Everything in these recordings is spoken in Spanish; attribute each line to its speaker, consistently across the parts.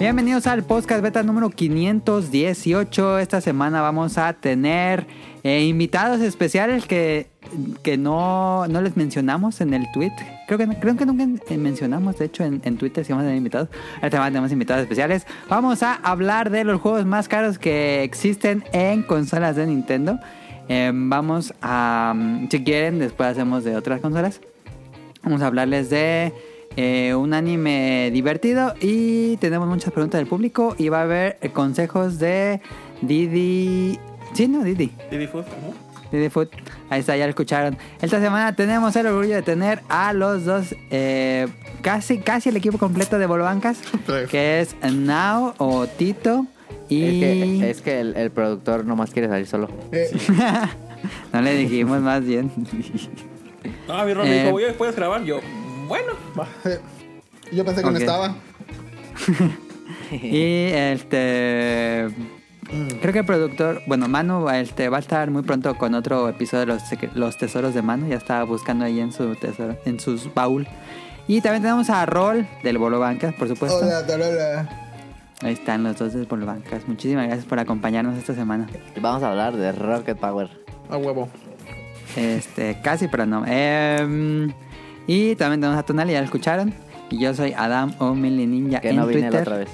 Speaker 1: Bienvenidos al podcast beta número 518. Esta semana vamos a tener eh, invitados especiales que, que no, no les mencionamos en el tweet. Creo que, creo que nunca mencionamos, de hecho, en, en Twitter si vamos a tener invitados. Esta semana tenemos invitados especiales. Vamos a hablar de los juegos más caros que existen en consolas de Nintendo. Eh, vamos a, si quieren, después hacemos de otras consolas. Vamos a hablarles de eh, un anime divertido y tenemos muchas preguntas del público y va a haber eh, consejos de Didi. Sí, no, Didi.
Speaker 2: Didi Food.
Speaker 1: Didi Food. Ahí está, ya lo escucharon. Esta semana tenemos el orgullo de tener a los dos, eh, casi, casi el equipo completo de Bolobancas, que es Now o Tito. Y...
Speaker 3: Es que, es que el, el, productor nomás quiere salir solo.
Speaker 4: Eh.
Speaker 1: no le dijimos más bien.
Speaker 2: No, mi Ron me dijo, ¿puedes grabar? Yo, bueno.
Speaker 4: Yo pensé que okay. no estaba.
Speaker 1: y este. Creo que el productor, bueno, Manu este, va a estar muy pronto con otro episodio de los, los tesoros de Manu. Ya estaba buscando ahí en su tesoro, en sus baúl. Y también tenemos a Rol del Bolo Bancas, por supuesto.
Speaker 4: Hola, hola.
Speaker 1: Ahí están los dos del Bolo Bancas. Muchísimas gracias por acompañarnos esta semana.
Speaker 3: Vamos a hablar de Rocket Power.
Speaker 4: A huevo.
Speaker 1: Este, casi, pero no. Eh, y también tenemos a Tonali, ya lo escucharon. Y yo soy Adam o Mili Ninja
Speaker 3: que
Speaker 1: en
Speaker 3: no vine
Speaker 1: Twitter.
Speaker 3: la otra vez.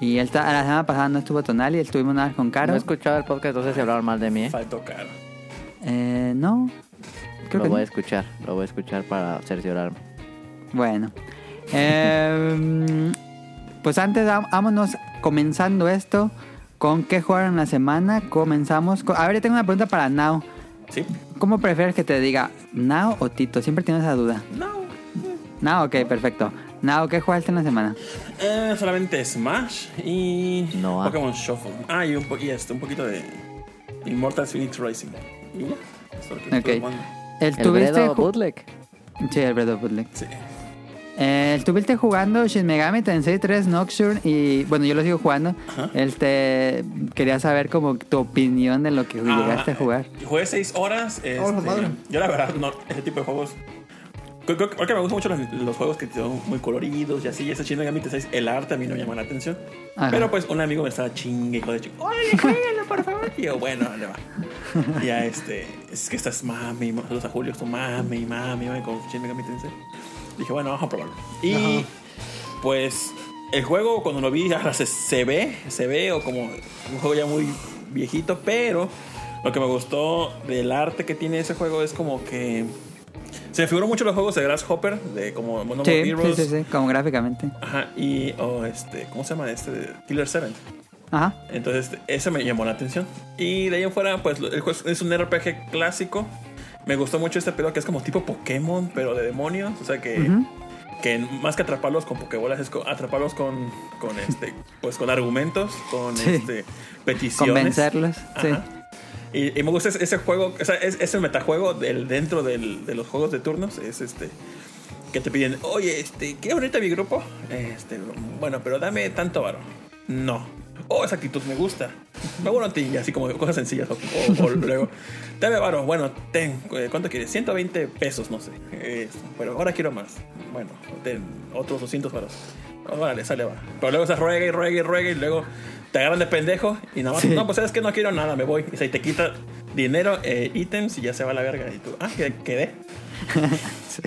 Speaker 1: Y él está, la semana pasada no estuvo Tonali, estuvimos una vez con Caro.
Speaker 3: No he escuchado el podcast, sé si hablaron mal de mí. ¿eh?
Speaker 2: Faltó Caro.
Speaker 1: Eh, no. Creo
Speaker 3: lo
Speaker 1: que
Speaker 3: voy
Speaker 1: no.
Speaker 3: a escuchar, lo voy a escuchar para cerciorarme.
Speaker 1: Bueno. Eh, pues antes, vámonos comenzando esto. ¿Con qué jugaron la semana? Comenzamos con... A ver, yo tengo una pregunta para Now.
Speaker 2: ¿Sí?
Speaker 1: ¿Cómo prefieres que te diga Now o Tito? Siempre tienes esa duda.
Speaker 2: No.
Speaker 1: Now, ok, perfecto. Now, ¿qué jugaste en la semana?
Speaker 2: Eh, solamente Smash y
Speaker 3: No, ah.
Speaker 2: Pokémon Shuffle. Ah, y un, po y este, un poquito de Immortal Phoenix Racing. Y ya.
Speaker 1: Ok. ¿El
Speaker 3: El
Speaker 1: tuviste
Speaker 3: Bredo Bootleg.
Speaker 1: Sí, el Breath of Bootleg.
Speaker 2: Sí.
Speaker 1: Eh, estuviste jugando Shin Megami Tensei 3 Nocturne y bueno, yo lo sigo jugando.
Speaker 2: Ajá.
Speaker 1: Este, quería saber como tu opinión de lo que llegaste a
Speaker 2: Ah,
Speaker 1: jugar.
Speaker 2: Jugué 6 horas. Este,
Speaker 4: Oh, madre.
Speaker 2: Yo la verdad, no, ese tipo de juegos... Creo, creo- creo que me gustan mucho los, los juegos que son muy coloridos y así. Y ese Shin Megami Tensei, el arte a mí no me llama la atención.
Speaker 1: Ajá.
Speaker 2: Pero pues un amigo me estaba chingue, hijo de chingue. Oye, juégalo, por favor. Y yo, bueno, le va. Y ya este, es que estás mami, saludos a Julio, esto mami, mami, mami, con Shin Megami Tensei. Dije, bueno, vamos a probarlo. Y pues el juego cuando lo vi ahora se, se ve, se ve o como un juego ya muy viejito, pero lo que me gustó del arte que tiene ese juego es como que se me figuró mucho los juegos de Grasshopper, de como No More
Speaker 1: Sí,
Speaker 2: Heroes.
Speaker 1: sí, sí, como gráficamente.
Speaker 2: Ajá, y o este, ¿cómo se llama este? Killer 7.
Speaker 1: Ajá.
Speaker 2: Entonces, ese me llamó la atención. Y de ahí en fuera, pues el juego es un RPG clásico. Me gustó mucho este pedo que es como tipo Pokémon, pero de demonios. O sea que, que más que atraparlos con Pokébolas, es atraparlos con, con este, pues con argumentos, con
Speaker 1: Sí.
Speaker 2: este, peticiones.
Speaker 1: Convencerlos. Sí.
Speaker 2: Y, y me gusta ese, juego, o sea, es, ese metajuego del, dentro del- de los juegos de turnos. Es este. Que te piden, oye, este, ¿quieres unirte a mi grupo? Este, bueno, pero dame tanto varo. No. Oh, esa actitud me gusta. Me uno a ti, así como cosas sencillas. O, o- o luego, dame varo. Bueno, ten, eh, ¿cuánto quieres? 120 pesos, no sé. Eh, pero ahora quiero más. Bueno, ten otros 200 varos. Órale, sale, va. Pero luego se ruega y ruega y ruega y luego te agarran de pendejo y nada más,
Speaker 1: Sí.
Speaker 2: no, pues es que no quiero nada, me voy. Y se te quita dinero, eh, ítems y ya se va a la verga. Y tú, ah, que quedé.
Speaker 1: Sí.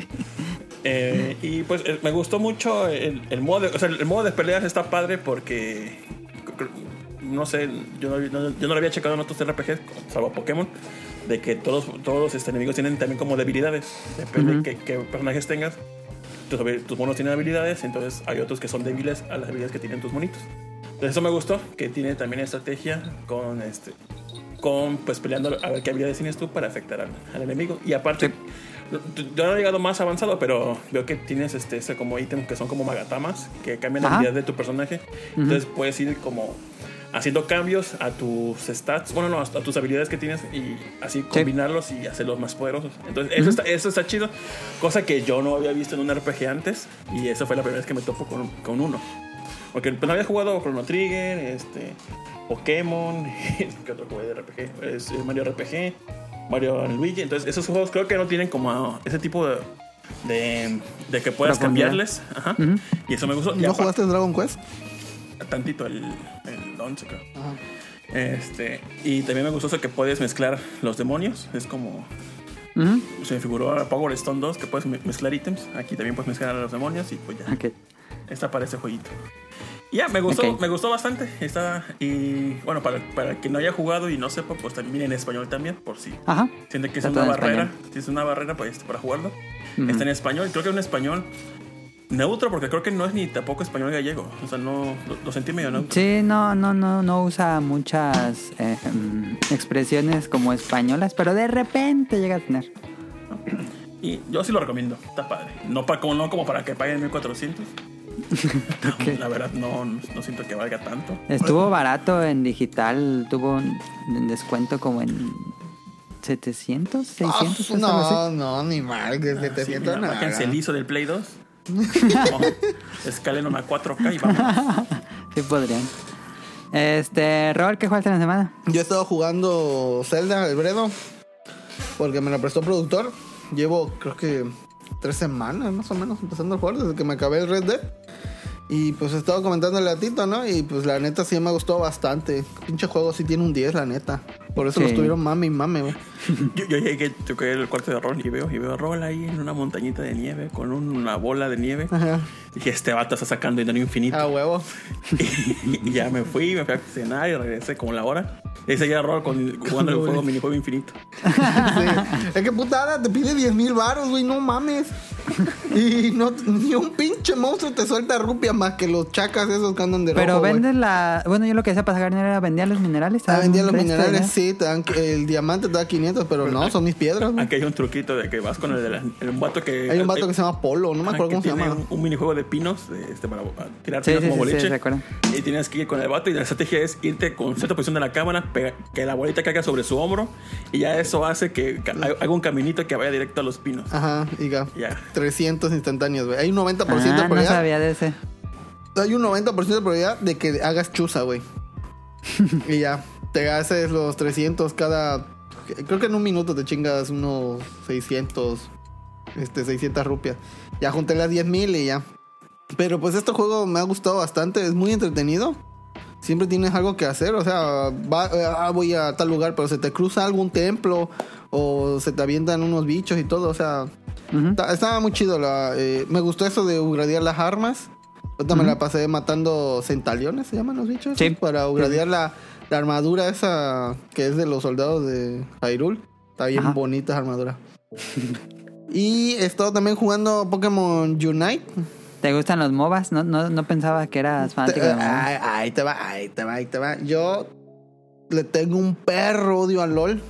Speaker 2: Eh, y pues eh, me gustó mucho el, el modo, de, o sea, el modo de peleas está padre porque no sé, yo no, no- yo no lo había checado en otros RPGs, salvo Pokémon, de que todos, todos los este, enemigos tienen también como debilidades, depende de qué, personajes tengas. Tus monos tienen habilidades, entonces hay otros que son débiles a las habilidades que tienen tus monitos. Entonces eso me gustó, que tiene también estrategia con este con pues peleando a ver qué habilidades tienes tú para afectar al, al enemigo. Y aparte, yo no he llegado más avanzado, pero veo que tienes este, ese como ítem que son como magatamas, que cambian la habilidad de tu personaje. Entonces puedes ir como haciendo cambios a tus stats, bueno, no, a tus habilidades que tienes y así combinarlos y hacerlos más poderosos. Entonces, eso, está, eso está chido, cosa que yo no había visto en un RPG antes y esa fue la primera vez que me topo con, con uno. Porque pues, no había jugado Chrono Trigger, este, Pokémon, ¿qué otro juego de RPG? Es eh, Mario RPG, Mario Luigi. Entonces, esos juegos creo que no tienen como ese tipo de. de, de que puedas cambiarles. Ajá. Y eso me gustó. Y
Speaker 4: ¿No jugaste Dragon Quest?
Speaker 2: tantito el, el 11, creo.
Speaker 4: Ajá.
Speaker 2: Este, y también me gustó eso que puedes mezclar los demonios. Es como. Se me figuró a Power Stone 2 que puedes me- mezclar ítems. Aquí también puedes mezclar a los demonios y pues ya.
Speaker 1: Ok.
Speaker 2: Está para ese jueguito. Ya, me gustó,
Speaker 1: Ok.
Speaker 2: me gustó bastante. Está, y bueno, para, para quien no haya jugado y no sepa, pues también en español también, por si
Speaker 1: Aja.
Speaker 2: siente que es
Speaker 1: Está
Speaker 2: una barrera. Si es una barrera, pues para jugarlo.
Speaker 1: Ujú.
Speaker 2: Está en español, creo que es un español neutro, porque creo que no es ni tampoco español gallego. O sea, no lo, lo sentí medio neutro.
Speaker 1: Sí, no, no, no, no usa muchas eh, expresiones como españolas, pero de repente llega a tener.
Speaker 2: Y yo sí lo recomiendo, está padre. No, para, como, no como para que paguen 1400. La verdad, no, no siento que valga tanto.
Speaker 1: Estuvo barato en digital, tuvo un un descuento como en 700, 600.
Speaker 4: Ah,
Speaker 1: pesos, algo así.
Speaker 4: no, no, ni mal, que
Speaker 2: Sí,
Speaker 4: 700
Speaker 2: mira,
Speaker 4: nada.
Speaker 2: bájense el ISO del Play 2. No, escalen a 4K y vamos.
Speaker 1: Sí podrían. Este, Rol, ¿qué jugaste en la semana?
Speaker 4: Yo he estado jugando Zelda, el Bredo, porque me lo prestó productor. Llevo, creo que, tres semanas más o menos empezando a jugar desde que me acabé el Red Dead. Y pues he estado comentándole a Tito, ¿no? Y pues la neta sí me gustó bastante. Pinche juego sí tiene un 10, la neta. Por eso
Speaker 1: Sí.
Speaker 4: estuvieron mame y mame, güey.
Speaker 2: Yo, yo llegué, toqué el cuarto de rol y veo, y veo a rol ahí en una montañita de nieve con una bola de nieve.
Speaker 4: Ajá.
Speaker 2: Dije, este vato está sacando dinero infinito.
Speaker 4: A huevo.
Speaker 2: y ya me fui, me fui a cenar y regresé como la hora. Y seguía rol con, jugando el juego minijuego infinito.
Speaker 4: Sí. Es que putada, te pide 10 mil baros, güey, no mames. Y no, ni un pinche monstruo te suelta rupia más que los chacas esos que andan de
Speaker 1: Pero
Speaker 4: rojo,
Speaker 1: venden la. Bueno, yo lo que hacía para sacar dinero era vendía los minerales.
Speaker 4: Ah, vendía los minerales. Sí, te dan, el diamante te da 500, pero no, son mis piedras, güey.
Speaker 2: Aquí hay un truquito de que vas con el, de la- el un vato que.
Speaker 4: Hay un vato que se llama Polo, no me acuerdo cómo se llama.
Speaker 2: Un, un minijuego de pinos de, este, para tirar
Speaker 1: Sí,
Speaker 2: pinos
Speaker 1: sí,
Speaker 2: como
Speaker 1: sí, sí,
Speaker 2: boliche.
Speaker 1: recuerdo.
Speaker 2: y tienes que ir con el vato y la estrategia es irte con cierta posición de la cámara, pega- que la bolita caiga sobre su hombro y ya eso hace que haga un caminito que vaya directo a los pinos.
Speaker 4: Ajá, diga.
Speaker 2: Ya.
Speaker 4: 300 instantáneos, güey. Hay un 90% de
Speaker 1: Ah, no
Speaker 4: probabilidad.
Speaker 1: sabía de ese.
Speaker 4: Hay un 90% de probabilidad de que hagas chuza, güey. y ya, te haces los 300 cada... Creo que en un minuto te chingas unos 600, este, 600 rupias. Ya junté las 10 mil y ya. Pero pues este juego me ha gustado bastante, es muy entretenido. Siempre tienes algo que hacer, o sea, va- ah, voy a tal lugar, pero se te cruza algún templo o se te avientan unos bichos y todo, o sea,
Speaker 1: Ujú.
Speaker 4: Está- Estaba muy chido. La, eh, me gustó eso de upgradear las armas. Ahorita me la pasé matando centaliones, se llaman los bichos.
Speaker 1: Sí.
Speaker 4: Para upgradear la, la armadura esa que es de los soldados de Hyrule. Está bien
Speaker 1: Ajá.
Speaker 4: bonita esa armadura. y he estado también jugando Pokémon Unite.
Speaker 1: ¿Te gustan los MOBAs? No, no, no pensaba que eras fanático de
Speaker 4: Te-
Speaker 1: MOBAs.
Speaker 4: ay, ahí te va, ahí te va, ahí te va. Yo le tengo un perro odio al LOL.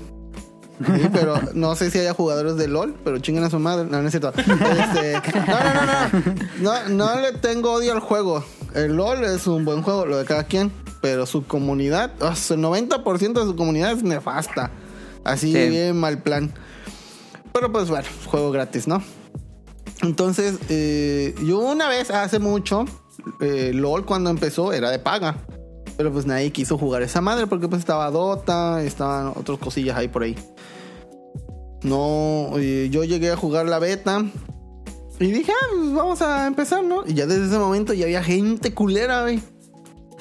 Speaker 4: Sí, pero no sé si haya jugadores de LOL, pero chinguen a su madre. No, no es cierto. Este, no, no, no, no, no. No le tengo odio al juego. El LOL es un buen juego, lo de cada quien. Pero su comunidad, el 90% de su comunidad es nefasta. Así
Speaker 1: Sí.
Speaker 4: bien mal plan. Pero pues bueno, juego gratis, ¿no? Entonces, eh, yo una vez, hace mucho, eh, LOL cuando empezó era de paga. Pero pues nadie quiso jugar esa madre porque pues estaba Dota, estaban otras cosillas ahí por ahí. No, eh, yo llegué a jugar la beta y dije, ah, pues vamos a empezar, ¿no? Y ya desde ese momento ya había gente culera, güey.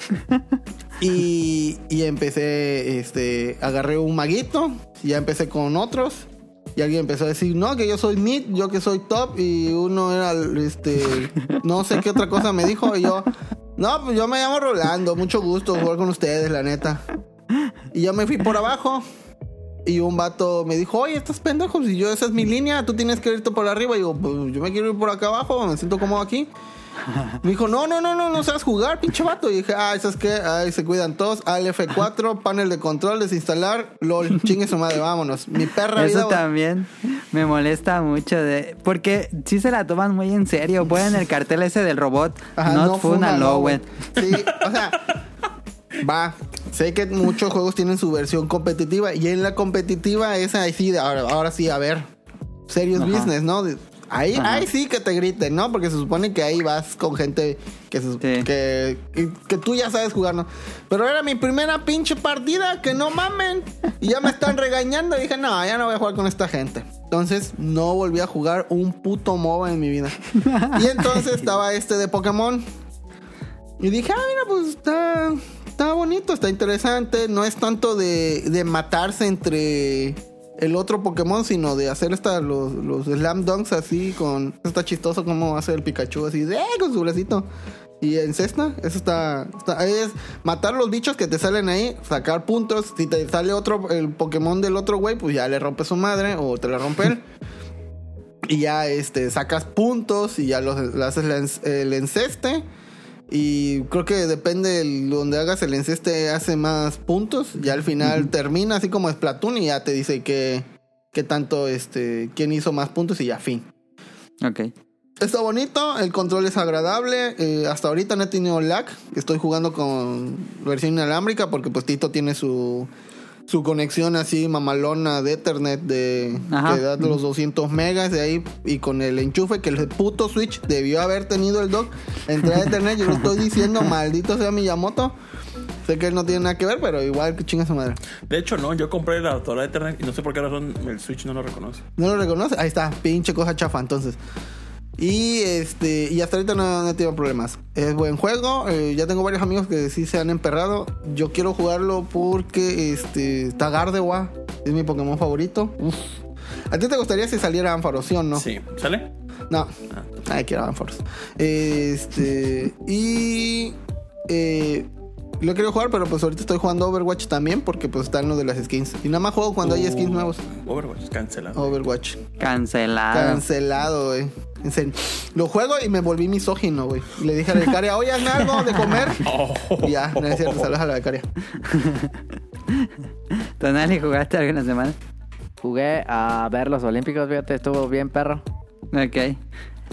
Speaker 4: y, y empecé, este, agarré un maguito, y ya empecé con otros. Y alguien empezó a decir, no, que yo soy mid, yo que soy top. Y uno era, este, no sé qué otra cosa me dijo. Y yo, no, pues yo me llamo Rolando, mucho gusto jugar con ustedes, la neta. Y yo me fui por abajo. Y un vato me dijo, oye, estás pendejo, si yo esa es mi línea, tú tienes que irte por arriba. Y yo, pues yo me quiero ir por acá abajo, me siento cómodo aquí. Me dijo, no, no, no, no, no sabes jugar, pinche vato. Y dije, ah, ¿sabes qué? Ahí se cuidan todos. Al F4, panel de control, desinstalar, LOL, chingue su madre, vámonos. Mi perra
Speaker 1: Eso
Speaker 4: vida,
Speaker 1: también me molesta mucho de porque sí se la toman muy en serio. Ponen el cartel ese del robot.
Speaker 4: Ajá,
Speaker 1: not
Speaker 4: funa, no,
Speaker 1: low,
Speaker 4: güey.
Speaker 1: güey.
Speaker 4: Sí, o sea, va. Sé que muchos juegos tienen su versión competitiva y en la competitiva esa ahí sí, ahora, ahora sí, a ver, serious
Speaker 1: Ajá.
Speaker 4: business, ¿no? Ahí,
Speaker 1: Ajá.
Speaker 4: ahí sí que te griten, ¿no? Porque se supone que ahí vas con gente que, se-
Speaker 1: Sí.
Speaker 4: que, que, que tú ya sabes jugar, ¿no? Pero era mi primera pinche partida, que no mamen. Y ya me están regañando. Y dije, no, ya no voy a jugar con esta gente. Entonces no volví a jugar un puto MOBA en mi vida. Y entonces estaba este de Pokémon. Y dije, ah, mira, pues está, está bonito, está interesante. No es tanto de, de matarse entre el otro Pokémon, sino de hacer esta, los, los slam dunks así con... Está chistoso como hace el Pikachu así, de, con su bracito. Y en eso está, está- Es matar los bichos que te salen ahí, sacar puntos. Si te sale otro, el Pokémon del otro güey, pues ya le rompes su madre o te la rompe él. Y ya este, sacas puntos y ya los, le haces el enceste. Y creo que depende de donde hagas el enceste, hace más puntos. Ya al final termina así como Splatoon y ya te dice que, que tanto, este, quién hizo más puntos y ya fin.
Speaker 1: Ok.
Speaker 4: Está bonito, el control es agradable. eh, hasta ahorita no he tenido lag. Estoy jugando con versión inalámbrica porque pues Tito tiene su, su conexión así mamalona de Ethernet de
Speaker 1: Ajá.
Speaker 4: que da los 200 megas de ahí y con el enchufe que el puto Switch debió haber tenido el dock. Entrada a Ethernet, yo lo estoy diciendo, maldito sea Miyamoto. Sé que él no tiene nada que ver, pero igual que chinga su madre.
Speaker 2: De hecho, no, yo compré la adaptadora de Ethernet y no sé por qué razón el Switch no lo reconoce.
Speaker 4: ¿No lo reconoce? Ahí está, pinche cosa chafa entonces. Y este y hasta ahorita no, no he tenido problemas. Es buen juego. eh, ya tengo varios amigos que sí se han emperrado. Yo quiero jugarlo porque este está Gardewa. Es mi Pokémon favorito. Uf. ¿A ti te gustaría si saliera Ampharos, sí o no?
Speaker 2: Sí, ¿sale?
Speaker 4: No. Ay, quiero Ampharos. Este. Y. eh, lo quiero jugar, pero pues ahorita estoy jugando Overwatch también porque pues está en lo de las skins. Y nada más juego cuando hay skins nuevos.
Speaker 2: Overwatch, cancelado.
Speaker 4: Overwatch.
Speaker 1: Cancelado.
Speaker 4: Cancelado, güey. En serio. Lo juego y me volví misógino, güey. Le dije a la becaria, oye, hazme algo de comer. Y ya, no es cierto, saludos a la becaria.
Speaker 1: Tonali, ¿jugaste alguna semana?
Speaker 3: Jugué a ver los Olímpicos, fíjate, estuvo bien perro.
Speaker 1: Ok.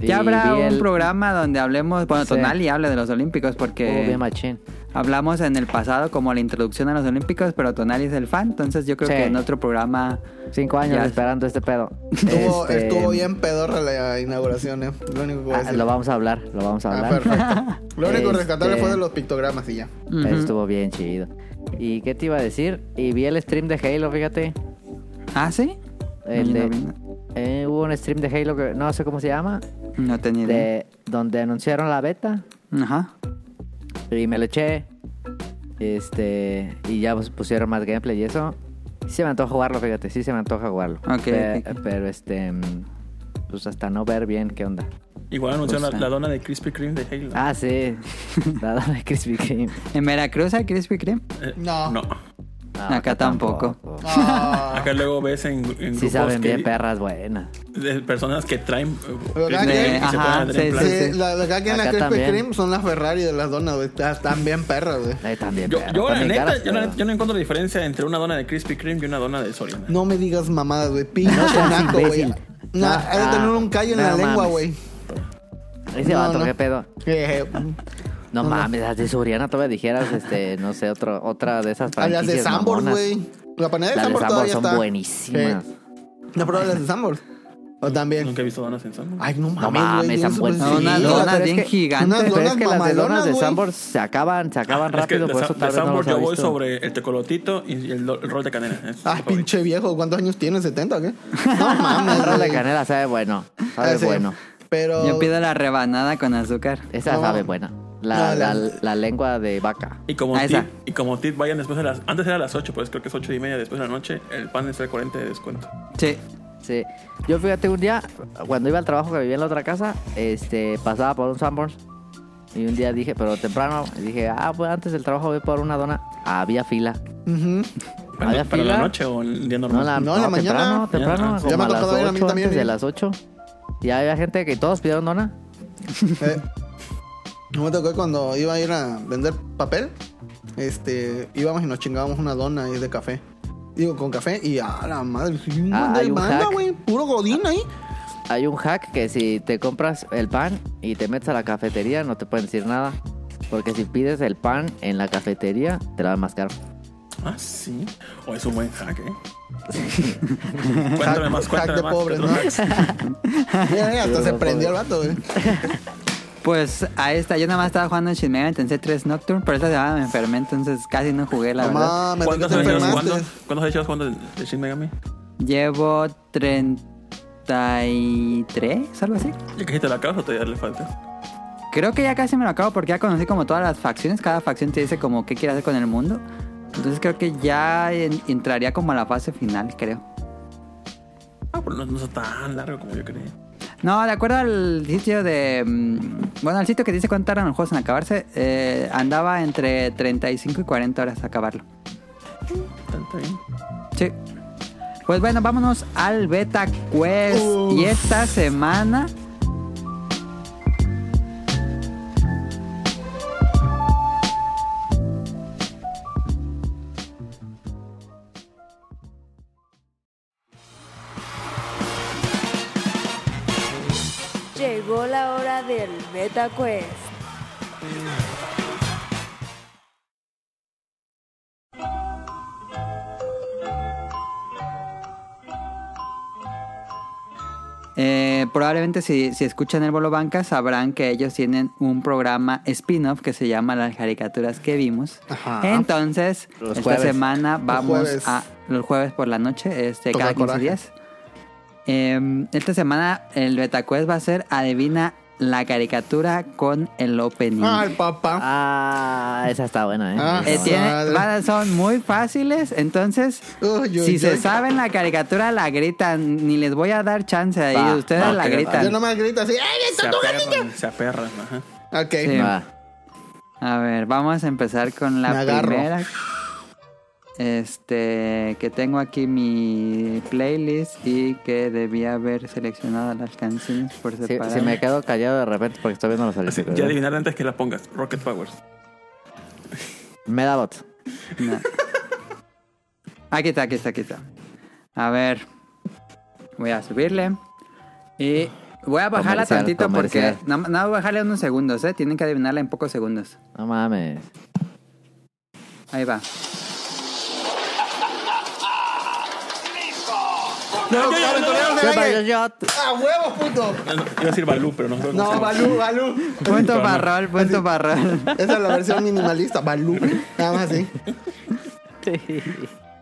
Speaker 3: Y
Speaker 1: Ya habrá un
Speaker 3: el-
Speaker 1: programa donde hablemos, bueno,
Speaker 3: Sí.
Speaker 1: Tonali hable de los Olímpicos
Speaker 3: Estuvo
Speaker 1: porque
Speaker 3: bien machín.
Speaker 1: Hablamos en el pasado como la introducción a los Olímpicos, pero Tonali es el fan, entonces yo creo
Speaker 3: Sí.
Speaker 1: que en otro programa...
Speaker 3: Cinco años
Speaker 1: Ya.
Speaker 3: esperando este pedo.
Speaker 4: Estuvo,
Speaker 3: Este,
Speaker 4: estuvo bien pedorra la inauguración, eh. Lo único que voy a
Speaker 3: ah, lo vamos a hablar, lo vamos a
Speaker 4: Ah,
Speaker 3: hablar.
Speaker 4: perfecto. Lo único
Speaker 3: Este-
Speaker 4: rescatable fue de los pictogramas y ya.
Speaker 3: Estuvo bien chido. ¿Y qué te iba a decir? Y vi el stream de Halo, fíjate.
Speaker 1: ¿Ah, sí?
Speaker 3: El
Speaker 1: No,
Speaker 3: de-
Speaker 1: no,
Speaker 3: eh, hubo un stream de Halo que no sé cómo se llama.
Speaker 1: No tenía idea.
Speaker 3: De, donde anunciaron la beta.
Speaker 1: Ajá.
Speaker 3: Y me lo eché. Este. Y ya pues, pusieron más gameplay y eso. Sí se me antoja jugarlo, fíjate. Sí se me antoja jugarlo.
Speaker 1: Ok,
Speaker 3: Pe-
Speaker 1: ok.
Speaker 3: Pero este. Pues hasta no ver bien qué onda.
Speaker 2: Igual anunciaron
Speaker 1: Pues,
Speaker 2: la,
Speaker 1: ah.
Speaker 2: la dona de Krispy Kreme de Halo.
Speaker 3: Ah, sí. La dona de Krispy Kreme.
Speaker 1: ¿En Veracruz hay Krispy Kreme?
Speaker 2: Eh,
Speaker 4: No.
Speaker 2: No.
Speaker 3: No,
Speaker 1: Acá tampoco.
Speaker 4: Ah,
Speaker 2: Acá luego ves en, en
Speaker 3: Sí
Speaker 2: grupos
Speaker 3: saben
Speaker 2: que-
Speaker 3: bien perras buenas.
Speaker 2: de personas que traen eh,
Speaker 4: Pero
Speaker 2: Krispy
Speaker 4: cada
Speaker 2: Kreme
Speaker 4: quien-
Speaker 2: y se
Speaker 1: Ajá,
Speaker 2: ponen a tener
Speaker 1: sí,
Speaker 2: plan.
Speaker 4: sí,
Speaker 1: sí.
Speaker 4: la la que en la
Speaker 3: Acá
Speaker 4: Krispy. Kreme son las Ferrari de las donas, güey. Están bien perras, güey.
Speaker 3: Ahí también
Speaker 2: Yo,
Speaker 3: perras.
Speaker 2: yo, la
Speaker 3: También
Speaker 2: neta,
Speaker 3: caras,
Speaker 2: yo, la-
Speaker 3: pero-
Speaker 2: yo no encuentro diferencia entre una dona de Krispy Kreme y una dona de Soriana.
Speaker 4: No me digas mamadas, güey.
Speaker 3: Seas
Speaker 4: naco, güey. No,
Speaker 3: Ah,
Speaker 4: hay de tener un callo en
Speaker 3: no
Speaker 4: la lengua, güey.
Speaker 3: Ese
Speaker 4: No,
Speaker 3: vato,
Speaker 4: no.
Speaker 3: qué pedo. No, mames, las de Soriana todavía dijeras, este, no sé, otro, otra de esas
Speaker 4: a las
Speaker 3: franquicias
Speaker 4: de Sambor,
Speaker 3: mamonas.
Speaker 4: güey. La panera de
Speaker 3: Las de
Speaker 4: Sambor todavía
Speaker 3: son
Speaker 4: está.
Speaker 3: buenísimas.
Speaker 4: Sí. ¿No probaste las de Sambor? O también.
Speaker 2: Nunca he visto donas en Sambor.
Speaker 4: Ay, no mames,
Speaker 3: No mames,
Speaker 4: pues,
Speaker 1: No,
Speaker 4: sí,
Speaker 1: unas donas
Speaker 3: pero es
Speaker 1: bien
Speaker 3: que-
Speaker 1: gigantes.
Speaker 3: Pero es que las de donas de. Sambor se acaban, se acaban
Speaker 2: Es que
Speaker 3: rápido,
Speaker 2: de,
Speaker 3: por eso
Speaker 2: de
Speaker 3: tal vez no
Speaker 2: Sambor yo voy
Speaker 3: visto.
Speaker 2: sobre el tecolotito y el, rol de canela. Es
Speaker 4: Ah, pinche viejo. ¿Cuántos años tienes? ¿70 o qué? No mames,
Speaker 3: El rol de canela sabe bueno, sabe
Speaker 4: Ah, sí.
Speaker 3: bueno.
Speaker 4: Pero...
Speaker 1: Yo pido la rebanada con azúcar.
Speaker 3: Esa
Speaker 4: No.
Speaker 3: sabe buena. La,
Speaker 4: No, la-
Speaker 3: la, la lengua de vaca.
Speaker 2: Y como,
Speaker 1: Ah,
Speaker 2: tip,
Speaker 1: esa.
Speaker 2: y como tip, vayan después de las. Antes era a las 8, pues creo que es 8 y media después de la noche. El pan es el 40 de descuento.
Speaker 1: Sí.
Speaker 3: Sí. Yo fíjate un día, cuando iba al trabajo que vivía en la otra casa, este, pasaba por un Sanborns. Y un día dije, pero temprano, dije, ah, pues antes del trabajo voy por una dona. Había fila.
Speaker 4: Ujú.
Speaker 2: ¿Para,
Speaker 3: ¿Había
Speaker 2: para la noche o el día
Speaker 3: No,
Speaker 2: normal?
Speaker 3: la,
Speaker 4: No, en la mañana.
Speaker 3: temprano, temprano,
Speaker 2: Ya,
Speaker 3: como
Speaker 4: ya me
Speaker 3: a
Speaker 4: ha
Speaker 3: las
Speaker 4: tocado ir a mí
Speaker 3: 8,
Speaker 4: también,
Speaker 3: antes de las 8. Y había gente que todos pidieron dona.
Speaker 4: Eh, no me tocó cuando iba a ir a vender papel. Este, íbamos y nos chingábamos una dona ahí de café. Digo, con café y a la madre, sí, un
Speaker 3: Ah, hay un
Speaker 4: banda,
Speaker 3: hack.
Speaker 4: güey. Puro godín ahí.
Speaker 3: Hay un hack que si te compras el pan y te metes a la cafetería no te pueden decir nada. Porque si pides el pan en la cafetería, te lo dan más caro.
Speaker 2: Ah, sí. O es un buen hack, ¿eh? cuéntame más,
Speaker 4: Hack
Speaker 2: cuéntame
Speaker 4: de
Speaker 2: más.
Speaker 4: pobres,
Speaker 2: ¿qué
Speaker 4: ¿no? Mira, mira, hasta
Speaker 3: Sí,
Speaker 4: se
Speaker 3: no,
Speaker 4: prendió el vato, güey.
Speaker 1: Pues ahí está. Yo nada más estaba jugando en Shin Megami Tensei 3 Nocturne, pero esa semana me enfermé, entonces casi no jugué, la verdad.
Speaker 4: mames, ¿de qué
Speaker 2: ¿Cuántos años jugando? ¿Cuántos años jugando de, Shin Megami?
Speaker 1: Llevo 33, algo así.
Speaker 2: ¿Ya que te la acabas o todavía le falta?
Speaker 1: creo que ya casi me lo acabo porque ya conocí como todas las facciones. Cada facción te dice como qué quiere hacer con el mundo. Entonces creo que ya en- entraría como a la fase final, creo.
Speaker 2: Ah, pero no, no está tan largo como yo creía.
Speaker 1: No, de acuerdo al sitio de... mm, Bueno, al sitio que dice cuánto tardan los juegos en acabarse, eh, andaba entre 35 y 40 horas a acabarlo.
Speaker 2: Está bien.
Speaker 1: Sí. Pues bueno, vámonos al Beta Quest.
Speaker 4: Uf.
Speaker 1: Y esta semana...
Speaker 5: Llegó la hora del Beta Quest.
Speaker 1: Eh, probablemente si, si escuchan el Bolo Banca sabrán que ellos tienen un programa spin-off que se llama Las caricaturas que vimos.
Speaker 4: Ajá.
Speaker 1: Entonces,
Speaker 3: Los
Speaker 1: esta
Speaker 3: jueves.
Speaker 1: semana vamos a los jueves por la noche, este,
Speaker 4: Toca
Speaker 1: cada 15
Speaker 4: coraje.
Speaker 1: días. Eh, esta semana el BetaQuest va a ser Adivina la caricatura con el opening.
Speaker 4: Ay, papá.
Speaker 3: Ah, esa está buena, ¿eh?
Speaker 4: Ah,
Speaker 1: Eh, tiene- van- son muy fáciles, entonces
Speaker 4: Uy, uy,
Speaker 1: si se
Speaker 4: uy.
Speaker 1: saben la caricatura la gritan, ni les voy a dar chance ahí,
Speaker 3: Va,
Speaker 1: ustedes
Speaker 3: va,
Speaker 1: la
Speaker 3: que va.
Speaker 1: gritan.
Speaker 4: Yo nomás grito así. ¡Ay,
Speaker 2: Se
Speaker 4: está tu gatito!
Speaker 2: aperran, se aperran, ajá.
Speaker 4: Ok.
Speaker 1: Sí.
Speaker 3: Va.
Speaker 1: A ver, vamos a empezar con la
Speaker 4: Me agarro.
Speaker 1: primera. Este, que tengo aquí mi playlist y que debía haber seleccionado las canciones por
Speaker 3: Si,
Speaker 1: separado.
Speaker 3: si me quedo callado de repente porque estoy viendo los
Speaker 2: Así,
Speaker 3: audífonos.
Speaker 2: ya adivinar antes que la pongas. Rocket Powers.
Speaker 3: Medabots.
Speaker 1: No. Aquí está, aquí está, aquí está. A ver, voy a subirle y voy a bajarla
Speaker 3: Comercial,
Speaker 1: tantito
Speaker 3: comercial.
Speaker 1: porque nada no, voy a bajarle unos segundos, ¿eh? Tienen que adivinarla en pocos segundos.
Speaker 3: No mames.
Speaker 1: Ahí va.
Speaker 4: No, aventureros del aire.
Speaker 3: Yo-
Speaker 4: ¡A huevo, puto!
Speaker 2: No, no, iba a decir Balú, pero no.
Speaker 4: No, Balú, Balú.
Speaker 1: Punto para rol, punto para rol.
Speaker 4: Esa es la versión minimalista, Balú. Nada más así.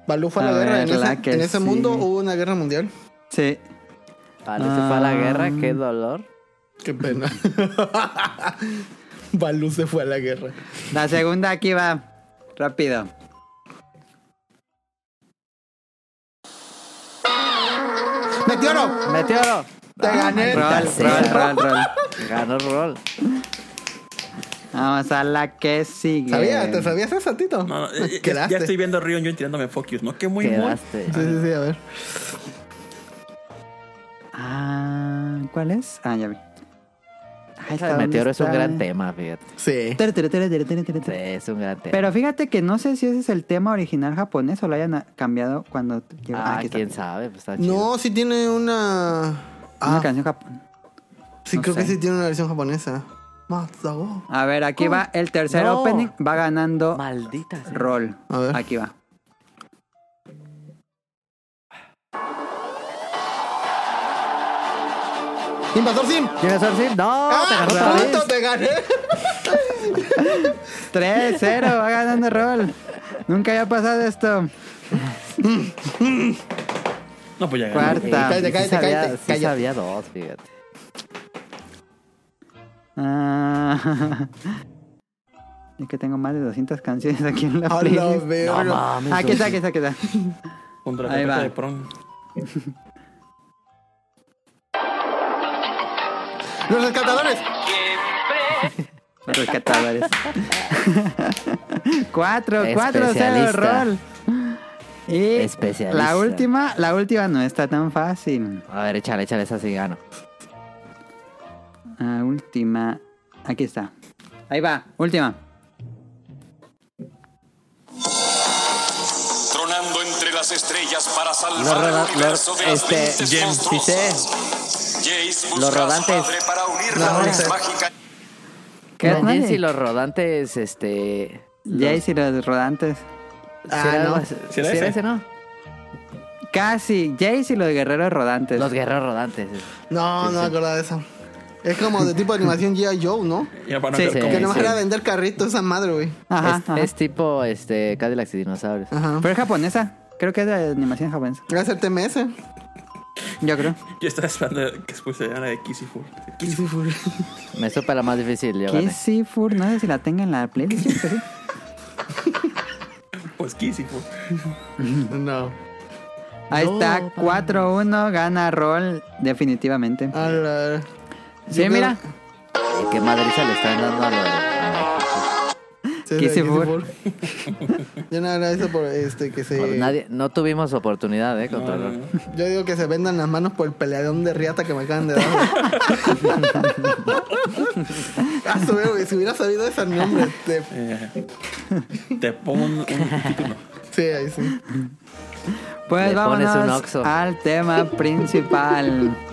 Speaker 4: Balú fue a la
Speaker 1: A
Speaker 4: guerra. En
Speaker 1: la
Speaker 4: ese,
Speaker 1: que
Speaker 4: en ese
Speaker 1: sí.
Speaker 4: mundo hubo una guerra mundial.
Speaker 1: Sí.
Speaker 3: Vale, se fue a la
Speaker 1: Ah.
Speaker 3: guerra, qué dolor.
Speaker 4: Qué pena. Balú se fue a la guerra.
Speaker 1: La segunda aquí va. Rápido.
Speaker 4: ¡Meteoro!
Speaker 3: Meteoro.
Speaker 4: Te gané.
Speaker 1: Rol, rol, rol, rol.
Speaker 3: Ganó rol.
Speaker 1: Vamos a la que sigue.
Speaker 4: ¿Sabías? ¿Te sabías esa, Tito?
Speaker 2: No, no, eh, ya,
Speaker 4: Quedaste.
Speaker 2: ya estoy viendo a Rion yo tirándome Focus, ¿no? Que muy, muy.
Speaker 3: Quedaste.
Speaker 4: Sí, sí, sí, a ver.
Speaker 1: Ah, ¿cuál es? Ah, ya vi. ¿Dónde
Speaker 3: Meteoro es un gran tema, fíjate.
Speaker 4: Sí.
Speaker 1: Tere, tere, tere, tere, tere, tere,
Speaker 3: Sí,
Speaker 1: tere.
Speaker 3: es un gran tema.
Speaker 1: Pero fíjate que no sé si ese es el tema original japonés o lo hayan cambiado cuando llegó.
Speaker 3: ah,
Speaker 1: está.
Speaker 3: quién sabe, pues está chido.
Speaker 4: No, sí tiene una.
Speaker 1: Una
Speaker 4: Ah,
Speaker 1: canción japonesa.
Speaker 4: sí,
Speaker 1: no
Speaker 4: creo que sí tiene una versión japonesa.
Speaker 1: A ver, aquí va el tercer
Speaker 3: No.
Speaker 1: opening. Va ganando
Speaker 3: Maldita sea.
Speaker 1: Roll.
Speaker 4: A ver.
Speaker 1: Aquí va.
Speaker 4: Invasor Sim.
Speaker 3: ¿Tienes Orsin? No, te
Speaker 4: ¡Ah!
Speaker 3: ganó
Speaker 4: ¡Punto!
Speaker 3: vez.
Speaker 4: ¡Te gané!
Speaker 1: 3-0, va ganando Roll. Nunca había pasado esto.
Speaker 2: No, pues ya gané.
Speaker 1: Cuarta.
Speaker 4: Cállate, cállate,
Speaker 3: sabía-
Speaker 4: cállate,
Speaker 3: sí
Speaker 4: cállate.
Speaker 3: sabía dos, fíjate.
Speaker 1: Ah. Es que tengo más de 200 canciones aquí en la playlist.
Speaker 3: No mames.
Speaker 1: Aquí está, aquí está, aquí está.
Speaker 2: Junto a la
Speaker 1: Ahí va.
Speaker 2: de prom.
Speaker 4: Los rescatadores.
Speaker 1: Los rescatadores. 4, 4, 0,
Speaker 3: Especialista.
Speaker 1: Roll. Y
Speaker 3: Especialista.
Speaker 1: la última, la última no está tan fácil.
Speaker 3: A ver, échale, échale esa sí gano.
Speaker 1: La última. Aquí está. Ahí va, última.
Speaker 6: Tronando entre las estrellas para
Speaker 3: Los
Speaker 6: salvar el universo de las
Speaker 3: este,
Speaker 6: mentes
Speaker 3: Gem, Los
Speaker 6: a
Speaker 3: rodantes.
Speaker 4: No, no.
Speaker 1: ¿Qué es?
Speaker 3: Jeans y los rodantes, este...
Speaker 1: Jace y los rodantes.
Speaker 4: Ah,
Speaker 3: ¿sí era
Speaker 4: no.
Speaker 3: algo así?
Speaker 2: ¿Sí era
Speaker 3: ¿Sí era
Speaker 2: ese?
Speaker 3: ese, no?
Speaker 1: Casi. Jace y los guerreros rodantes.
Speaker 3: Los guerreros rodantes.
Speaker 4: No, no me acuerdo de eso. Es como de tipo de animación G.I. Joe, ¿no?
Speaker 2: Ya para no
Speaker 1: Sí,
Speaker 3: sí.
Speaker 4: Que nomás
Speaker 3: sí.
Speaker 4: era vender carritos esa madre, güey.
Speaker 1: Ajá,
Speaker 3: es,
Speaker 1: ajá.
Speaker 3: es tipo este Cadillacs y dinosaurios.
Speaker 4: Ajá.
Speaker 1: Pero es japonesa. Creo que es de animación japonesa.
Speaker 4: Era el TMS.
Speaker 1: Yo creo.
Speaker 2: Yo estaba esperando que después se llama de Kissifur.
Speaker 4: Kissifur.
Speaker 3: Me supe la más difícil. Yo.
Speaker 1: Kissifur, no sé si la tenga en la playlist. creo sí.
Speaker 2: Pues Kissifur.
Speaker 4: No.
Speaker 1: Ahí
Speaker 3: No,
Speaker 1: está,
Speaker 3: pa.
Speaker 1: 4-1, gana Roll definitivamente.
Speaker 4: A la-
Speaker 1: Sí,
Speaker 4: yo
Speaker 1: mira.
Speaker 3: ¿Y qué madriza le están dando a lo México?
Speaker 4: Sí,
Speaker 1: Kissifur.
Speaker 4: Yo no agradezco por este que se.
Speaker 3: Pues Nadie, no tuvimos oportunidad, ¿eh? Contra
Speaker 2: No, no.
Speaker 4: Yo digo que se vendan las manos por el peleadón de riata que me acaban de dar. ah, su- güey, si hubiera sabido ese nombre. te-
Speaker 2: Eh, te pongo un, un título.
Speaker 4: Sí, ahí sí.
Speaker 1: Pues
Speaker 3: Le
Speaker 1: vámonos al tema principal.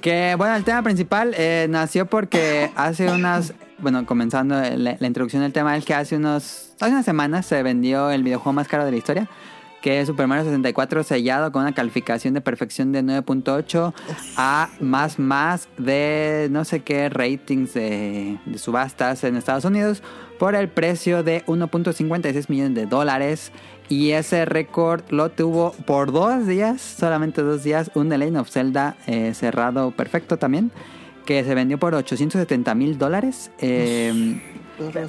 Speaker 1: Que bueno, el tema principal eh, nació porque hace unas, bueno, comenzando la, la introducción del tema, es que hace unos, hace unas semanas se vendió el videojuego más caro de la historia, que es Super Mario 64 sellado con una calificación de perfección de 9.8 a más más de no sé qué ratings de, de subastas en Estados Unidos por el precio de 1.56 millones de dólares. Y ese récord lo tuvo por dos días, solamente dos días, un The Legend of Zelda eh, cerrado perfecto también, que se vendió por 870 mil dólares. Eh,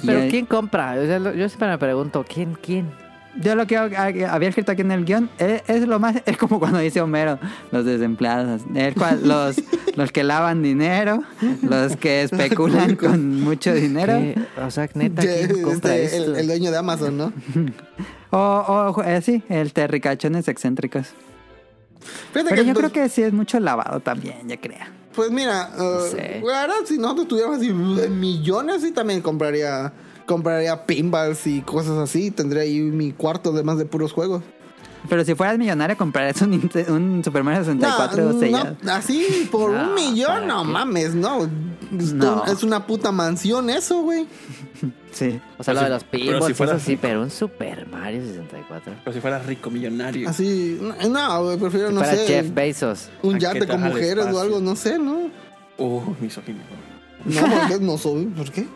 Speaker 3: Pero ¿quién compra? O sea, lo- yo siempre me pregunto, ¿quién, quién?
Speaker 1: Yo lo que ha- había escrito aquí en el guion es, es lo más, es como cuando dice Homero, los desempleados, cual- los, los que lavan dinero, los que especulan con mucho dinero.
Speaker 3: O sea, neta, ¿quién compra
Speaker 4: este,
Speaker 3: esto?
Speaker 4: el, el dueño de Amazon, ¿no?
Speaker 1: O, o eh, sí, el terricachones excéntricos.
Speaker 4: Fíjate
Speaker 1: Pero yo creo que sí es mucho lavado también, ya crea.
Speaker 4: Pues mira, uh,
Speaker 3: sé.
Speaker 4: la verdad, si nosotros tuviéramos así uh, millones, sí también compraría compraría pinballs y cosas así. Tendría ahí mi cuarto de más de puros juegos.
Speaker 1: Pero si fueras millonario, comprarías un, un Super Mario 64
Speaker 4: no,
Speaker 1: sellado.
Speaker 4: no, así por
Speaker 3: No,
Speaker 4: un millón,
Speaker 3: ¿para
Speaker 4: no
Speaker 3: qué?
Speaker 4: mames, no.
Speaker 1: No.
Speaker 4: Es una puta mansión eso, güey.
Speaker 1: Sí.
Speaker 3: O sea,
Speaker 2: Pero
Speaker 3: lo
Speaker 2: si-
Speaker 3: de los
Speaker 2: si
Speaker 3: pinballs, eso sí, pero un Super Mario 64.
Speaker 2: Pero si fuera rico, millonario.
Speaker 4: Así, no, güey, prefiero, no
Speaker 3: Para
Speaker 4: sé,
Speaker 3: Jeff Bezos.
Speaker 4: un
Speaker 2: ¿A
Speaker 4: yate con mujeres o algo, no sé, ¿no?
Speaker 2: Uh, misógino.
Speaker 4: No, porque no soy, ¿por qué?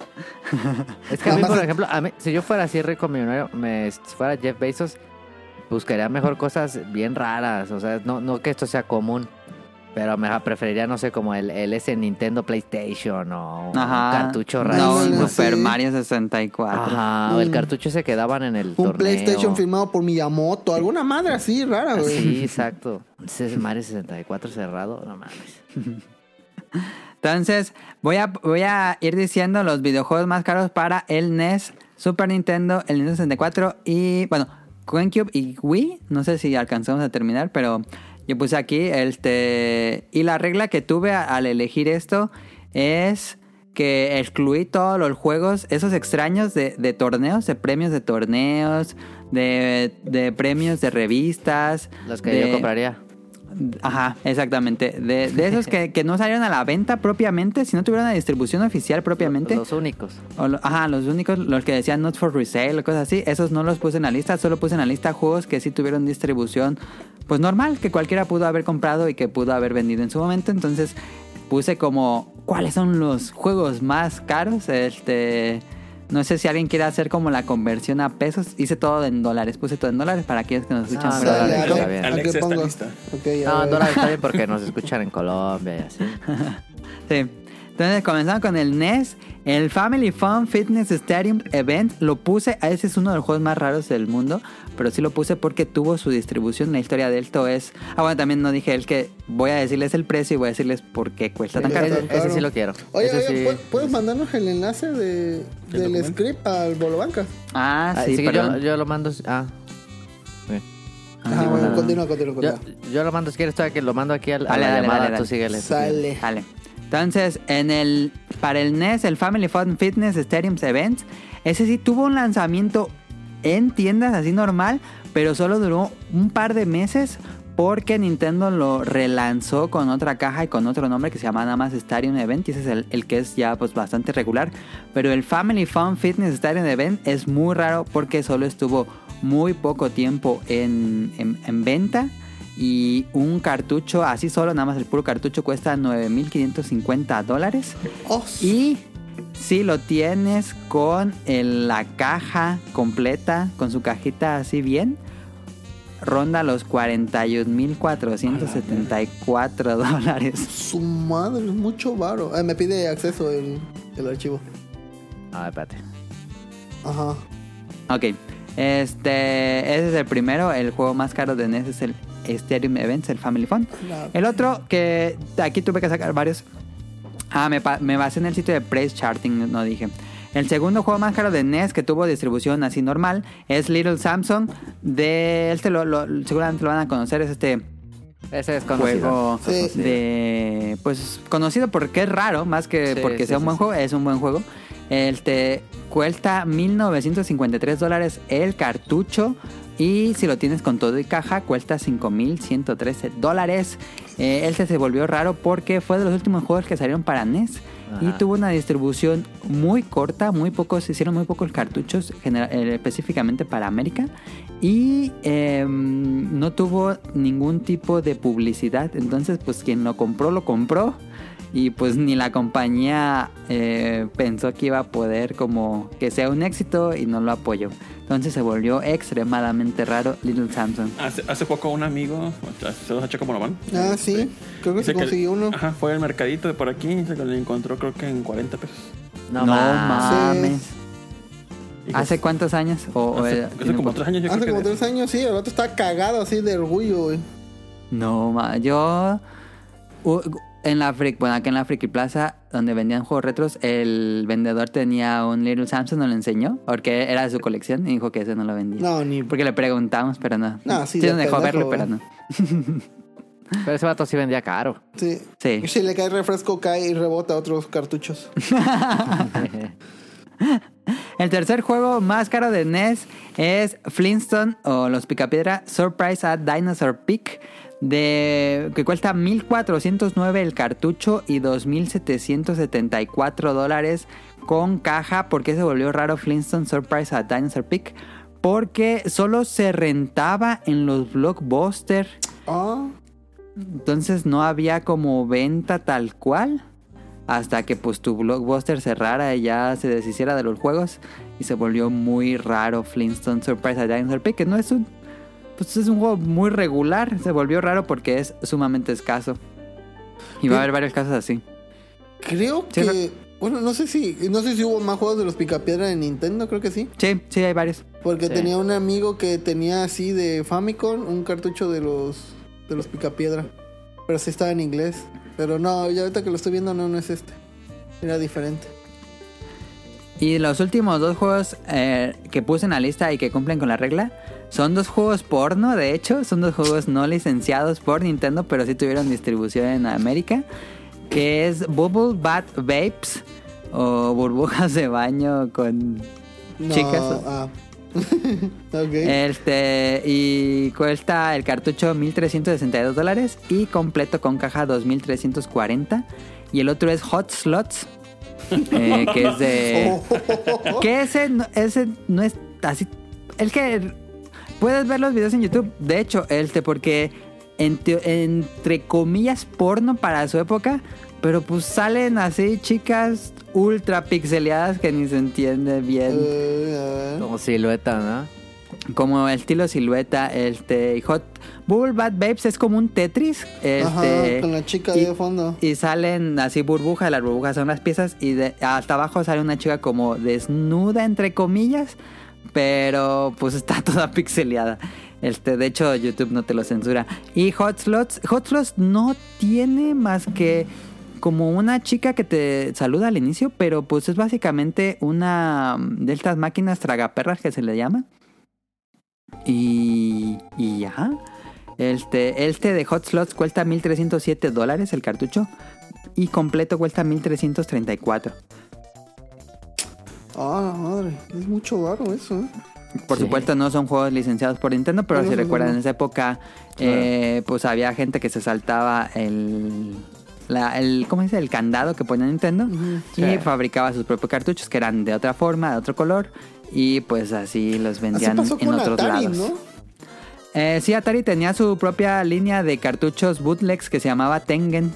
Speaker 3: Es que a mí, por ejemplo, a mí, si yo fuera así rico millonario, me, si fuera Jeff Bezos, buscaría mejor cosas bien raras. O sea, no, no que esto sea común. Pero me preferiría, no sé, como el, el ese Nintendo PlayStation o un cartucho
Speaker 1: No,
Speaker 3: rarísimo.
Speaker 1: un Super
Speaker 4: Sí.
Speaker 1: Mario 64.
Speaker 3: Ajá, o el cartucho se quedaban en el
Speaker 4: Un
Speaker 3: torneo.
Speaker 4: PlayStation firmado por Miyamoto, alguna madre así rara, güey.
Speaker 3: Sí, exacto. Ese es Mario 64 cerrado, no mames.
Speaker 1: Entonces, voy a, voy a ir diciendo los videojuegos más caros para el NES, Super Nintendo, el Nintendo 64 y, bueno, GameCube y Wii. No sé si alcanzamos a terminar, pero yo puse aquí, este... Y la regla que tuve al elegir esto es que excluí todos los juegos, esos extraños de, de torneos, de premios de torneos, de, de premios de revistas.
Speaker 3: Los que
Speaker 1: de-
Speaker 3: yo compraría.
Speaker 1: Ajá, exactamente. De, de esos que, que no salieron a la venta propiamente, si no tuvieron una distribución oficial propiamente.
Speaker 3: Los únicos.
Speaker 1: o lo- ajá, los únicos, los que decían not for resale o cosas así, esos no los puse en la lista, solo puse en la lista juegos que sí tuvieron distribución, pues normal, que cualquiera pudo haber comprado y que pudo haber vendido en su momento. Entonces puse como, ¿cuáles son los juegos más caros? Este. No sé si alguien quiere hacer como la conversión a pesos. Hice todo en dólares. Puse todo en dólares para aquellos que nos escuchan
Speaker 3: Ah,
Speaker 1: fuera de
Speaker 3: dale,
Speaker 1: México.
Speaker 3: está bien.
Speaker 4: ¿A
Speaker 2: Alex
Speaker 4: qué
Speaker 2: está
Speaker 4: pongo?
Speaker 2: lista.
Speaker 4: Ok, a
Speaker 3: No,
Speaker 4: ver.
Speaker 3: dólares está bien porque nos escuchan en Colombia y así.
Speaker 1: Sí. Entonces comenzamos con el NES. El Family Fun Fitness Stadium Event lo puse. a Ese es uno de los juegos más raros del mundo. Pero sí lo puse porque tuvo su distribución. La historia de esto es. Ah, bueno, también no dije el que voy a decirles el precio y voy a decirles por qué cuesta tan caro.
Speaker 3: Ese, sí lo quiero.
Speaker 4: Oye,
Speaker 3: Ese
Speaker 4: oye,
Speaker 3: sí.
Speaker 4: ¿pu- ¿puedes mandarnos el enlace de, del
Speaker 2: documento?
Speaker 4: script al Bolobancas?
Speaker 1: Ah,
Speaker 3: Ah,
Speaker 1: sí,
Speaker 3: sí, yo, yo lo mando. Ah. Sí.
Speaker 4: Ah,
Speaker 3: sí,
Speaker 4: bueno,
Speaker 3: bueno.
Speaker 4: continúa, continúa,
Speaker 3: Yo,
Speaker 4: continúa.
Speaker 3: yo lo mando, si quieres, todavía que lo mando aquí al, a
Speaker 1: Dale,
Speaker 3: la
Speaker 1: dale,
Speaker 3: llamada.
Speaker 1: dale,
Speaker 3: Tú
Speaker 1: dale.
Speaker 3: síguele. tú síguele.
Speaker 4: Sale.
Speaker 1: Entonces, en el para el NES, el Family Fun Fitness Stadium Events, ese sí tuvo un lanzamiento en tiendas así normal, pero solo duró un par de meses porque Nintendo lo relanzó con otra caja y con otro nombre que se llama nada más Stadium Event. Y ese es el, que es ya pues bastante regular. Pero el Family Fun Fitness Stadium Event es muy raro porque solo estuvo muy poco tiempo en- en venta. Y un cartucho así solo, nada más el puro cartucho cuesta 9.550 dólares.
Speaker 4: Oh,
Speaker 1: Y si lo tienes con el- la caja completa, con su cajita así bien, ronda los 41.474 dólares.
Speaker 4: su madre, es mucho varo. Eh, me pide acceso el, el archivo.
Speaker 3: Ah, espérate.
Speaker 4: Ajá.
Speaker 1: Ok, este, ese es el primero. El juego más caro de NES es el Stadium Events, el Family Fun.
Speaker 4: La-
Speaker 1: El otro, que aquí tuve que sacar varios. Ah, me, basé en el sitio de Price Charting, no dije. El segundo juego más caro de NES que tuvo distribución así normal es Little Samsung. De este lo, lo- seguramente lo van a conocer, es este
Speaker 3: Ese es conocido.
Speaker 1: juego
Speaker 4: Sí.
Speaker 1: de pues conocido porque es raro, más que
Speaker 3: Sí,
Speaker 1: porque
Speaker 3: sí,
Speaker 1: sea un
Speaker 3: sí,
Speaker 1: buen
Speaker 3: sí.
Speaker 1: juego, es un buen juego. Este cuesta 1953 dólares el cartucho y si lo tienes con todo y caja cuesta 5113 dólares. Eh, este se volvió raro porque fue de los últimos juegos que salieron para NES y tuvo una distribución muy corta, muy pocos, se hicieron muy pocos cartuchos eh, específicamente para América y em, no tuvo ningún tipo de publicidad. Entonces, pues quien lo compró, lo compró y pues ni la compañía eh, pensó que iba a poder como que sea un éxito y no lo apoyó. Entonces se volvió extremadamente raro Little Samsung.
Speaker 2: Hace, hace poco un amigo, saludos a Checo Morobán.
Speaker 4: Ah, sí. Creo que se consiguió uno.
Speaker 2: Ajá, fue al mercadito de por aquí y se lo encontró creo que en 40 pesos.
Speaker 3: No,
Speaker 1: No, mames. ¿Hace cuántos años? O, o
Speaker 2: hace, como tres años yo
Speaker 4: Hace
Speaker 2: creo
Speaker 4: como
Speaker 2: que
Speaker 4: tres años, sí. El vato está cagado así de orgullo, güey.
Speaker 1: No, ma, yo en la Freak, bueno, aquí en la Friki Plaza, donde vendían juegos retros, el vendedor tenía un Little Samsung, nos lo enseñó, porque era de su colección y dijo que ese no lo vendía.
Speaker 4: No, ni.
Speaker 1: Porque le preguntamos, pero no.
Speaker 4: No, sí,
Speaker 1: sí
Speaker 4: de
Speaker 1: nos dejó verlo, pero no.
Speaker 3: Pero ese vato sí vendía caro.
Speaker 4: Sí.
Speaker 1: Sí.
Speaker 4: Y si le cae refresco, cae y rebota otros cartuchos.
Speaker 1: El tercer juego más caro de NES es Flintstone o Los Picapiedra Surprise at Dinosaur Peak. De, que cuesta 1409 el cartucho y 2774 dólares con caja. porque se volvió raro Flintstone Surprise at Dinosaur Peak? Porque solo se rentaba en los blockbusters.
Speaker 4: Ah.
Speaker 1: Entonces no había como venta tal cual. Hasta que pues tu blockbuster cerrara y ya se deshiciera de los juegos. Y se volvió muy raro Flintstone Surprise at Dinosaur Peak. Que no es un. Pues es un juego muy regular. Se volvió raro porque es sumamente escaso. Y va a haber varios casos así.
Speaker 4: Creo
Speaker 1: Sí,
Speaker 4: que. Bueno, no sé si. No sé si hubo más juegos de los Picapiedra en Nintendo, creo que sí.
Speaker 1: Sí, sí, hay varios.
Speaker 4: Porque
Speaker 3: Sí.
Speaker 4: tenía un amigo que tenía así de Famicom un cartucho de los. de los Picapiedra. Pero sí estaba en inglés. Pero no, ya ahorita que lo estoy viendo, no, no es este. Era diferente.
Speaker 1: Y los últimos dos juegos eh, que puse en la lista y que cumplen con la regla son dos juegos porno, de hecho, son dos juegos no licenciados por Nintendo, pero sí tuvieron distribución en América, que es Bubble Bath Vapes o burbujas de baño con
Speaker 4: No,
Speaker 1: chicas.
Speaker 4: Ah. ok.
Speaker 1: Este, y cuesta el cartucho 1362 dólares y completo con caja 2340. Y el otro es Hot Slots, eh, que es de. Que ese, no- ese no es así. El que puedes ver los videos en YouTube. De hecho, este, porque en teo- entre comillas porno para su época. Pero pues salen así chicas ultra pixeleadas que ni se entiende bien.
Speaker 4: Eh.
Speaker 3: Como silueta, ¿no?
Speaker 1: como el estilo silueta, este Hot Bubble Bath Babes es como un Tetris, este
Speaker 4: Ajá, con la chica
Speaker 1: y-
Speaker 4: de fondo.
Speaker 1: y salen así burbujas, las burbujas son las piezas y de, hasta abajo sale una chica como desnuda entre comillas, pero pues está toda pixeleada. Este, de hecho YouTube no te lo censura. Y Hot Slots, Hot Slots no tiene más que como una chica que te saluda al inicio, pero pues es básicamente una de estas máquinas tragaperras que se le llama. Y, y ya. Este, este de Hot Slots cuesta 1307 dólares el cartucho. Y completo cuesta 1334.
Speaker 4: Ah, la madre. Es mucho varo eso, ¿eh?
Speaker 1: Por
Speaker 3: Sí.
Speaker 1: supuesto no son juegos licenciados por Nintendo, pero
Speaker 4: No,
Speaker 1: si
Speaker 4: no,
Speaker 1: recuerdan
Speaker 4: no.
Speaker 1: en esa época, eh, pues había gente que se saltaba el, la- el, ¿cómo se dice? El candado que ponía Nintendo y
Speaker 3: Sí.
Speaker 1: fabricaba sus propios cartuchos que eran de otra forma, de otro color y pues así los
Speaker 4: Así
Speaker 1: vendían
Speaker 4: pasó
Speaker 1: en
Speaker 4: con
Speaker 1: otros
Speaker 4: Atari,
Speaker 1: lados.
Speaker 4: ¿no?
Speaker 1: Eh, sí, Atari tenía su propia línea de cartuchos bootlegs que se llamaba Tengen.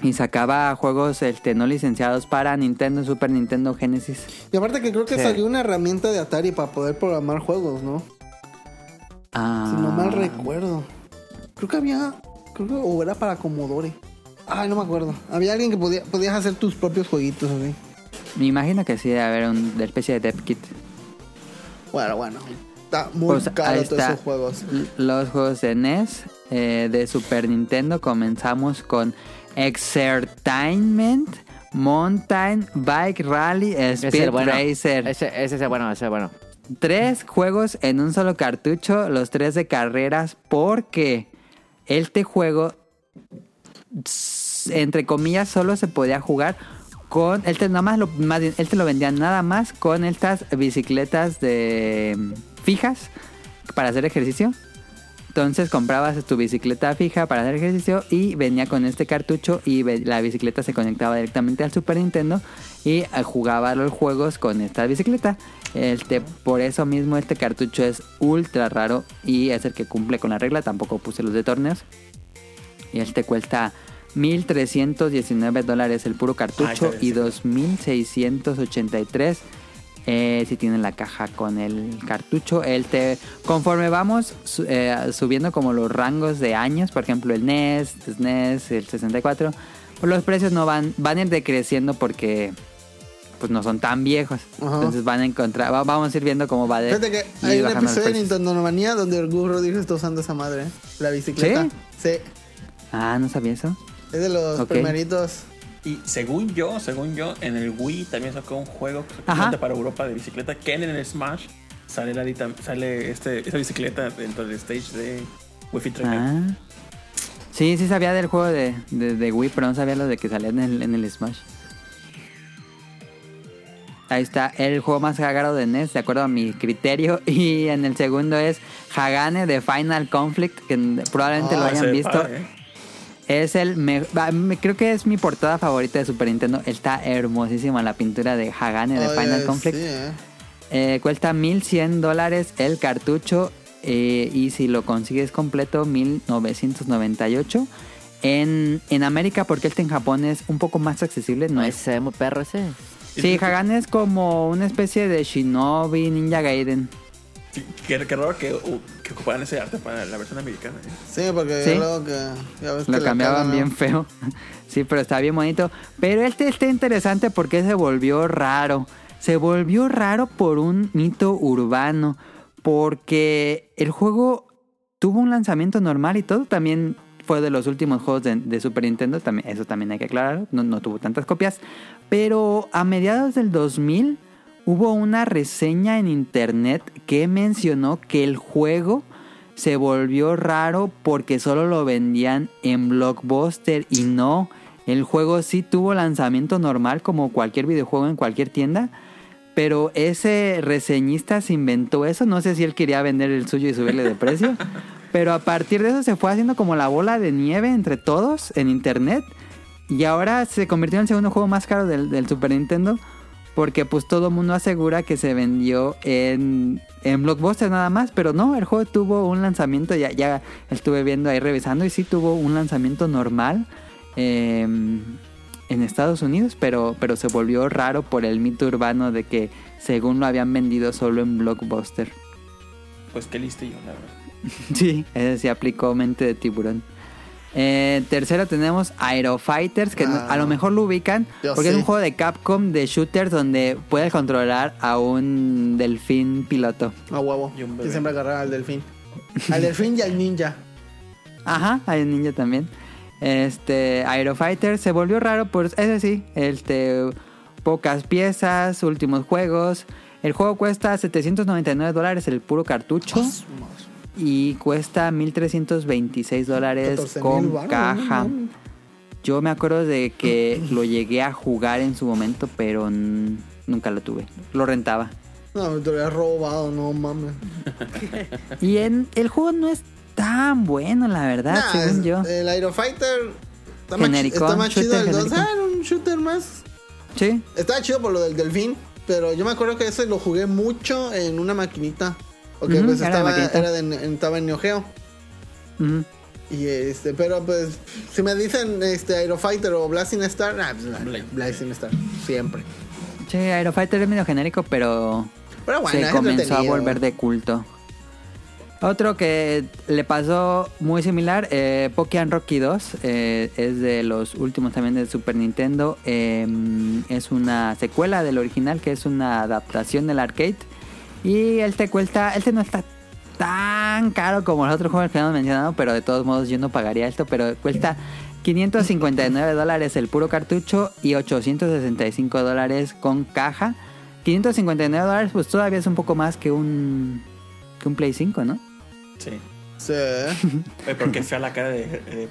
Speaker 1: Y sacaba juegos este, no licenciados para Nintendo, Super Nintendo, Genesis.
Speaker 4: Y aparte que creo que
Speaker 3: Sí.
Speaker 4: salió una herramienta de Atari para poder programar juegos, ¿no?
Speaker 1: Ah,
Speaker 4: Si no mal recuerdo. Creo que había. Creo que o era para Commodore. Ay, no me acuerdo. Había alguien que podía, podías hacer tus propios jueguitos así.
Speaker 1: Me imagino que sí debe haber una especie de dev kit.
Speaker 4: Bueno, bueno. Está muy
Speaker 1: Pues,
Speaker 4: caro todos
Speaker 1: está.
Speaker 4: esos juegos.
Speaker 1: L- Los juegos de NES, eh, de Super Nintendo, comenzamos con Exertainment, Mountain Bike Rally, Speed
Speaker 3: bueno.
Speaker 1: Racer.
Speaker 3: Ese, ese es bueno, ese es bueno.
Speaker 1: Tres juegos en un solo cartucho, los tres de carreras, porque este juego, entre comillas, solo se podía jugar con, él te, nada más lo, más bien, él te lo vendía nada más con estas bicicletas de mm, fijas para hacer ejercicio. Entonces comprabas tu bicicleta fija para hacer ejercicio y venía con este cartucho y la bicicleta se conectaba directamente al Super Nintendo y eh, jugaba los juegos con esta bicicleta. Este, por eso mismo este cartucho es ultra raro y es el que cumple con la regla. Tampoco puse los de torneos. Y este cuesta 1.319 dólares el puro cartucho
Speaker 2: Ah, está
Speaker 1: y
Speaker 2: bien,
Speaker 1: 2.683 eh, si tiene la caja con el cartucho. El te, conforme vamos su- eh, subiendo como los rangos de años, por ejemplo el NES, SNES, el 64, pues los precios no van, van a ir decreciendo porque pues no son tan viejos.
Speaker 4: Ajá.
Speaker 1: Entonces van a encontrar, va- vamos a ir viendo cómo va de
Speaker 4: Fíjate que hay un episodio de. Nintendo Manía donde el Gus Rodríguez está usando esa madre, ¿eh? la bicicleta. Sí.
Speaker 1: Ah, no sabía eso.
Speaker 4: Es de los
Speaker 1: Ok.
Speaker 4: primeritos.
Speaker 2: Y según yo, según yo, en el Wii también sacó un juego
Speaker 1: Ajá.
Speaker 2: para Europa de bicicleta. Que en el Smash sale, la, sale este, esa bicicleta dentro del stage de Wi-Fi.
Speaker 1: Ah. Sí, sí sabía del juego de, de, de Wii, pero no sabía lo de que salía en el, en el Smash. Ahí está, el juego más cagado de NES, de acuerdo a mi criterio. Y en el segundo es Hagane de Final Conflict, que probablemente
Speaker 4: Ah,
Speaker 1: lo hayan
Speaker 2: ese
Speaker 1: visto.
Speaker 2: padre, ¿eh?
Speaker 1: Es el me- va, me- creo que es mi portada favorita de Super Nintendo. Está hermosísima la pintura de Hagane de Final Conflict.
Speaker 4: sí, ¿eh?
Speaker 1: Eh, cuesta 1100 dólares el cartucho eh, y si lo consigues completo 1998. En, en América, porque este en Japón es un poco más accesible, no es.
Speaker 3: es ese muy perro ese.
Speaker 1: Sí, Hagan es como una especie de Shinobi Ninja Gaiden.
Speaker 2: Sí, Qué, qué raro que, uh, que ocuparan ese arte para la versión americana. ¿eh?
Speaker 4: Sí, porque
Speaker 1: Sí.
Speaker 4: luego que. ya ves
Speaker 1: Lo cambiaban bien feo. Sí, pero está bien bonito. Pero este está interesante porque se volvió raro. Se volvió raro por un mito urbano. Porque el juego tuvo un lanzamiento normal y todo. También fue de los últimos juegos de, de Super Nintendo. También, eso también hay que aclararlo. No, no tuvo tantas copias. Pero a mediados del 2000 hubo una reseña en internet que mencionó que el juego se volvió raro porque solo lo vendían en Blockbuster y no. El juego sí tuvo lanzamiento normal como cualquier videojuego en cualquier tienda. Pero ese reseñista se inventó eso. No sé si él quería vender el suyo y subirle de precio. pero a partir de eso se fue haciendo como la bola de nieve entre todos en internet. Y ahora se convirtió en el segundo juego más caro del, del Super Nintendo. Porque pues todo el mundo asegura que se vendió en, en Blockbuster nada más. Pero no, el juego tuvo un lanzamiento. Ya, ya estuve viendo ahí revisando. Y sí tuvo un lanzamiento normal. eh, en Estados Unidos. Pero, pero se volvió raro por el mito urbano de que según lo habían vendido solo en Blockbuster.
Speaker 2: Pues qué listillo, la verdad.
Speaker 1: Sí, ese sí aplicó mente de tiburón. Eh, tercero tenemos Aero Fighters, que no-
Speaker 4: Ah,
Speaker 1: a lo mejor lo ubican, porque es un juego de Capcom de shooters donde puedes controlar a un delfín piloto.
Speaker 4: A huevo. Que siempre agarrar al delfín. Al delfín y al ninja.
Speaker 1: Ajá, hay un ninja también. Este, Aero Fighters se volvió raro, pues ese sí, este, pocas piezas, últimos juegos. El juego cuesta 799 dólares el puro cartucho. Y cuesta 1326 dólares
Speaker 4: 14,000
Speaker 1: con caja.
Speaker 4: ¿no?
Speaker 1: Yo me acuerdo de que lo llegué a jugar en su momento, pero nunca lo tuve. Lo rentaba.
Speaker 4: No, me te lo había robado, no mames.
Speaker 1: Y en, el juego no es tan bueno, la verdad,
Speaker 4: Nah,
Speaker 1: según
Speaker 4: es-
Speaker 1: yo.
Speaker 4: El Aero Fighter está más,
Speaker 1: Genericón,
Speaker 4: está más chido
Speaker 1: shooter
Speaker 4: el 2.
Speaker 1: genericón.
Speaker 4: Ah, era un shooter más.
Speaker 1: Sí.
Speaker 4: Estaba chido por lo del delfín, pero yo me acuerdo que ese lo jugué mucho en una maquinita.
Speaker 1: Ujú,
Speaker 4: pues
Speaker 1: era
Speaker 4: estaba, era de- en- estaba en Neo Geo. Y este, pero pues, si me dicen este Aero Fighter o Blasting Star, ah, pues,
Speaker 2: Bla-
Speaker 4: Blasting Star, siempre.
Speaker 1: Sí, Aerofighter es medio genérico, pero
Speaker 4: Pero bueno,
Speaker 1: se comenzó a volver de culto. Otro que le pasó muy similar, eh, Pokémon Rocky 2, eh, es de los últimos también de Super Nintendo. eh, es una secuela del original, que es una adaptación del arcade. Y este cuesta, este no está tan caro como los otros juegos que hemos mencionado, pero de todos modos yo no pagaría esto, pero cuesta 559 dólares el puro cartucho y 865 dólares con caja. 559 dólares pues todavía es un poco más que un, que un Play 5, ¿no?
Speaker 2: Sí.
Speaker 4: Sí.
Speaker 2: Oye, pero qué fea la cara de, de-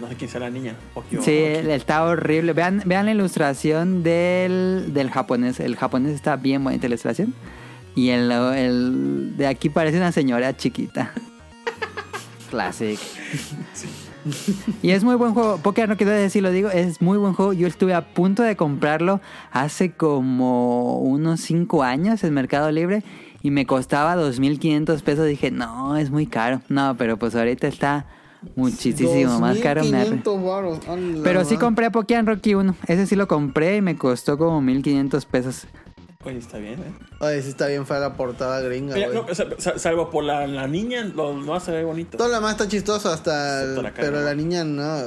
Speaker 2: No sé quién sea la niña. Pokio-
Speaker 1: Sí, está horrible. Vean, vean la ilustración del, del japonés. El japonés está bien bonita la ilustración. Y el, el de aquí parece una señora chiquita.
Speaker 3: Classic.
Speaker 1: Y es muy buen juego. Pokémon no quiero decir, lo digo, es muy buen juego. Yo estuve a punto de comprarlo hace como unos 5 años en Mercado Libre y me costaba 2.500 pesos. Dije, no, es muy caro. No, pero pues ahorita está muchísimo más caro. me arre-
Speaker 4: 2500 varos. A la
Speaker 1: Pero sí compré Pokémon Rocky 1. Ese sí lo compré y me costó como 1.500 pesos.
Speaker 2: Oye, está bien, ¿eh?
Speaker 4: Oye, sí está bien fea la portada gringa,
Speaker 2: Mira, no, salvo por la, la niña, lo no se ve bonito.
Speaker 4: Todo lo demás está chistoso hasta... el-
Speaker 2: Excepto la cara,
Speaker 4: pero
Speaker 2: ¿no?
Speaker 4: la niña no.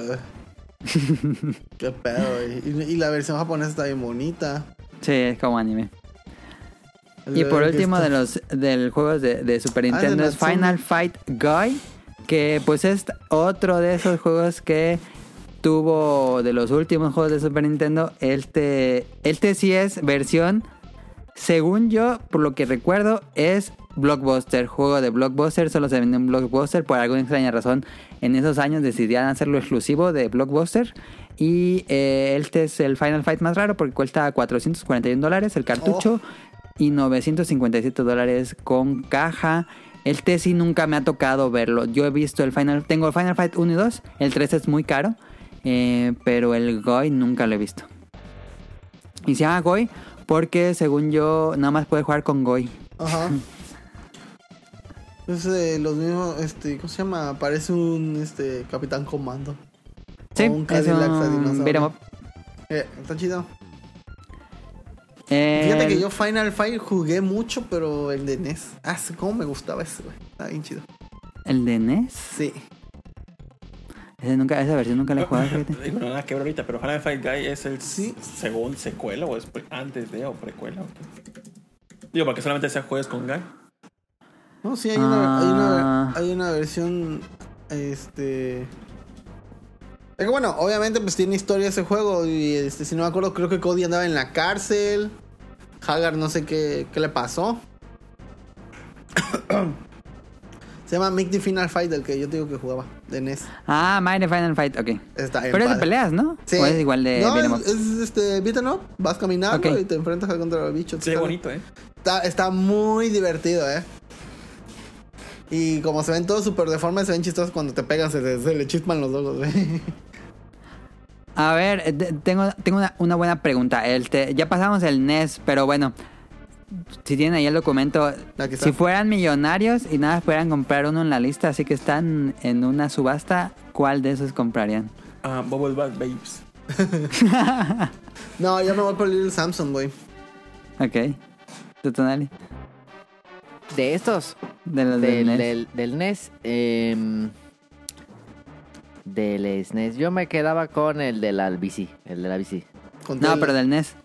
Speaker 4: Qué pedo, güey. Y, y la versión japonesa está bien bonita.
Speaker 1: Sí, es como anime. Y por último de los del juegos de, de Super
Speaker 4: Ah,
Speaker 1: Nintendo es. Final Fight Guy, que pues es otro de esos juegos que tuvo de los últimos juegos de Super Nintendo. Este, este sí es versión, según yo, por lo que recuerdo, es Blockbuster, juego de Blockbuster, solo se vende en Blockbuster, por alguna extraña razón en esos años decidieron hacerlo exclusivo de Blockbuster. Y eh, este es el Final Fight más raro porque cuesta 441 dólares el cartucho y 957 dólares con caja. El T sí nunca me ha tocado verlo. Yo he visto el Final, tengo el Final Fight 1 y 2, el 3 es muy caro, eh, pero el Goi nunca lo he visto. Y se llama Goi porque según yo nada más puede jugar con Goi.
Speaker 4: Ajá. Es de los mismos, este, ¿cómo se llama? Parece un, este, Capitán Comando.
Speaker 1: Sí,
Speaker 4: O un Cadillac
Speaker 1: un up.
Speaker 4: Eh, está chido.
Speaker 1: Eh,
Speaker 4: Fíjate que yo Final Fight jugué mucho, pero el de NES. Ah, cómo me gustaba ese, güey. Está bien chido.
Speaker 1: El de NES.
Speaker 4: Sí.
Speaker 1: Ese nunca, esa versión nunca la he jugado.
Speaker 2: Digo, no nada que ver ahorita, pero Final Fight Guy es el
Speaker 4: Sí.
Speaker 2: segundo secuela o es antes de o precuela. ¿o qué? Digo, para que solamente sea juegues con Guy.
Speaker 4: No, sí, hay una, hay
Speaker 1: Ah.
Speaker 4: una, hay una versión, este... Es que bueno, obviamente pues tiene historia ese juego y este, si no me acuerdo, creo que Cody andaba en la cárcel. Hagar no sé qué, qué le pasó. Se llama Make the Final Fight, el que yo te digo que jugaba, de NES.
Speaker 1: Ah, Mighty Final Fight, ok.
Speaker 4: Está bien
Speaker 1: Pero es de peleas, ¿no?
Speaker 4: Sí.
Speaker 1: O es igual de
Speaker 4: no,
Speaker 1: beat'em
Speaker 4: es,
Speaker 1: up?
Speaker 4: es, este beat'em up, vas caminando y te enfrentas contra el bicho.
Speaker 2: Se ve bonito, ¿eh?
Speaker 4: Está, está muy divertido, ¿eh? Y como se ven todos súper deformes, se ven chistosos cuando te pegan, se, le- se le chispan los ojos, güey.
Speaker 1: A ver, eh, tengo, tengo una, una buena pregunta. Este, ya pasamos el NES, pero bueno, si tienen ahí el documento, si fueran millonarios y nada, pudieran comprar uno en la lista, así que están en una subasta, ¿cuál de esos comprarían?
Speaker 2: Ah, Bubble Bath Babes.
Speaker 4: No, yo me voy por el Samsung, güey.
Speaker 1: Ok.
Speaker 3: De estos,
Speaker 1: De los del
Speaker 3: del,
Speaker 1: NES.
Speaker 3: del, del NES, em, del SNES, yo me quedaba con el de la bici, el de la bici.
Speaker 4: Con
Speaker 1: No, pero
Speaker 4: el-
Speaker 1: del NES.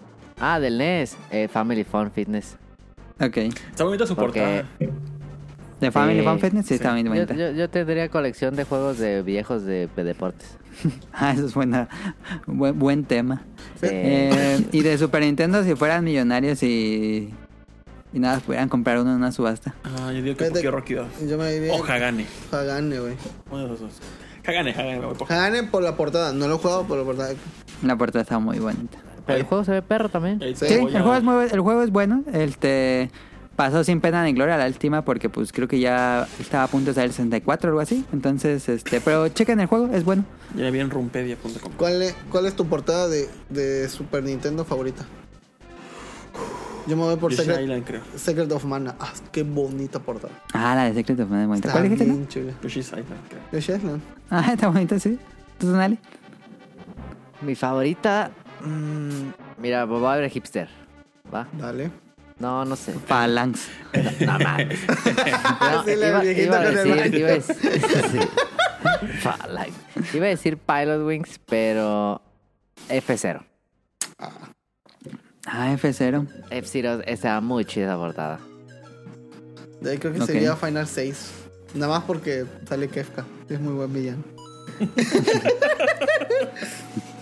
Speaker 3: Ah, del NES, eh, Family Fun Fitness.
Speaker 1: Ok.
Speaker 2: Está bonita su
Speaker 3: Porque-
Speaker 2: portada.
Speaker 1: ¿De Family Fun Fitness? Sí,
Speaker 2: sí.
Speaker 1: está muy bonita.
Speaker 3: yo, yo tendría colección de juegos de viejos de, de deportes.
Speaker 1: Ah, eso es buena, buen, buen tema.
Speaker 3: Sí.
Speaker 1: Eh, y de Super Nintendo, si fueran millonarios y, y nada, pudieran comprar uno en una subasta.
Speaker 2: Ah, yo digo que
Speaker 4: Fíjate-
Speaker 2: Rocky 2.
Speaker 4: Yo me diría...
Speaker 2: O Hagane.
Speaker 4: Hagane, güey.
Speaker 2: Uno de los dos. Hagane, Hagane,
Speaker 4: Hagane por la portada. No lo he jugado por la portada.
Speaker 1: La portada está muy bonita.
Speaker 3: Pero el juego se ve perro también.
Speaker 1: Sí, el
Speaker 2: a-
Speaker 1: juego, es muy, el juego es bueno. Este, pasó sin pena ni gloria la última porque pues creo que ya estaba a punto de salir el 64 o algo así. Entonces, este, pero chequen el juego, es bueno.
Speaker 2: Ya vi en rumpedia.com.
Speaker 4: ¿Cuál es, ¿Cuál es tu portada de, de Super Nintendo favorita? Yo me voy por Secret,
Speaker 2: Island, creo.
Speaker 4: Secret of Mana. Ah, qué bonita portada.
Speaker 1: Ah, la de Secret of Mana, bonita.
Speaker 4: Está
Speaker 1: ¿Cuál dijiste?
Speaker 4: bien chula.
Speaker 2: Yoshi's Island, creo.
Speaker 4: Yoshi Island.
Speaker 1: Ah, está bonita, sí. ¿Tú, Sonali?
Speaker 3: Mi favorita. Mm, mira, voy a ver hipster. ¿Va?
Speaker 4: Dale.
Speaker 3: No, no sé.
Speaker 1: Phalanx.
Speaker 3: No mames. No,
Speaker 4: Sí, la
Speaker 3: iba, a
Speaker 4: con el
Speaker 3: decir,
Speaker 4: baño.
Speaker 3: iba a decir, sí. Fuck, Iba a decir Pilot Wings, pero F0.
Speaker 1: Ah, F0.
Speaker 3: F0 está muy chida portada.
Speaker 4: De ahí creo que
Speaker 1: Ok.
Speaker 4: sería Final 6. Nada más porque sale Kefka. Es muy buen villano.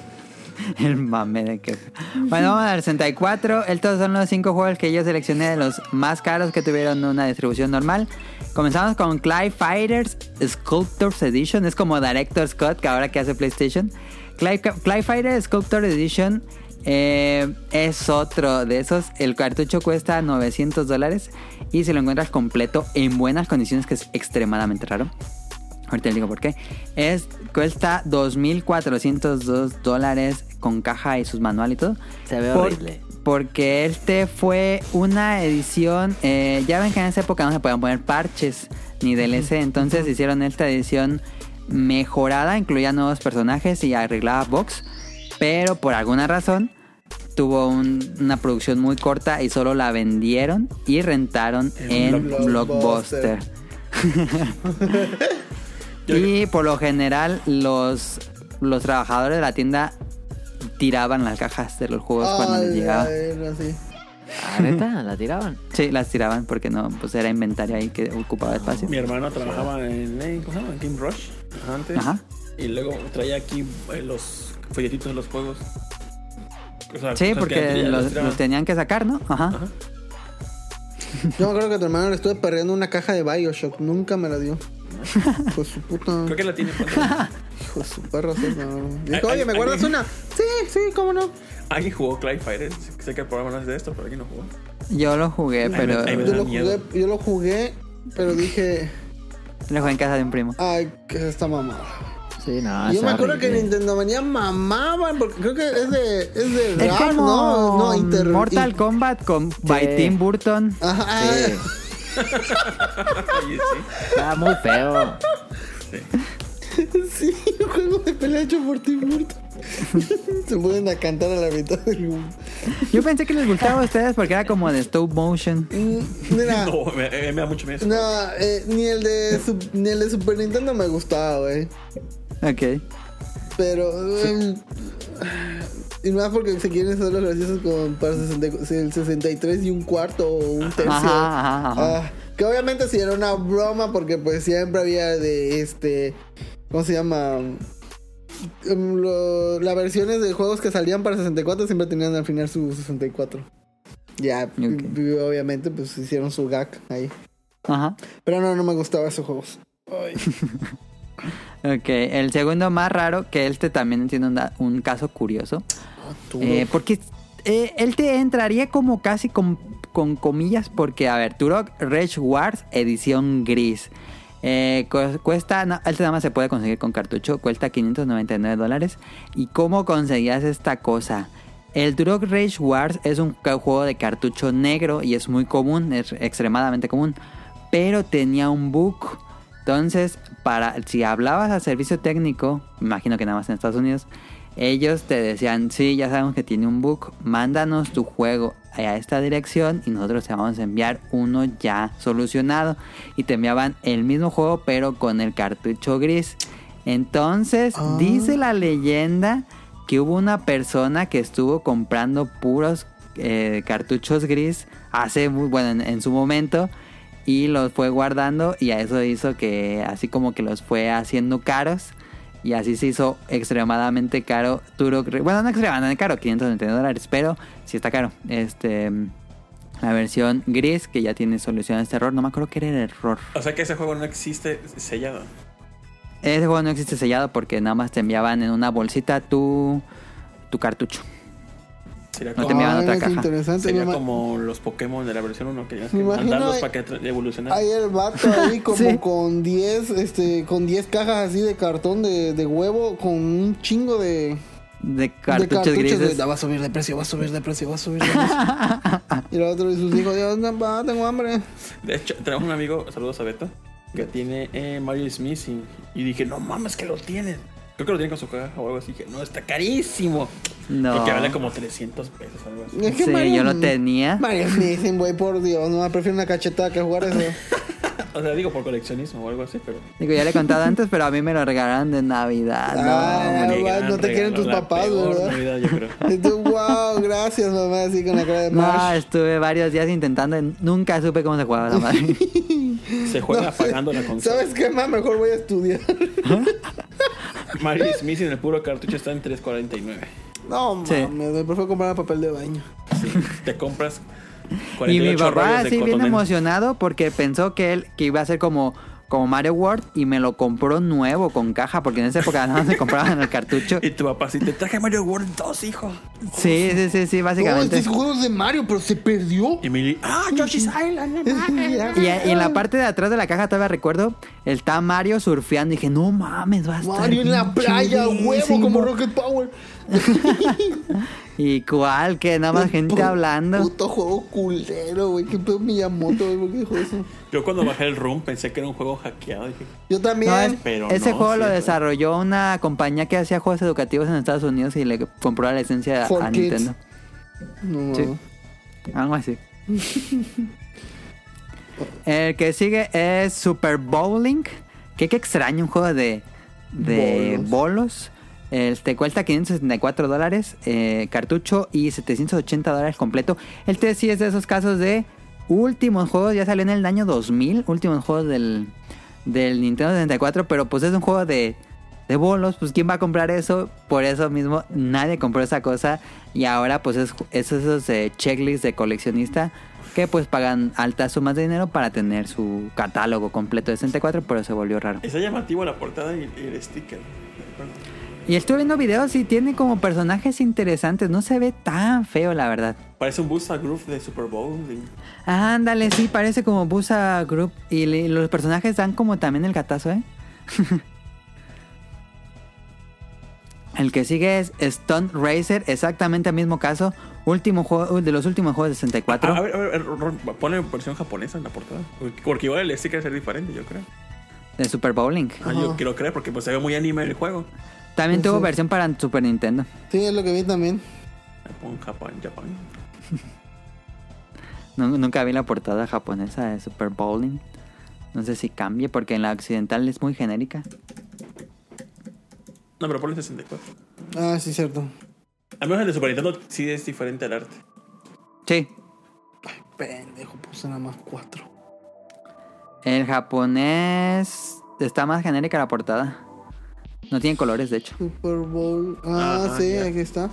Speaker 1: El mame de que. Bueno, vamos al 64. Estos son los cinco juegos que yo seleccioné de los más caros que tuvieron una distribución normal. Comenzamos con Clive Fighters Sculptors Edition. Es como Director's Cut, que ahora que hace PlayStation. Clive, Clive Fighter Sculptor Edition eh, es otro de esos. El cartucho cuesta 900 dólares. Y si lo encuentras completo en buenas condiciones, que es extremadamente raro. Ahorita les digo por qué. Es, cuesta 2.402 dólares con caja y sus manual y todo.
Speaker 3: Se ve
Speaker 1: Por-
Speaker 3: horrible.
Speaker 1: Porque este fue una edición. eh, ya ven que en esa época no se podían poner parches ni DLC. Entonces hicieron esta edición mejorada. Incluía nuevos personajes y arreglaba box. Pero por alguna razón tuvo un- una producción muy corta y solo la vendieron y rentaron
Speaker 2: En
Speaker 1: en
Speaker 4: Blockbuster.
Speaker 1: Blockbuster. y por lo general los, los trabajadores de la tienda tiraban las cajas de los juegos cuando les llegaba.
Speaker 4: ay, no, sí.
Speaker 3: Ah, neta, la tiraban.
Speaker 1: Sí, las tiraban porque no, pues era inventario ahí que ocupaba espacio.
Speaker 2: Mi hermano trabajaba en, en- ¿cómo se llama? Game Rush antes.
Speaker 1: Ajá.
Speaker 2: Y luego traía aquí eh, los folletitos de los juegos. O sea,
Speaker 1: Sí, porque los, tenían que sacar, ¿no? Ajá.
Speaker 2: Ajá.
Speaker 4: Yo me acuerdo que a tu hermano le estuve perdiendo una caja de Bioshock. Nunca me la dio. Pues su puta.
Speaker 2: Creo que la tiene.
Speaker 4: Hijo de su perro. sí, no. Dijo, oye, ¿me guardas una? Sí, sí, cómo no.
Speaker 2: Alguien jugó Clive Fighter. Sé que el programa no es de esto, pero alguien no jugó.
Speaker 1: Yo lo jugué,
Speaker 2: me-
Speaker 1: pero
Speaker 2: ay, me
Speaker 4: Yo lo, jugué, yo lo jugué, pero dije,
Speaker 1: lo jugué en casa de un primo.
Speaker 4: ay, que es esta mamada.
Speaker 3: Sí, no.
Speaker 4: yo me acuerdo que
Speaker 3: horrible.
Speaker 4: Nintendo Manía mamaban, porque creo que es de, es de
Speaker 1: Es
Speaker 4: Rare,
Speaker 1: como
Speaker 4: ¿no? No, Inter.
Speaker 1: Mortal Kombat con by Tim Burton.
Speaker 4: Ajá.
Speaker 3: Sí,
Speaker 2: Oye, sí.
Speaker 3: está muy feo.
Speaker 4: Sí, un juego de pelea hecho por Tim Burton. Se pueden a cantar a la mitad del mundo.
Speaker 1: Yo pensé que les gustaba a ustedes porque era como de stop motion.
Speaker 4: Mm, Mira, no,
Speaker 2: No, me, eh, me da mucho miedo.
Speaker 4: eh, ni, el de, ni el de Super Nintendo me gustaba, güey.
Speaker 1: Ok.
Speaker 4: Pero. eh, y más porque se quieren hacer los graciosos con para 60 el 63 y un cuarto o un tercio.
Speaker 1: Ajá, ajá, ajá.
Speaker 4: Ah, que obviamente sí era una broma porque pues siempre había de este. ¿Cómo se llama? Em, las versiones de juegos que salían para 64 siempre tenían al final su 64. Ya, obviamente pues hicieron su gag ahí.
Speaker 1: Ajá.
Speaker 4: Pero no, no me gustaban esos juegos. Ay.
Speaker 1: Ok. El segundo más raro, que este también tiene un, caso curioso. Eh, porque eh, él te entraría como casi con, con comillas porque, a ver, Turok Rage Wars edición gris. Eh, cu- cuesta, no, este nada más se puede conseguir con cartucho, cuesta 599 dólares. ¿Y cómo conseguías esta cosa? El Turok Rage Wars es un juego de cartucho negro y es muy común, es extremadamente común, pero tenía un bug. Entonces, para si hablabas a servicio técnico, imagino que nada más en Estados Unidos, ellos te decían, sí, ya sabemos que tiene un bug, mándanos tu juego a esta dirección y nosotros te vamos a enviar uno ya solucionado. Y te enviaban el mismo juego pero con el cartucho gris. Entonces,
Speaker 4: Ah.
Speaker 1: dice la leyenda que hubo una persona que estuvo comprando puros eh, cartuchos gris hace muy bueno en, en su momento y los fue guardando y a eso hizo que así como que los fue haciendo caros. Y así se hizo extremadamente caro Turok bueno no extremadamente caro 599 dólares pero sí está caro. Este la versión gris que ya tiene solución a este error no me acuerdo qué era el error.
Speaker 2: O sea que ese juego no existe sellado.
Speaker 1: ese juego no existe sellado porque nada más te enviaban en una bolsita tu tu cartucho
Speaker 2: Sería
Speaker 1: No
Speaker 2: como,
Speaker 1: te enviaban otra caja.
Speaker 4: interesante.
Speaker 2: sería
Speaker 4: ima-
Speaker 2: como los Pokémon de la versión 1 que tenías que mandarlos
Speaker 4: ahí-
Speaker 2: para que evolucionaran.
Speaker 4: Hay el vato ahí como
Speaker 1: Sí.
Speaker 4: con 10 este con 10 cajas así de cartón de, de huevo con un chingo de,
Speaker 1: De
Speaker 4: de
Speaker 1: cartuchos, grises.
Speaker 4: de, va a subir de precio, va a subir de precio, va a subir de precio. y el otro de sus hijos, Dios, no, tengo hambre.
Speaker 2: De hecho, tenemos un amigo, saludos a Beto, que tiene eh, Mario is Missing. Y dije, no mames, que lo tiene. Creo que lo tiene con su caja o algo así. Dije, no, está carísimo.
Speaker 1: No.
Speaker 2: Porque vale como 300 pesos, algo así.
Speaker 4: Es que
Speaker 1: Sí,
Speaker 4: Mario-
Speaker 1: yo lo tenía.
Speaker 4: Mario Smith, güey, por Dios, no, prefiero una cachetada que jugar eso.
Speaker 2: O sea, digo por coleccionismo o algo así, pero.
Speaker 1: Digo, ya le he contado antes, pero a mí me lo regalaron de Navidad. No,
Speaker 4: Ah,
Speaker 2: gran
Speaker 4: no te quieren tus papás, ¿verdad?
Speaker 2: Navidad, yo creo.
Speaker 4: Y tú, wow, gracias, mamá, así con la cara de
Speaker 1: No,
Speaker 4: Marsh.
Speaker 1: estuve varios días intentando y nunca supe cómo se jugaba la madre.
Speaker 2: Se juega apagando la consola.
Speaker 4: ¿Sabes qué, más Mejor voy a estudiar.
Speaker 2: Mario is Missing, el puro cartucho está en 3.49.
Speaker 4: No,
Speaker 1: Sí.
Speaker 4: mames, me prefiero comprar papel de baño.
Speaker 2: Sí, te compras
Speaker 1: y
Speaker 2: 48
Speaker 1: mi papá así bien emocionado porque pensó que él que iba a ser como como Mario World y me lo compró nuevo con caja porque en esa época no se compraban el cartucho.
Speaker 2: Y tu papá sí te traje Mario World 2, hijo.
Speaker 1: Sí, sí, sí, sí,
Speaker 4: No,
Speaker 1: básicamente.
Speaker 4: este juego de Mario, pero se perdió.
Speaker 2: Y me ah, Yoshi's Island. no mames".
Speaker 1: Y, y en la parte de atrás de la caja todavía recuerdo, está Mario surfeando y dije, no mames, va a estar
Speaker 4: Mario en la playa, huevo,
Speaker 1: chidísimo".
Speaker 4: como Rocket Power.
Speaker 1: Y cuál, que nada más gente hablando.
Speaker 4: Puto juego culero, güey. Qué pedo Miyamoto, güey, ¿por qué dijo eso?
Speaker 2: Yo cuando bajé el room pensé que era un juego hackeado. Dije,
Speaker 4: Yo también.
Speaker 1: No, es-
Speaker 2: Pero
Speaker 1: ese
Speaker 2: no,
Speaker 1: juego lo desarrolló una compañía que hacía juegos educativos en Estados Unidos y le compró la licencia
Speaker 4: For
Speaker 1: a
Speaker 4: Kids.
Speaker 1: Nintendo.
Speaker 4: No,
Speaker 1: Sí. Algo así. El que sigue es Super Bowling. Que qué extraño, un juego de, de
Speaker 4: Bolos.
Speaker 1: bolos. Este cuesta 564 dólares eh, cartucho y 780 dólares completo. El T sí es de esos casos de últimos juegos. Ya salió en el año 2000. Últimos juegos del, del Nintendo 64. Pero pues es un juego de, de bolos. Pues ¿quién va a comprar eso? Por eso mismo nadie compró esa cosa. Y ahora pues es, es esos eh, checklists de coleccionista. Que pues pagan altas sumas de dinero para tener su catálogo completo de 64. Pero se volvió raro.
Speaker 2: Está llamativo la portada y el sticker.
Speaker 1: Y estuve viendo videos y tiene como personajes interesantes. No se ve tan feo, la verdad.
Speaker 2: Parece un Busta Groove de Super Bowl.
Speaker 1: Ándale, sí, parece como Busa Group. Y le- los personajes dan como también el gatazo, ¿eh? el que sigue es Stunt Racer, exactamente el mismo caso. Último juego, de los últimos juegos de 64.
Speaker 2: Ah, a ver, a ver, ponle versión japonesa en la portada. Porque- Porque igual el sticker va a ser diferente, yo creo.
Speaker 1: de Super Bowling.
Speaker 2: Ah, yo quiero creer porque pues se ve muy anime el juego.
Speaker 1: También
Speaker 4: Sí,
Speaker 1: tuvo
Speaker 4: sí.
Speaker 1: versión para Super Nintendo.
Speaker 4: Sí, es lo que vi también.
Speaker 2: Japón, Japón, Japón.
Speaker 1: Nu- nunca vi la portada japonesa de Super Bowling. No sé si cambie porque en la occidental es muy genérica.
Speaker 2: No, pero ponle 64.
Speaker 4: Ah, sí, cierto.
Speaker 2: Al menos el de Super Nintendo sí es diferente al arte.
Speaker 1: Sí,
Speaker 4: Pendejo, puse nada más cuatro.
Speaker 1: el japonés está más genérica la portada. No tiene colores, de hecho.
Speaker 4: Super Bowl. Ah,
Speaker 2: Ajá,
Speaker 4: sí,
Speaker 2: ya.
Speaker 4: aquí está.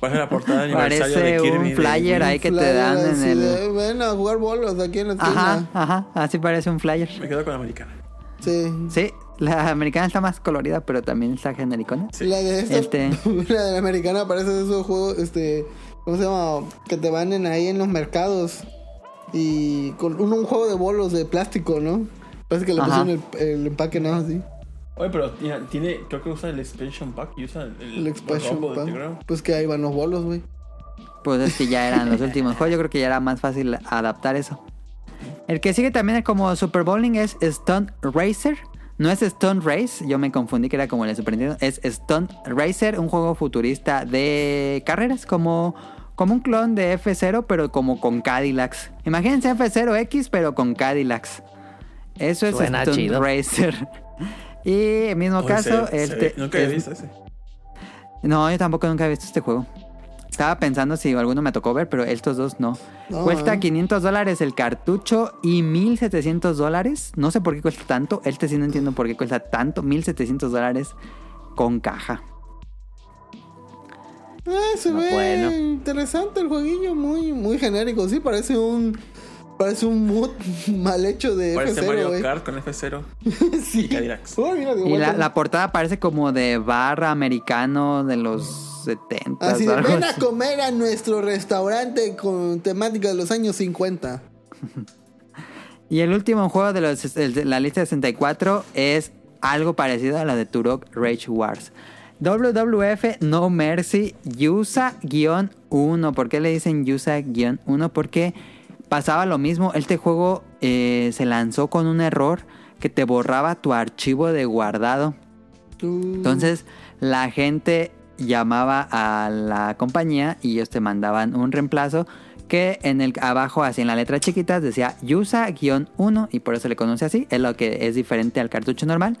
Speaker 2: Parece la portada de aniversario de
Speaker 1: Parece
Speaker 2: Kirby.
Speaker 1: un
Speaker 2: de-
Speaker 1: flyer ahí que te dan en el...
Speaker 4: de, Ven a jugar bolos aquí en la
Speaker 1: Ajá,
Speaker 4: esquina.
Speaker 1: ajá, así parece un flyer.
Speaker 2: Me quedo con la americana.
Speaker 4: Sí.
Speaker 1: Sí, la americana está más colorida, pero también está genericona.
Speaker 2: Sí.
Speaker 4: La de esta,
Speaker 1: Este.
Speaker 4: la de la americana parece de esos juegos, este, ¿cómo se llama? Que te van en ahí en los mercados y con un, un juego de bolos de plástico, ¿no? Parece que le
Speaker 1: Ajá.
Speaker 4: pusieron el, el empaque nada así.
Speaker 2: Oye, pero tiene, tiene- creo que usa el expansion pack y usa el,
Speaker 4: El expansion pack. Pues que ahí van los bolos, güey.
Speaker 1: Pues es que ya eran los últimos juegos. Yo creo que ya era más fácil adaptar eso. El que sigue también como Super Bowling es Stunt Racer. No es Stunt Race, yo me confundí que era como el de Super Nintendo. Es Stunt Racer, un juego futurista de carreras, como, como un clon de F0, pero como con Cadillacs. Imagínense F0X, pero con Cadillacs. Eso es
Speaker 3: Suena chido.
Speaker 1: Racer. Y en mismo
Speaker 2: Oye,
Speaker 1: caso,
Speaker 2: se- se
Speaker 1: este
Speaker 2: ve- Nunca había visto ese.
Speaker 1: no, yo tampoco nunca he visto este juego. Estaba pensando si alguno me tocó ver, pero estos dos no.
Speaker 4: No,
Speaker 1: cuesta
Speaker 4: eh.
Speaker 1: 500 dólares el cartucho y 1700 dólares. No sé por qué cuesta tanto. Este sí no entiendo por qué cuesta tanto. 1700 dólares con caja.
Speaker 4: Eh, se
Speaker 3: No,
Speaker 4: ve
Speaker 3: bueno.
Speaker 4: interesante el jueguillo, muy, muy genérico. Sí, parece un, Parece un mood mal hecho de
Speaker 2: Parece
Speaker 4: F0,
Speaker 2: Mario
Speaker 4: güey.
Speaker 2: Kart con F0
Speaker 4: sí.
Speaker 2: y Cadillacs.
Speaker 4: Oh, mira,
Speaker 1: Y la, portada parece como de barra americano de los 70.
Speaker 4: Así de, ven a comer a nuestro restaurante con temática de los años 50.
Speaker 1: Y el último juego de, los, de la lista de 64 es algo parecido a la de Turok Rage Wars. WWF No Mercy USA-1. ¿Por qué le dicen USA-1? Porque pasaba lo mismo. Este juego eh, se lanzó con un error que te borraba tu archivo de guardado. Entonces la gente llamaba a la compañía y ellos te mandaban un reemplazo que en el abajo, así en la letra chiquitas, decía USA-1 y por eso le conoce así. Es lo que es diferente al cartucho normal.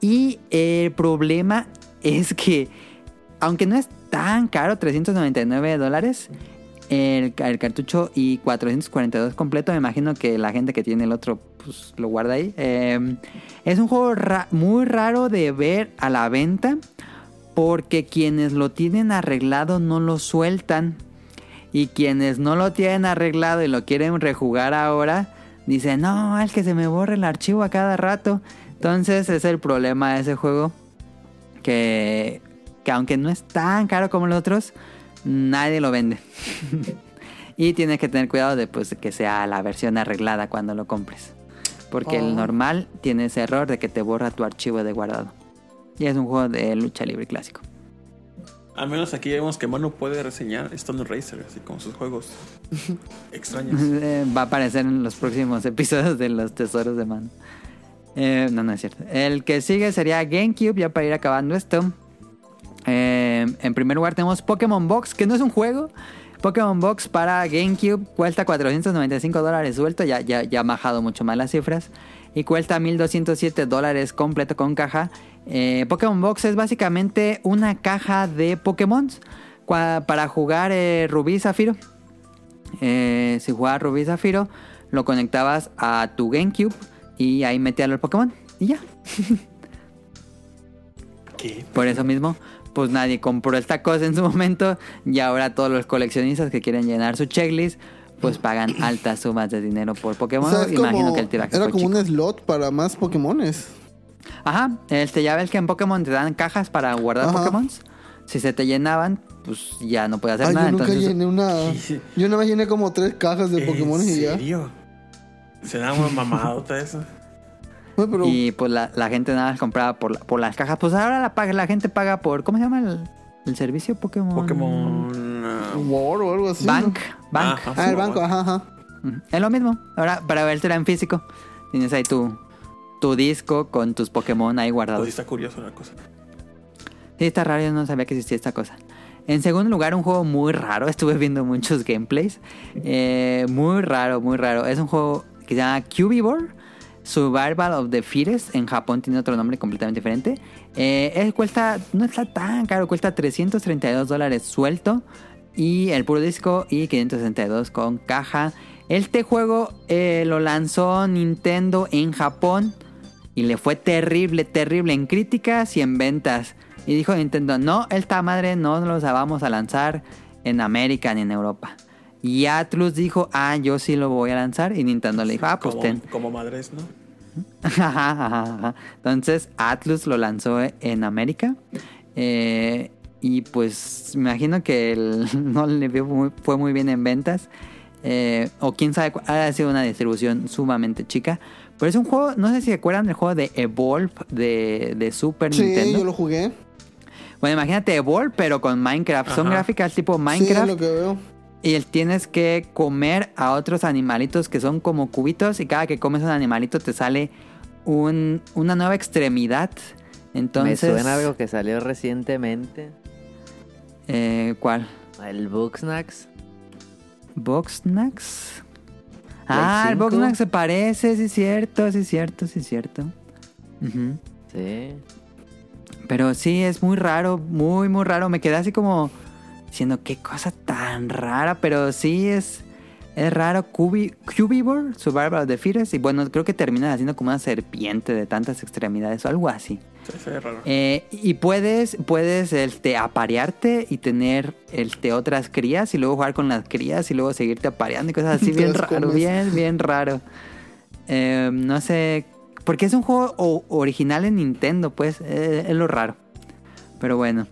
Speaker 1: Y el problema es que, aunque no es tan caro, 399 dólares, el, ca- el cartucho y 442 completo, me imagino que la gente que tiene el otro pues lo guarda ahí. Eh, es un juego muy raro de ver a la venta porque quienes lo tienen arreglado no lo sueltan. Y quienes no lo tienen arreglado y lo quieren rejugar ahora, dicen, no, es que se me borra el archivo a cada rato. Entonces es el problema de ese juego. Que, que aunque no es tan caro como los otros, nadie lo vende. y tienes que tener cuidado de pues, que sea la versión arreglada cuando lo compres. Porque
Speaker 4: Oh.
Speaker 1: el normal tiene ese error de que te borra tu archivo de guardado. Y es un juego de lucha libre clásico.
Speaker 2: Al menos aquí vemos que Manu puede reseñar Stone Racer, así como sus juegos extraños.
Speaker 1: Eh, Va a aparecer en los próximos episodios de los tesoros de mano. Eh, no, no es cierto. El que sigue sería GameCube, ya para ir acabando esto. Eh, en primer lugar tenemos Pokémon Box, que no es un juego. Pokémon Box para GameCube cuesta 495 dólares suelto, ya, ya, ya han bajado mucho más las cifras. Y cuesta 1207 dólares completo con caja. Eh, Pokémon Box es básicamente una caja de Pokémon para jugar eh, Rubí Zafiro. Eh, si jugabas Rubí Zafiro, lo conectabas a tu GameCube y ahí metías el Pokémon. Y ya.
Speaker 2: ¿Qué?
Speaker 1: Por eso mismo, pues nadie compró esta cosa en su momento. Y ahora todos los coleccionistas que quieren llenar su checklist, pues pagan altas sumas de dinero por Pokémon.
Speaker 4: O sea, es
Speaker 1: Imagino
Speaker 4: como-
Speaker 1: que el tiraje
Speaker 4: era
Speaker 1: fue
Speaker 4: como
Speaker 1: chico.
Speaker 4: un slot para más Pokémones.
Speaker 1: Ajá, este, ya ves que en Pokémon te dan cajas para guardar
Speaker 4: Ajá.
Speaker 1: Pokémon. Si se te llenaban, pues ya no puedes hacer
Speaker 4: Ay,
Speaker 1: nada.
Speaker 4: yo nunca
Speaker 1: Entonces,
Speaker 4: llené una. Yo nada más llené como tres cajas de Pokémon
Speaker 2: ¿En
Speaker 4: y ya.
Speaker 2: serio? Se da una mamadota eso.
Speaker 4: Pero
Speaker 1: Y pues la, la gente nada más compraba por, la- por las cajas. Pues ahora la, paga, la gente paga por. ¿Cómo se llama el, el servicio Pokémon?
Speaker 2: Pokémon. ah,
Speaker 4: War o algo así.
Speaker 1: Bank.
Speaker 4: ¿no?
Speaker 1: Bank.
Speaker 4: Ah, el banco, ajá, ajá.
Speaker 1: Es lo mismo. Ahora, para vértela en físico, tienes ahí tu, tu disco con tus Pokémon ahí
Speaker 2: pues
Speaker 1: guardados.
Speaker 2: sí está curioso la cosa.
Speaker 1: Sí, está raro, yo no sabía que existía esta cosa. En segundo lugar, un juego muy raro. Estuve viendo muchos gameplays. Eh, muy raro, muy raro. Es un juego que se llama Cubivore. Survival of the Fittest. En Japón tiene otro nombre completamente diferente. Eh, él cuesta, no está tan caro, cuesta 332 dólares suelto. Y el puro disco y 562 con caja. Este juego eh, lo lanzó Nintendo en Japón. Y le fue terrible, terrible en críticas y en ventas. Y dijo Nintendo, no, esta madre no los vamos a lanzar en América ni en Europa. Y Atlus dijo, ah, yo sí lo voy a lanzar. Y Nintendo le dijo, ah, pues
Speaker 2: como,
Speaker 1: ten.
Speaker 2: como madres, ¿no?
Speaker 1: Entonces Atlus lo lanzó en América. Eh, y pues me imagino que el- no le vio muy- fue muy bien en ventas. Eh, o quién sabe, ha sido una distribución sumamente chica. Pero es un juego, no sé si se acuerdan del juego de Evolve de, de Super
Speaker 4: Sí,
Speaker 1: Nintendo.
Speaker 4: yo lo jugué.
Speaker 1: Bueno, imagínate Evolve, pero con Minecraft. Son gráficas tipo
Speaker 4: Sí,
Speaker 1: Minecraft.
Speaker 4: es lo que veo.
Speaker 1: Y tienes que comer a otros animalitos que son como cubitos. Y cada que comes un animalito te sale un- una nueva extremidad. Entonces.
Speaker 3: Me suena algo que salió recientemente.
Speaker 1: Eh, ¿Cuál?
Speaker 3: El Booksnacks.
Speaker 1: ¿Boxnax? Ah, el se parece, sí es cierto, sí es cierto, sí es cierto.
Speaker 3: Sí.
Speaker 1: Pero sí, es muy raro, muy, muy raro. Me quedé así como diciendo, qué cosa tan rara, pero sí es... Es raro, Cubi, Cubivore, Survival of the Fittest. Y bueno, creo que terminas haciendo como una serpiente de tantas extremidades o algo así.
Speaker 2: Sí, raro.
Speaker 1: Eh, y puedes, puedes este, aparearte y tener este, otras crías y luego jugar con las crías y luego seguirte apareando y cosas así. Bien raro, bien, bien raro. Eh, no sé, porque es un juego o- original en Nintendo, pues eh, es lo raro. Pero bueno.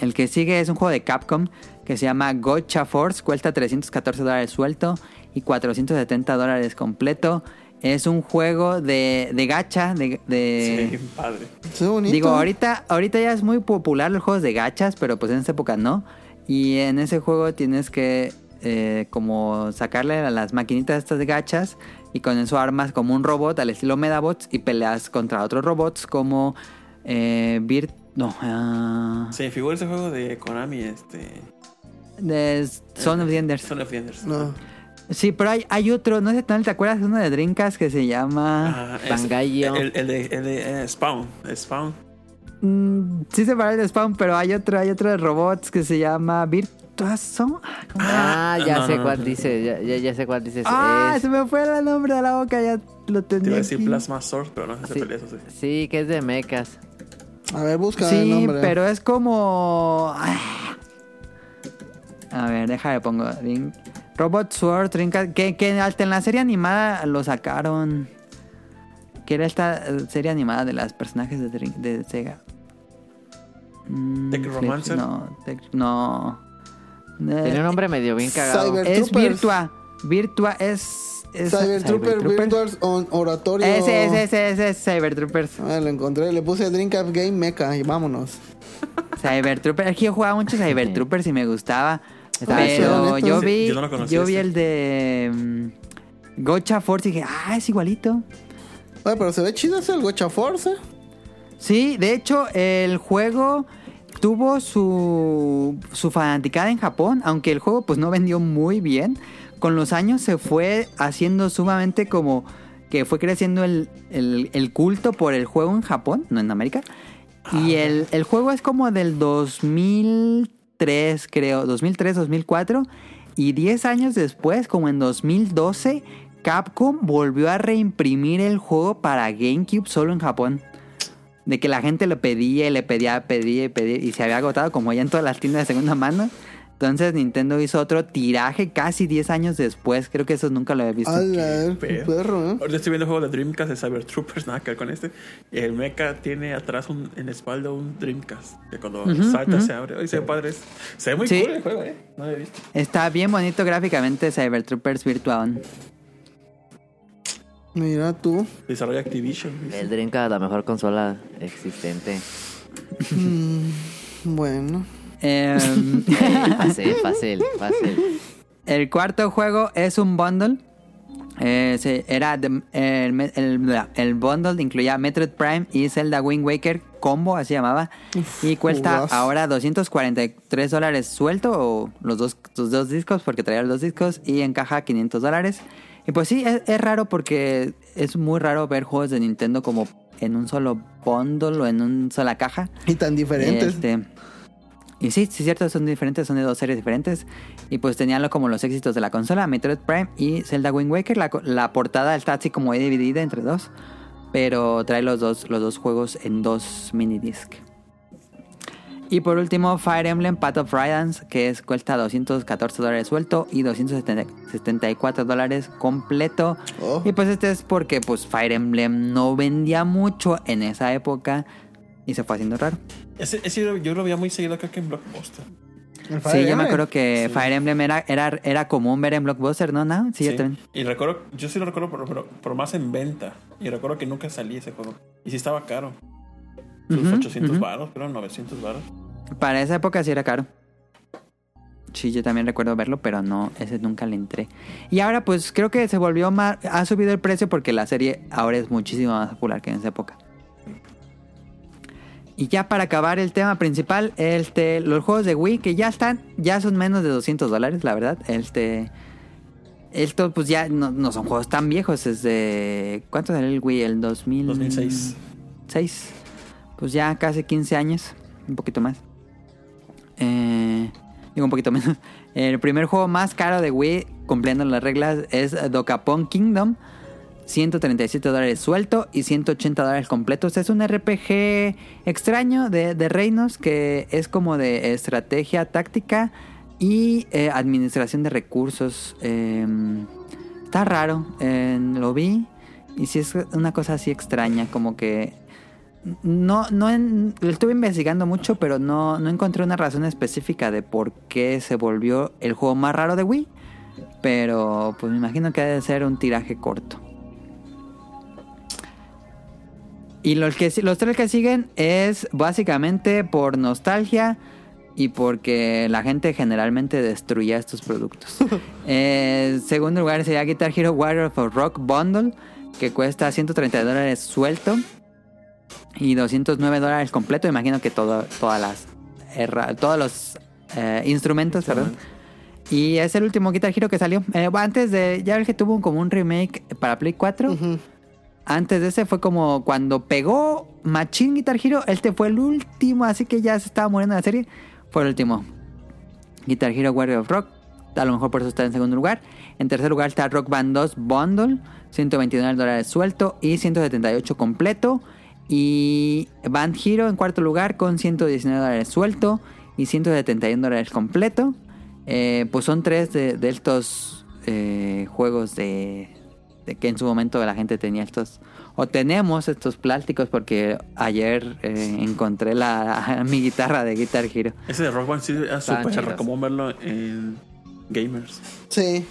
Speaker 1: El que sigue es un juego de Capcom que se llama Gotcha Force. Cuesta 314 dólares suelto y 470 dólares completo. Es un juego de, de gacha, de, de-
Speaker 2: Sí, padre.
Speaker 4: Es bonito.
Speaker 1: Digo, ahorita, ahorita ya es muy popular los juegos de gachas, pero pues en esa época no. Y en ese juego tienes que eh, como sacarle a las maquinitas estas de gachas y con eso armas como un robot al estilo Medabots y peleas contra otros robots como eh, Virt... No, ah,
Speaker 2: Se me figura ese juego de Konami, este.
Speaker 1: de Son of the Enders.
Speaker 2: Son of the Enders.
Speaker 4: No.
Speaker 1: Sí, pero hay, hay otro, no sé, ¿no te acuerdas? Uno de Drinkas que se llama...
Speaker 2: Ah,
Speaker 3: Bangayo.
Speaker 2: El, el de, el de eh, Spawn. Spawn.
Speaker 1: Mm, sí se parece de Spawn, pero hay otro, hay otro de robots que se llama Virtuason.
Speaker 3: Ah, ya
Speaker 2: no,
Speaker 3: sé
Speaker 2: no,
Speaker 3: cuál
Speaker 2: no.
Speaker 3: dice, ya, ya, ya sé cuál dice.
Speaker 1: Ah,
Speaker 3: Es-
Speaker 1: se me fue el nombre de la boca, ya lo
Speaker 2: Te
Speaker 1: tenía.
Speaker 2: iba a decir
Speaker 1: aquí.
Speaker 2: Plasma Sword, pero no se
Speaker 3: Sí.
Speaker 2: pelea eso sí.
Speaker 3: Sí, que es de mechas.
Speaker 4: A ver, busca el
Speaker 1: Sí,
Speaker 4: nombre.
Speaker 1: pero es como. Ah. A ver, déjame pongo. Robot Sword, Trinca- que, que hasta en la serie animada lo sacaron. Que era esta eh, serie animada de los personajes de, de Sega. Mm,
Speaker 2: Tech Romancer.
Speaker 1: No, Tech- no.
Speaker 3: Tiene un nombre medio bien cagado.
Speaker 4: Cyber-
Speaker 1: es
Speaker 4: Troopers.
Speaker 1: Virtua. Virtua es. Es
Speaker 4: Cyber Trooper
Speaker 1: Cybertrooper.
Speaker 4: Virtual on Oratorio.
Speaker 1: Ese, ese, ese, ese es Cyber Troopers.
Speaker 4: Ah, lo encontré. Le puse Drink Up Game Mecha y vámonos.
Speaker 1: Cyber Troopers. Es que yo jugaba mucho Cyber Troopers y me gustaba.
Speaker 3: Está
Speaker 1: Pero yo
Speaker 2: Sí,
Speaker 1: vi,
Speaker 2: yo no lo conocía
Speaker 1: yo vi el de mm, Gocha Force y dije, ah, es igualito.
Speaker 4: Oye, pero se ve chido ese el Gocha Force. ¿eh?
Speaker 1: Sí, de hecho, el juego tuvo su, su fanaticada en Japón, aunque el juego pues no vendió muy bien. Con los años se fue haciendo sumamente como que fue creciendo el, el- el culto por el juego en Japón, no en América. Y el, el juego es como del 2003, creo, 2003, 2004. Y 10 años después, como en 2012, Capcom volvió a reimprimir el juego para GameCube solo en Japón. De que la gente lo pedía y le pedía, pedía y pedía y se había agotado como ya en todas las tiendas de segunda mano. Entonces Nintendo hizo otro tiraje casi 10 años después. Creo que eso nunca lo había visto.
Speaker 2: Pero-
Speaker 4: perro, ¿eh?
Speaker 2: Ahorita estoy viendo el juego de Dreamcast de Cyber Troopers, nada que ver con este. Y el mecha tiene atrás un, en la espalda un Dreamcast. Que cuando salta se abre. Ay, se ve padre. Se ve muy
Speaker 1: Sí.
Speaker 2: cool el juego, eh. No lo he visto.
Speaker 1: Está bien bonito gráficamente Cyber Troopers Virtual.
Speaker 4: Mira tú.
Speaker 2: Desarrolla Activision.
Speaker 3: El Dreamcast, la mejor consola existente.
Speaker 4: Bueno.
Speaker 3: Ey, fácil, fácil, fácil.
Speaker 1: el cuarto juego es un bundle. Eh, se- era de- el, el- el bundle incluía Metroid Prime y Zelda Wind Waker combo, así llamaba. y cuesta
Speaker 4: jugazo.
Speaker 1: ahora 243 dólares suelto o los dos, los dos discos porque traía los dos discos y encaja 500 dólares. Y pues sí, es, es raro porque es muy raro ver juegos de Nintendo como en un solo bundle o en una sola caja.
Speaker 4: Y tan diferentes.
Speaker 1: Este, y sí, sí, es cierto, son diferentes, son de dos series diferentes. Y pues tenían como los éxitos de la consola, Metroid Prime y Zelda Wind Waker. La, la portada está así como dividida entre dos. Pero trae los dos, los dos juegos en dos mini disc. Y por último, Fire Emblem Path of Radiance, que es, cuesta 214 dólares suelto y 274 dólares completo.
Speaker 4: Oh.
Speaker 1: Y pues este es porque pues Fire Emblem no vendía mucho en esa época y se fue haciendo raro.
Speaker 2: Ese, ese yo, yo lo veía muy seguido, creo que en Blockbuster.
Speaker 1: Sí, yo me acuerdo que
Speaker 2: Sí.
Speaker 1: Fire Emblem era, era, era común ver en Blockbuster, ¿no? ¿No? Sí, yo también.
Speaker 2: Y recuerdo, yo sí lo recuerdo, pero, pero, pero más en venta. Y recuerdo que nunca salía ese juego. Y sí estaba caro. Sus
Speaker 1: Ujú,
Speaker 2: 800
Speaker 1: ujú.
Speaker 2: baros, pero 900 baros.
Speaker 1: Para esa época sí era caro. Sí, yo también recuerdo verlo, pero no, ese nunca le entré. Y ahora pues creo que se volvió más... Ha subido el precio porque la serie ahora es muchísimo más popular que en esa época. Y ya para acabar el tema principal, este, los juegos de Wii que ya están, ya son menos de 200 dólares, la verdad. Este, esto pues ya no, no son juegos tan viejos, es de... ¿Cuánto salió el Wii? El 2000...
Speaker 2: 2006.
Speaker 1: 6. Pues ya casi 15 años. Un poquito más. Eh, digo un poquito menos. El primer juego más caro de Wii cumpliendo las reglas es Dokapon Kingdom. 137 dólares suelto y 180 dólares completos. Es un RPG extraño de, de reinos que es como de estrategia táctica y eh, administración de recursos. Eh, está raro, eh, lo vi y sí es una cosa así extraña, como que no, no lo estuve investigando mucho, pero no, no encontré una razón específica de por qué se volvió el juego más raro de Wii. Pero pues me imagino que debe ser un tiraje corto. Y los, que, los tres que siguen es básicamente por nostalgia y porque la gente generalmente destruía estos productos. Eh, segundo lugar sería Guitar Hero Warrior of Rock Bundle, que cuesta 130 dólares suelto y 209 dólares completo. Imagino que todo, todas las todos los eh, instrumentos, perdón. Y es el último Guitar Hero que salió. Eh, antes de, ya ves que tuvo un- como un remake para Play 4.
Speaker 4: Ujú.
Speaker 1: Antes de ese fue como cuando pegó Machine Guitar Hero. Este fue el último, así que ya se estaba muriendo la serie. Fue el último. Guitar Hero Warrior of Rock. A lo mejor por eso está en segundo lugar. En tercer lugar está Rock Band 2 Bundle. 129 dólares suelto y 178 completo. Y Band Hero en cuarto lugar con 119 dólares suelto y 171 dólares completo. Eh, pues son tres de, de estos eh, juegos de, de que en su momento la gente tenía estos o tenemos estos plásticos porque ayer eh, encontré la mi guitarra de Guitar Hero.
Speaker 2: Ese de Rock Band sí era
Speaker 3: Estaban
Speaker 2: súper común verlo en Gamers.
Speaker 4: Sí.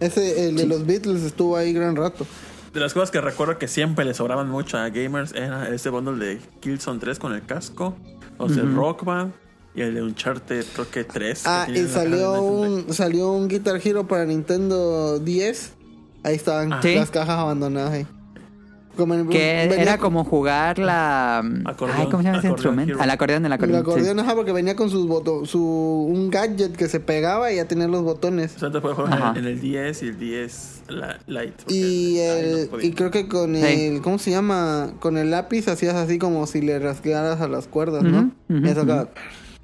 Speaker 4: Ese, el de los Beatles estuvo ahí gran rato.
Speaker 2: De las cosas que recuerdo que siempre le sobraban mucho a Gamers era ese bundle de Killzone 3 con el casco, o sea, el Rock Band y el de Uncharted, creo que 3. que
Speaker 4: Ah, y salió un, salió un Guitar Hero para Nintendo 10. Ahí estaban
Speaker 1: Sí.
Speaker 4: las cajas abandonadas ahí. Como en-
Speaker 1: Que
Speaker 4: venía
Speaker 1: era como jugar la...
Speaker 2: Acordeón,
Speaker 1: Ay, ¿Cómo se llama ese
Speaker 2: acordeón
Speaker 1: instrumento? Al acordeón, el
Speaker 4: El
Speaker 1: acordeón. sí.
Speaker 4: acordeón, ajá, porque venía con sus boto- su un gadget que se pegaba y ya tenía los botones.
Speaker 2: O sea, te puedes jugar
Speaker 1: Ajá.
Speaker 2: en el 10 y el 10 la- Lite. porque
Speaker 4: Y
Speaker 2: no
Speaker 4: el,
Speaker 2: podía.
Speaker 4: y creo que con
Speaker 1: Sí.
Speaker 4: el ¿cómo se llama? Con el lápiz hacías así como si le rasgaras a las cuerdas, ¿no?
Speaker 1: Ujú, ujú,
Speaker 4: Eso acá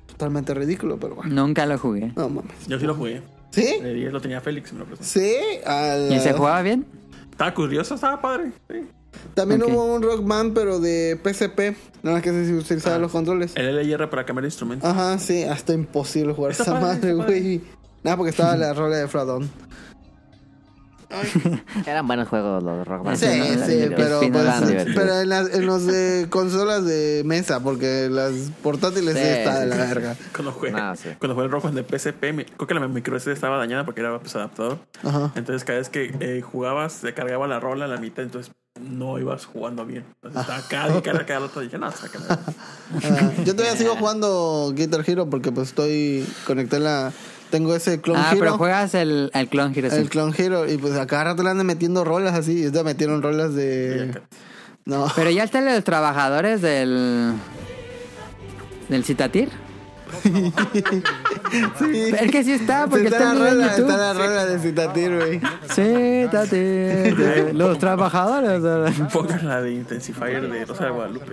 Speaker 4: totalmente ridículo, pero bueno.
Speaker 1: Nunca lo jugué.
Speaker 4: No mames.
Speaker 2: Yo sí lo jugué.
Speaker 4: ¿Sí?
Speaker 2: El 10 lo tenía Félix, me lo prestó.
Speaker 4: Sí, al-
Speaker 1: ¿Y se jugaba bien?
Speaker 2: Estaba curioso, estaba padre. Sí.
Speaker 4: También
Speaker 1: Ok.
Speaker 4: hubo un Rock Band, pero de PSP. Nada más que se utilizaba
Speaker 2: Ah.
Speaker 4: los controles.
Speaker 2: El LIR para cambiar de instrumento.
Speaker 4: Ajá, sí, hasta imposible jugar
Speaker 2: Está
Speaker 4: esa
Speaker 2: padre,
Speaker 4: madre, güey. Nada, porque estaba la rola de Fradón.
Speaker 3: Eran buenos juegos los Rock Band.
Speaker 4: Sí,
Speaker 1: no,
Speaker 4: sí, pero, pues, pero en, las- en los de consolas de mesa, porque las portátiles sí,
Speaker 3: Sí,
Speaker 4: está de la verga.
Speaker 2: Cuando jugué,
Speaker 3: No,
Speaker 2: cuando jugué el Rock Band de PSP, mi- creo que la micro SD estaba dañada porque era pues, adaptador.
Speaker 4: Ajá.
Speaker 2: Entonces, cada vez que eh, jugabas, se cargaba la rola a la mitad, entonces no ibas jugando bien. Entonces, estaba cada y cada, cada rato. Dije, no, sácame.
Speaker 4: Ah, yo todavía sigo jugando Guitar Hero porque pues estoy conecté la tengo ese Clone
Speaker 1: Ah,
Speaker 4: Hero.
Speaker 1: pero juegas el, el Clone Hero. sí.
Speaker 4: el Clone Hero y pues a cada rato le andan metiendo rolas así, y ya metieron rolas de no.
Speaker 1: Pero ya están los trabajadores del... Del Citatir.
Speaker 4: Sí.
Speaker 1: Es que sí está, porque
Speaker 4: está
Speaker 1: está,
Speaker 4: la rola,
Speaker 1: YouTube.
Speaker 4: está la rola de Citatir, güey.
Speaker 1: Citatir. Los trabajadores. de-
Speaker 2: Pongan la de Intensifier de Rosa de Guadalupe.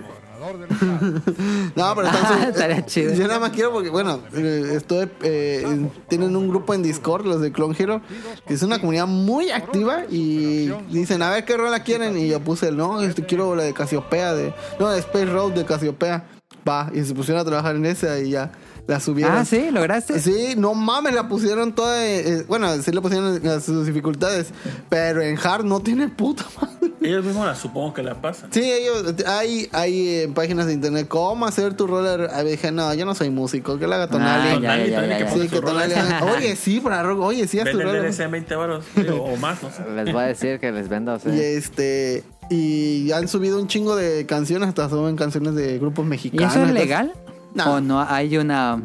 Speaker 4: No, pero están
Speaker 1: Ah,
Speaker 4: su-
Speaker 1: estaría chido.
Speaker 4: Yo nada más quiero porque, bueno, eh, estoy, eh, tienen un grupo en Discord, los de Clone Hero, que es una comunidad muy activa y dicen, a ver qué rola quieren. Y yo puse el, no, este, quiero la de Casiopea, de, no, de Space Road de Casiopea. Va, y se pusieron a trabajar en esa y ya la subieron.
Speaker 1: Ah, sí, ¿lograste?
Speaker 4: Sí, no mames, la pusieron toda. eh, eh, bueno, sí la pusieron en sus dificultades, pero en hard no tiene puta madre.
Speaker 2: Ellos mismos la supongo que la pasan.
Speaker 4: Sí, ellos, hay, hay eh, páginas de internet, ¿cómo hacer tu roller? A ver, dije, no, yo no soy músico, que la haga
Speaker 1: Ah,
Speaker 4: Tonali.
Speaker 1: ya,
Speaker 2: Tonali
Speaker 1: ya,
Speaker 2: también
Speaker 1: ya,
Speaker 2: que
Speaker 1: ya.
Speaker 2: pone
Speaker 4: Sí,
Speaker 2: su
Speaker 4: que
Speaker 2: rola.
Speaker 4: Tonali haga- Oye, sí, para rock, oye, sí, haz tu roller.
Speaker 2: DLC en 20 baros o más, no sé.
Speaker 3: Les voy a decir que les vendo. sí.
Speaker 4: Y este, y han subido un chingo de canciones, hasta suben canciones de grupos
Speaker 1: ¿Y
Speaker 4: mexicanos.
Speaker 1: eso es
Speaker 4: entonces,
Speaker 1: legal?
Speaker 4: No.
Speaker 1: ¿O no hay una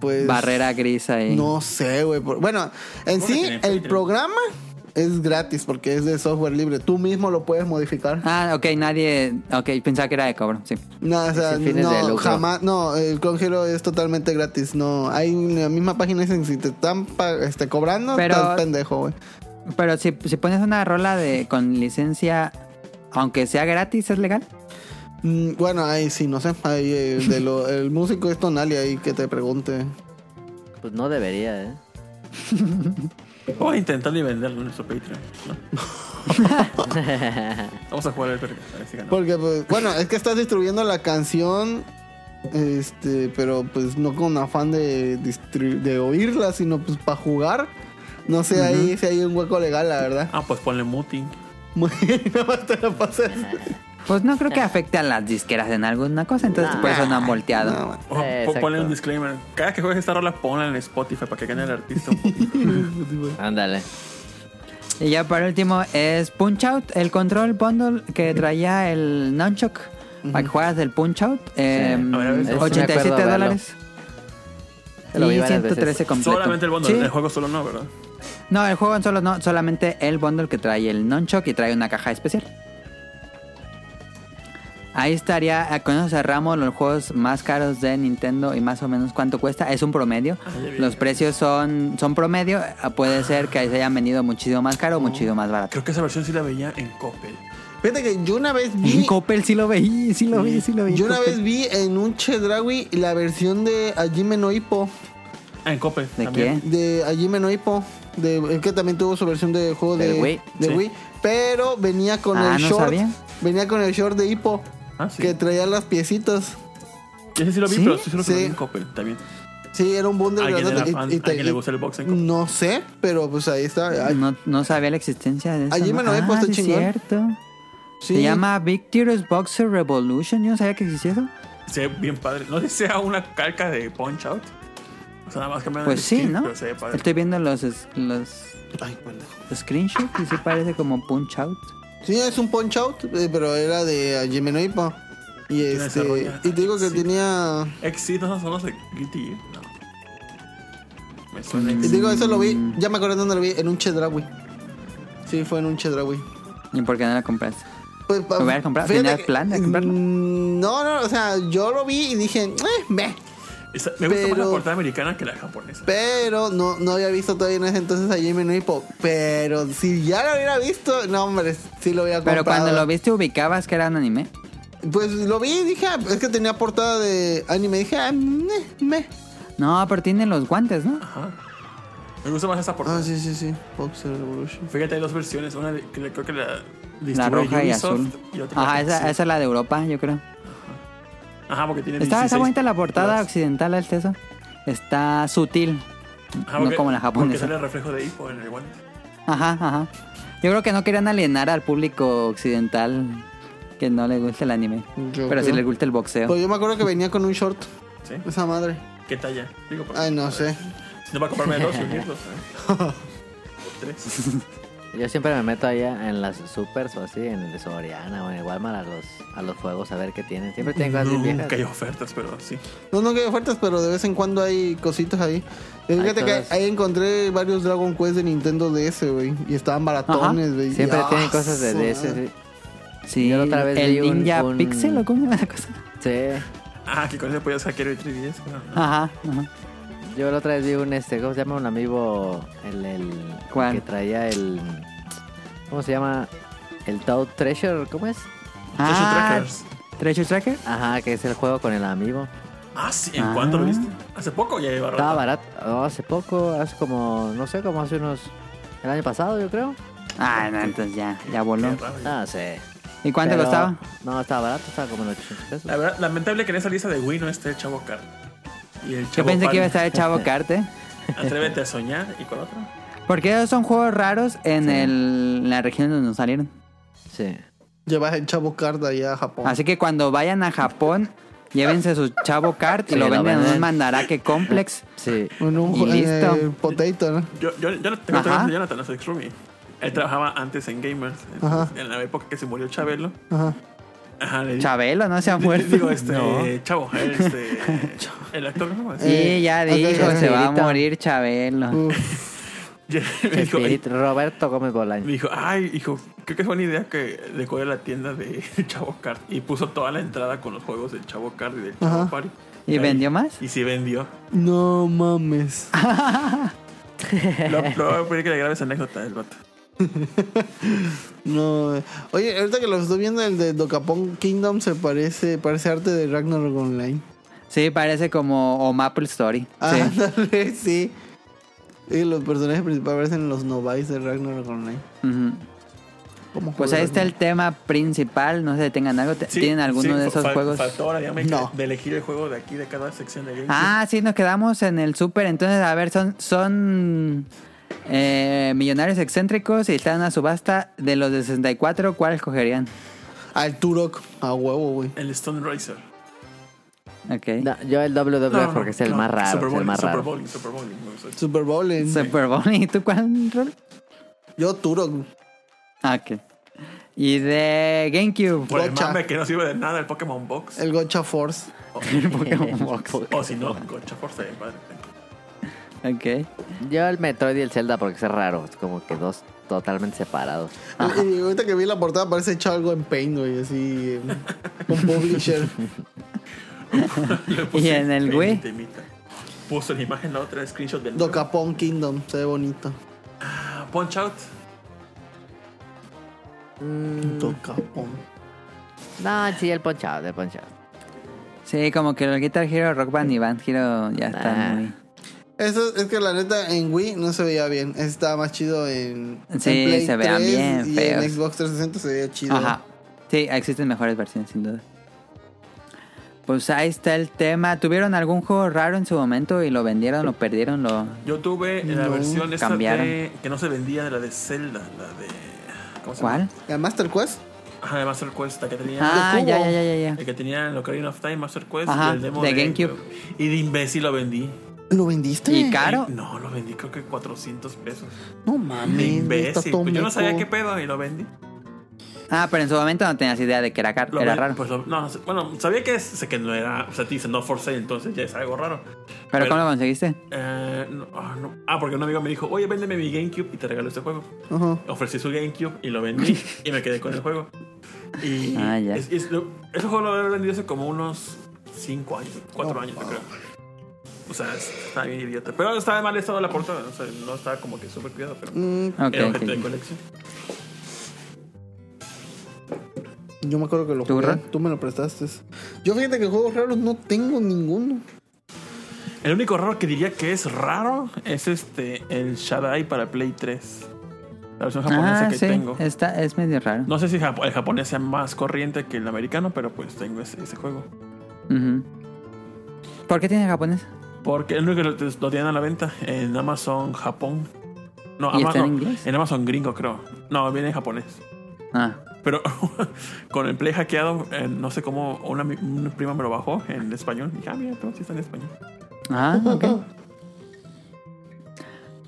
Speaker 4: Pues,
Speaker 1: barrera gris ahí?
Speaker 4: No sé, güey. Bueno, en sí, el programa es gratis porque es de software libre. Tú mismo lo puedes modificar.
Speaker 1: Ah, ok, nadie... Ok, pensaba que era de cobro, sí.
Speaker 4: No, o sea, no, jamás, no, el Congelo es totalmente gratis, no, hay en la misma página dicen si te están este, cobrando,
Speaker 1: Pero-
Speaker 4: estás pendejo, güey.
Speaker 1: Pero si, si pones una rola de con licencia, aunque sea gratis, ¿es legal?
Speaker 4: Mm, Bueno, ahí sí, no sé, ahí el, de lo, el músico es Tonali ahí que te pregunte.
Speaker 3: Pues no debería, ¿eh?
Speaker 2: Vamos a intentar ni venderlo en nuestro Patreon. ¿no? Vamos a jugar el ver si.
Speaker 4: Porque, pues, bueno, es que estás distribuyendo la canción, este, pero pues no con afán de, de oírla, sino pues para jugar. No sé ahí si hay un hueco legal, la verdad.
Speaker 2: Ah, pues ponle muting.
Speaker 4: Muy bien, nada más te la pasas.
Speaker 1: Pues no creo que afecte a las disqueras en alguna cosa, entonces
Speaker 3: Nah.
Speaker 1: por eso no han volteado.
Speaker 4: No, man.
Speaker 2: O po-
Speaker 3: exacto.
Speaker 2: ponle un disclaimer. Cada que juegues esta rola, ponla en Spotify para que gane el artista.
Speaker 3: Ándale.
Speaker 1: Y ya para último es Punch Out, el control bundle que traía el Nunchuk para que juegas del Punch Out. eh,
Speaker 2: A ver, a ver,
Speaker 3: sí me
Speaker 1: 87
Speaker 3: acuerdo verlo.
Speaker 1: dólares. Y
Speaker 3: varias
Speaker 1: 113
Speaker 3: veces.
Speaker 1: completo.
Speaker 2: Solamente el bundle,
Speaker 1: Sí.
Speaker 2: el juego solo no, ¿verdad?
Speaker 1: No, el juego solo no, solamente el bundle que trae el Nunchuk y trae una caja especial. Ahí estaría, eh, con eso cerramos los juegos más caros de Nintendo y más o menos cuánto cuesta. Es un promedio.
Speaker 2: Ah.
Speaker 1: Los precios son, son promedio. Eh, Puede ser que se hayan venido muchísimo más caro o muchísimo más barato.
Speaker 2: Creo que esa versión sí la veía en Coppel.
Speaker 4: Fíjate que yo una vez
Speaker 1: En
Speaker 4: vi,
Speaker 1: Coppel sí lo veí, sí lo vi, sí lo vi. en
Speaker 4: yo una
Speaker 1: Coppel.
Speaker 4: vez vi en un Chedraui la versión de Hajime no Ippo,
Speaker 2: Ah, en Coppel.
Speaker 1: ¿De
Speaker 2: también.
Speaker 1: qué?
Speaker 4: de Hajime no Ippo, de, el que también tuvo su versión de juego de,
Speaker 3: ¿Del Wii?
Speaker 4: de
Speaker 2: Sí.
Speaker 4: Wii, pero venía con
Speaker 1: Ah,
Speaker 4: el
Speaker 1: no
Speaker 4: short,
Speaker 1: sabía.
Speaker 4: venía con el short de Hippo,
Speaker 2: Ah, sí.
Speaker 4: que traía las piecitos.
Speaker 2: Ese sí lo vi,
Speaker 1: ¿Sí?
Speaker 2: pero sí solo
Speaker 4: Sí.
Speaker 2: vi en Coppel también.
Speaker 4: Sí, era un bundle
Speaker 2: ¿Alguien
Speaker 4: grandote
Speaker 2: era fan?
Speaker 4: y- y te-
Speaker 2: ¿Alguien le gusta el box en Coppel?
Speaker 4: No sé, pero pues ahí está.
Speaker 1: No, no sabía la existencia de eso.
Speaker 4: Allí me lo he
Speaker 1: Ah,
Speaker 4: puesto
Speaker 1: sí es
Speaker 4: chingón.
Speaker 1: cierto.
Speaker 4: sí.
Speaker 1: Se llama Victorious Boxer Revolution. Yo no sabía que existía eso.
Speaker 2: Se ve bien padre. No sé si sea una calca de Punch Out. O sea, nada más cambiaron
Speaker 1: Pues
Speaker 2: el
Speaker 1: sí,
Speaker 2: skin,
Speaker 1: ¿no?
Speaker 2: Pero se ve padre.
Speaker 1: Estoy viendo los, los
Speaker 4: Ay,
Speaker 1: screenshots y sí parece como Punch Out.
Speaker 4: Sí, es un punch out, eh, pero era de Ippo. Y
Speaker 2: ¿Quién
Speaker 4: este y te digo que tenía
Speaker 2: Exit, no son los de Guilty Gear. No. Me suena
Speaker 4: y te digo eso lo vi, ya me acuerdo dónde lo vi, en un Chedraui. Sí, fue en un Chedraui.
Speaker 1: ¿Y por qué no la compraste?
Speaker 4: Pues,
Speaker 1: ¿Lo hubieras comprado? ¿Tenías plan de comprarlo?
Speaker 4: Mm, No, no, o sea, yo lo vi y dije, eh, meh.
Speaker 2: Esa- Me gusta más la portada americana que la japonesa.
Speaker 4: Pero no, no había visto todavía en ese entonces a Hajime no Ippo. Pero si ya lo hubiera visto, no, hombre, sí lo hubiera comprado.
Speaker 1: Pero cuando lo viste ubicabas que era un anime.
Speaker 4: Pues lo vi y dije, ah, es que tenía portada de anime. Dije, ah, meh, meh.
Speaker 1: No, pero tiene los guantes, ¿no?
Speaker 2: Ajá. Me gusta más esa portada.
Speaker 4: Ah, sí, sí, sí. Boxer Revolution.
Speaker 2: Fíjate, hay dos versiones. Una creo que la
Speaker 1: La roja y
Speaker 2: Ubisoft
Speaker 1: azul.
Speaker 2: y otra
Speaker 1: Ajá, esa, esa es la de Europa, yo creo.
Speaker 2: Ajá, porque tiene
Speaker 1: Está, está
Speaker 2: 16
Speaker 1: bonita la portada
Speaker 2: plus.
Speaker 1: occidental, ¿es eso? Está sutil.
Speaker 2: Ajá,
Speaker 1: no
Speaker 2: porque-
Speaker 1: como la
Speaker 2: Porque
Speaker 1: japonesa.
Speaker 2: sale el reflejo de Hippo en el guante.
Speaker 1: Ajá, ajá. Yo creo que no querían alienar al público occidental que no le gusta el anime.
Speaker 4: Yo
Speaker 1: pero sí
Speaker 4: creo.
Speaker 1: le gusta el boxeo.
Speaker 4: Pues yo me acuerdo que venía con un short.
Speaker 2: ¿Sí?
Speaker 4: Esa madre.
Speaker 2: ¿Qué talla? Digo,
Speaker 4: Ay, no sé.
Speaker 2: Si no va a comprarme dos, dos. ¿eh? Tres.
Speaker 3: Yo siempre me meto allá en las supers o así, en el de Soriana o en el Walmart a los, a los juegos a ver qué tienen. Siempre tienen cosas bien.
Speaker 2: Nunca hay ofertas, pero sí.
Speaker 4: No, no que hay ofertas, pero de vez en cuando hay cositas ahí. Y Fíjate que ahí encontré varios Dragon Quest de Nintendo DS, güey. Y estaban baratones, güey.
Speaker 3: Siempre
Speaker 4: ah,
Speaker 3: tienen cosas de DS.
Speaker 4: madre.
Speaker 3: Sí.
Speaker 1: Sí,
Speaker 3: Yo la otra vez
Speaker 1: el
Speaker 3: vi un-
Speaker 1: Ninja
Speaker 3: un-
Speaker 1: Pixel o cómo llama esa cosa.
Speaker 3: Sí.
Speaker 2: Ah, que con eso podías hackear el 3DS. claro.
Speaker 1: Ajá, ajá.
Speaker 3: Yo la otra vez vi un, este, ¿cómo se llama? Un amigo, el, el
Speaker 1: ¿Cuál?
Speaker 3: que traía el, ¿cómo se llama? El Toad Treasure, ¿cómo es?
Speaker 2: Treasure
Speaker 1: Ah,
Speaker 2: Trackers.
Speaker 1: Treasure Tracker.
Speaker 3: Ajá, que es el juego con el amigo.
Speaker 2: Ah, sí. ¿En
Speaker 1: Ah.
Speaker 2: cuánto lo viste? ¿Hace poco ya lleva rato?
Speaker 3: Estaba barato, oh, hace poco, hace como, no sé, como hace unos, el año pasado yo creo.
Speaker 1: Ah, no, entonces ya, ya voló.
Speaker 3: Ah, sí.
Speaker 1: ¿Y cuánto
Speaker 3: Pero-
Speaker 1: costaba?
Speaker 3: No, estaba barato, estaba como en 800 pesos.
Speaker 2: La verdad, lamentable que en esa lista de Wii no esté el Chavo Car. Y el
Speaker 1: Yo pensé que iba a estar el Chavo Carte.
Speaker 2: Atrévete a soñar. ¿Y cuál otro?
Speaker 1: Porque esos son juegos raros en, el, en la región donde nos salieron.
Speaker 3: Sí.
Speaker 4: Llevas el Chavo Card allá a Japón.
Speaker 1: Así que cuando vayan a Japón, llévense su Chavo Cart y
Speaker 3: Sí,
Speaker 1: lo
Speaker 3: lo
Speaker 1: venden en un mandarake complex.
Speaker 3: Sí.
Speaker 4: En un
Speaker 1: Y
Speaker 4: en
Speaker 1: listo.
Speaker 4: potato, ¿no?
Speaker 2: Yo, yo, yo no tengo de Jonathan, no soy. Él trabajaba antes en Gamers. Entonces, En la época que se murió Chabelo.
Speaker 4: Ajá.
Speaker 2: Ajá, le di-
Speaker 1: Chabelo, no se ha muerto.
Speaker 2: Digo, este.
Speaker 1: No.
Speaker 2: Chavo, este. el actor, ¿cómo se llama?
Speaker 1: Sí, ya
Speaker 4: ok,
Speaker 1: dijo, se va a morir Chabelo.
Speaker 4: Uf,
Speaker 2: me, dijo,
Speaker 3: Espíritu- Roberto Gómez
Speaker 2: me
Speaker 3: Bolaño.
Speaker 2: dijo, ay, hijo, creo que es buena idea que decore la tienda de Chavo Card. Y puso toda la entrada con los juegos del Chavo Card y del Chavo
Speaker 4: Ajá.
Speaker 2: Party.
Speaker 1: ¿Y
Speaker 2: Ahí.
Speaker 1: vendió más?
Speaker 2: Y sí vendió.
Speaker 4: no mames.
Speaker 2: Lo, lo voy a pedir que le grabes anécdota del vato.
Speaker 4: No. Oye, ahorita que lo estoy viendo, el de Dokapon Kingdom se parece, parece arte de Ragnarok Online.
Speaker 1: Sí, parece como o Maple Story. Sí.
Speaker 4: Sí. Y los personajes principales parecen los Novice de Ragnarok Online.
Speaker 1: Ujú.
Speaker 4: ¿Cómo
Speaker 1: Pues ahí está el tema principal. No sé si tengan algo.
Speaker 2: Sí,
Speaker 1: ¿Tienen alguno
Speaker 2: sí,
Speaker 1: de esos
Speaker 2: fal-
Speaker 1: juegos?
Speaker 2: Faltó ahora, dígame,
Speaker 4: No.
Speaker 2: de elegir el juego de aquí, de cada sección de GameCube.
Speaker 1: Ah, sí, nos quedamos en el super. Entonces, a ver, son, son eh, millonarios excéntricos y están en una subasta de los de 64. ¿Cuál escogerían?
Speaker 4: Ah, el Turok. A huevo, güey.
Speaker 2: El Stone Racer.
Speaker 1: Ok.
Speaker 3: No, yo el WWF
Speaker 2: No, no,
Speaker 3: porque es el
Speaker 2: no,
Speaker 3: más raro.
Speaker 2: Super
Speaker 3: es el
Speaker 2: Bowling,
Speaker 3: más
Speaker 2: Super
Speaker 3: raro.
Speaker 2: Bowling, Super Bowling.
Speaker 4: Super Bowl. en-
Speaker 1: Super Bowl. ¿Y tú cuál, Rol?
Speaker 4: Yo Turok.
Speaker 1: Ah, ok. Y de GameCube.
Speaker 2: Por el mame que no sirve de nada, el Pokémon Box.
Speaker 4: El Gocha Force.
Speaker 1: El Pokémon Box.
Speaker 2: O si no, Gocha Force, padre.
Speaker 1: Ok.
Speaker 3: Yo el Metroid y el Zelda porque es raro. Es como que dos totalmente separados.
Speaker 4: Y ahorita que vi la portada parece hecho algo en Paint, güey. Así. eh, Con Publisher.
Speaker 1: ¿Y en el Wii?
Speaker 2: Puso la imagen, la otra screenshot del
Speaker 4: Dokapon Kingdom. Se ve bonito.
Speaker 2: Ah, Punch Out.
Speaker 3: Mm,
Speaker 4: Dokapon.
Speaker 3: no, sí, el Punch Out, el Punch Out.
Speaker 1: Sí, como que el Guitar Hero, Rock Band y Band Hero ya están
Speaker 3: Ah.
Speaker 1: muy...
Speaker 4: Eso es que la neta en Wii no se veía bien. Estaba más chido en,
Speaker 1: Sí,
Speaker 4: en Play
Speaker 1: se veían
Speaker 4: 3
Speaker 1: bien
Speaker 4: y
Speaker 1: feos.
Speaker 4: en Xbox 360 se veía chido.
Speaker 1: Ajá. Sí, existen mejores versiones, sin duda. Pues ahí está el tema. ¿Tuvieron algún juego raro en su momento y lo vendieron, lo perdieron, lo...
Speaker 2: Yo tuve la
Speaker 4: No,
Speaker 2: versión esta de, que no se vendía de la de Zelda, la de ¿cómo se llama?
Speaker 1: ¿Cuál?
Speaker 4: ¿El Master Quest?
Speaker 2: Ajá, de Master Quest, la que tenía
Speaker 1: Ah, ya, ya, ya, ya,
Speaker 2: el que tenía en Ocarina of Time, Master Quest
Speaker 1: Ajá,
Speaker 2: y el demo
Speaker 1: de GameCube.
Speaker 2: Y de imbécil lo vendí.
Speaker 4: ¿Lo vendiste?
Speaker 1: ¿Y caro?
Speaker 2: Y- no, lo vendí creo que 400 pesos.
Speaker 4: No mames.
Speaker 2: imbécil. Pues yo no sabía qué pedo y lo vendí.
Speaker 1: Ah, pero en su momento no tenías idea de que era, car-
Speaker 2: Lo
Speaker 1: era raro.
Speaker 2: Pues lo- no, no sé. bueno, sabía que, es, sé que no era. O sea, te dice no for sale, entonces ya es algo raro.
Speaker 1: ¿Pero cómo lo conseguiste?
Speaker 2: Eh, no, ah, no. Ah, porque un amigo me dijo, oye, véndeme mi GameCube y te regalo este juego.
Speaker 4: Ajá.
Speaker 2: Ofrecí su GameCube y lo vendí y me quedé con el juego. Y
Speaker 1: Ah, ya.
Speaker 2: es- es lo- ese juego lo había vendido hace como unos 5 años, 4 años, yo creo. O sea, estaba bien idiota. Pero estaba mal estado la portada. O sea, no estaba como que súper cuidado, pero
Speaker 4: Mm,
Speaker 1: Ok,
Speaker 2: era
Speaker 1: ok.
Speaker 2: objeto de colección.
Speaker 4: yo me acuerdo que lo
Speaker 1: ¿Tú,
Speaker 4: jugué. Tú me lo prestaste. Yo fíjate que juegos raros no tengo ninguno.
Speaker 2: El único raro que diría que es raro es este, el Shadai para Play 3. La versión japonesa
Speaker 1: Ah,
Speaker 2: que
Speaker 1: sí,
Speaker 2: tengo.
Speaker 1: está, es medio raro.
Speaker 2: No sé si el japonés sea más corriente que el americano, pero pues tengo ese, ese juego.
Speaker 1: ¿Por qué tiene japonés?
Speaker 2: Porque el único que lo, lo tienen a la venta en Amazon Japón. No,
Speaker 1: ¿Y
Speaker 2: Ama-
Speaker 1: está en
Speaker 2: no,
Speaker 1: inglés?
Speaker 2: en Amazon gringo, creo. No, viene en japonés.
Speaker 1: Ah,
Speaker 2: Pero con el Play hackeado, eh, no sé cómo, una, una prima me lo bajó en español. Y dije, ah, mira, pero sí está en español.
Speaker 1: ah, ok.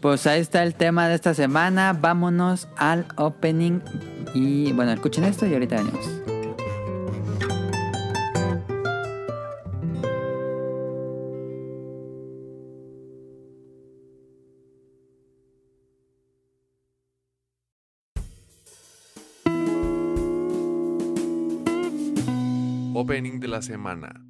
Speaker 1: Pues ahí está el tema de esta semana. Vámonos al opening. Y bueno, escuchen esto y ahorita venimos.
Speaker 7: La semana.「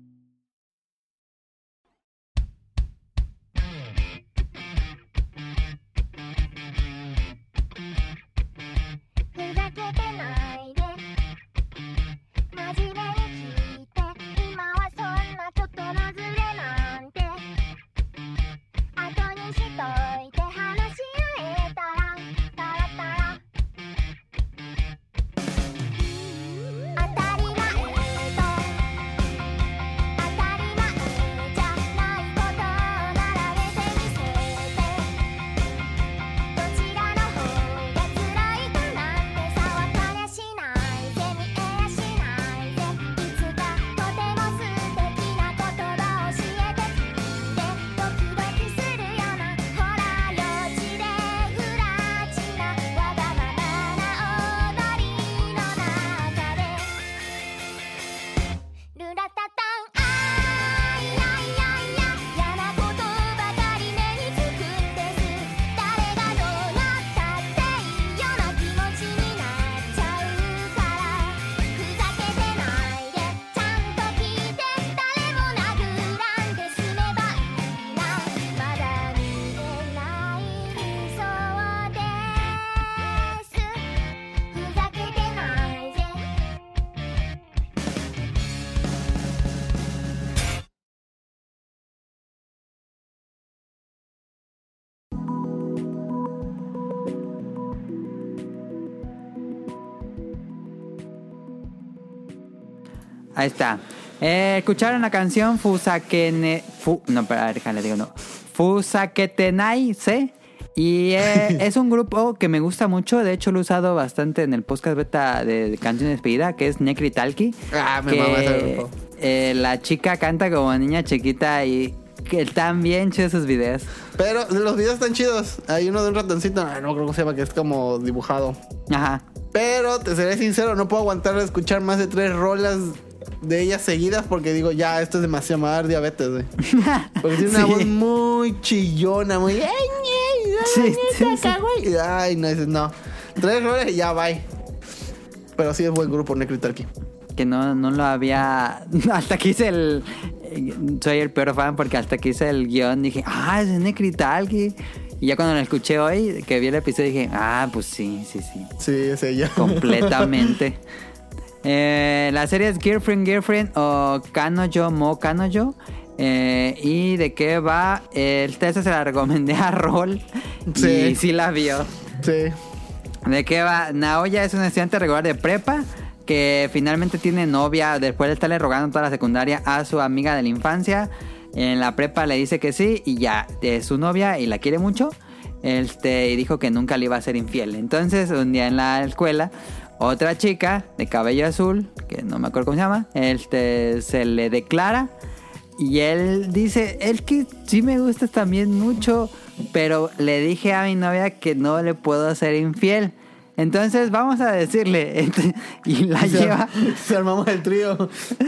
Speaker 1: Ahí está. Eh, escucharon la canción Fusakene... Fu, no, espera, déjale, digo no. Fusaketenai, ¿sí? Y eh, es un grupo que me gusta mucho. De hecho, lo he usado bastante en el podcast beta de, canción de despedida, que es Necri Talki.
Speaker 4: Ah, me mama ese grupo.
Speaker 1: eh, la chica canta como niña chiquita y que están bien chidos sus videos.
Speaker 4: Pero los videos están chidos. Hay uno de un ratoncito, no creo que se llama, que es como dibujado.
Speaker 1: Ajá.
Speaker 4: Pero te seré sincero, no puedo aguantar escuchar más de tres rolas de ellas seguidas porque digo, ya, esto es demasiado más diabetes, güey. Porque tiene una
Speaker 1: Sí.
Speaker 4: voz muy chillona, muy. ¡Ay,
Speaker 1: Sí, sí,
Speaker 4: saca, güey! Ay, no, dices, no. Tres rolas y ya, bye. Pero sí es buen grupo, Necritalki.
Speaker 1: que no, no lo había. Hasta que hice el. eh, Soy el peor fan porque hasta que hice el guion dije, ah, es de Necritalki. Y ya cuando lo escuché hoy, que vi el episodio, dije, ah, pues sí, sí, sí.
Speaker 4: Sí, es ella.
Speaker 1: Completamente. Eh, la serie es Girlfriend, Girlfriend o Kanojo, Mo Kanojo. Eh, ¿Y de qué va? El test se la recomendé a Rol.
Speaker 4: Sí.
Speaker 1: Y sí la vio.
Speaker 4: sí.
Speaker 1: ¿De qué va? Naoya es una estudiante regular de prepa que finalmente tiene novia después de estarle rogando toda la secundaria a su amiga de la infancia. En la prepa le dice que sí y ya es su novia y la quiere mucho. Este, y dijo que nunca le iba a ser infiel. Entonces, un día en la escuela, otra chica de cabello azul, que no me acuerdo cómo se llama, este, se le declara y él dice, es que sí me gustas también mucho, pero le dije a mi novia que no le puedo ser infiel. Entonces vamos a decirle. Y la
Speaker 4: Se,
Speaker 1: lleva,
Speaker 4: se armamos el trío.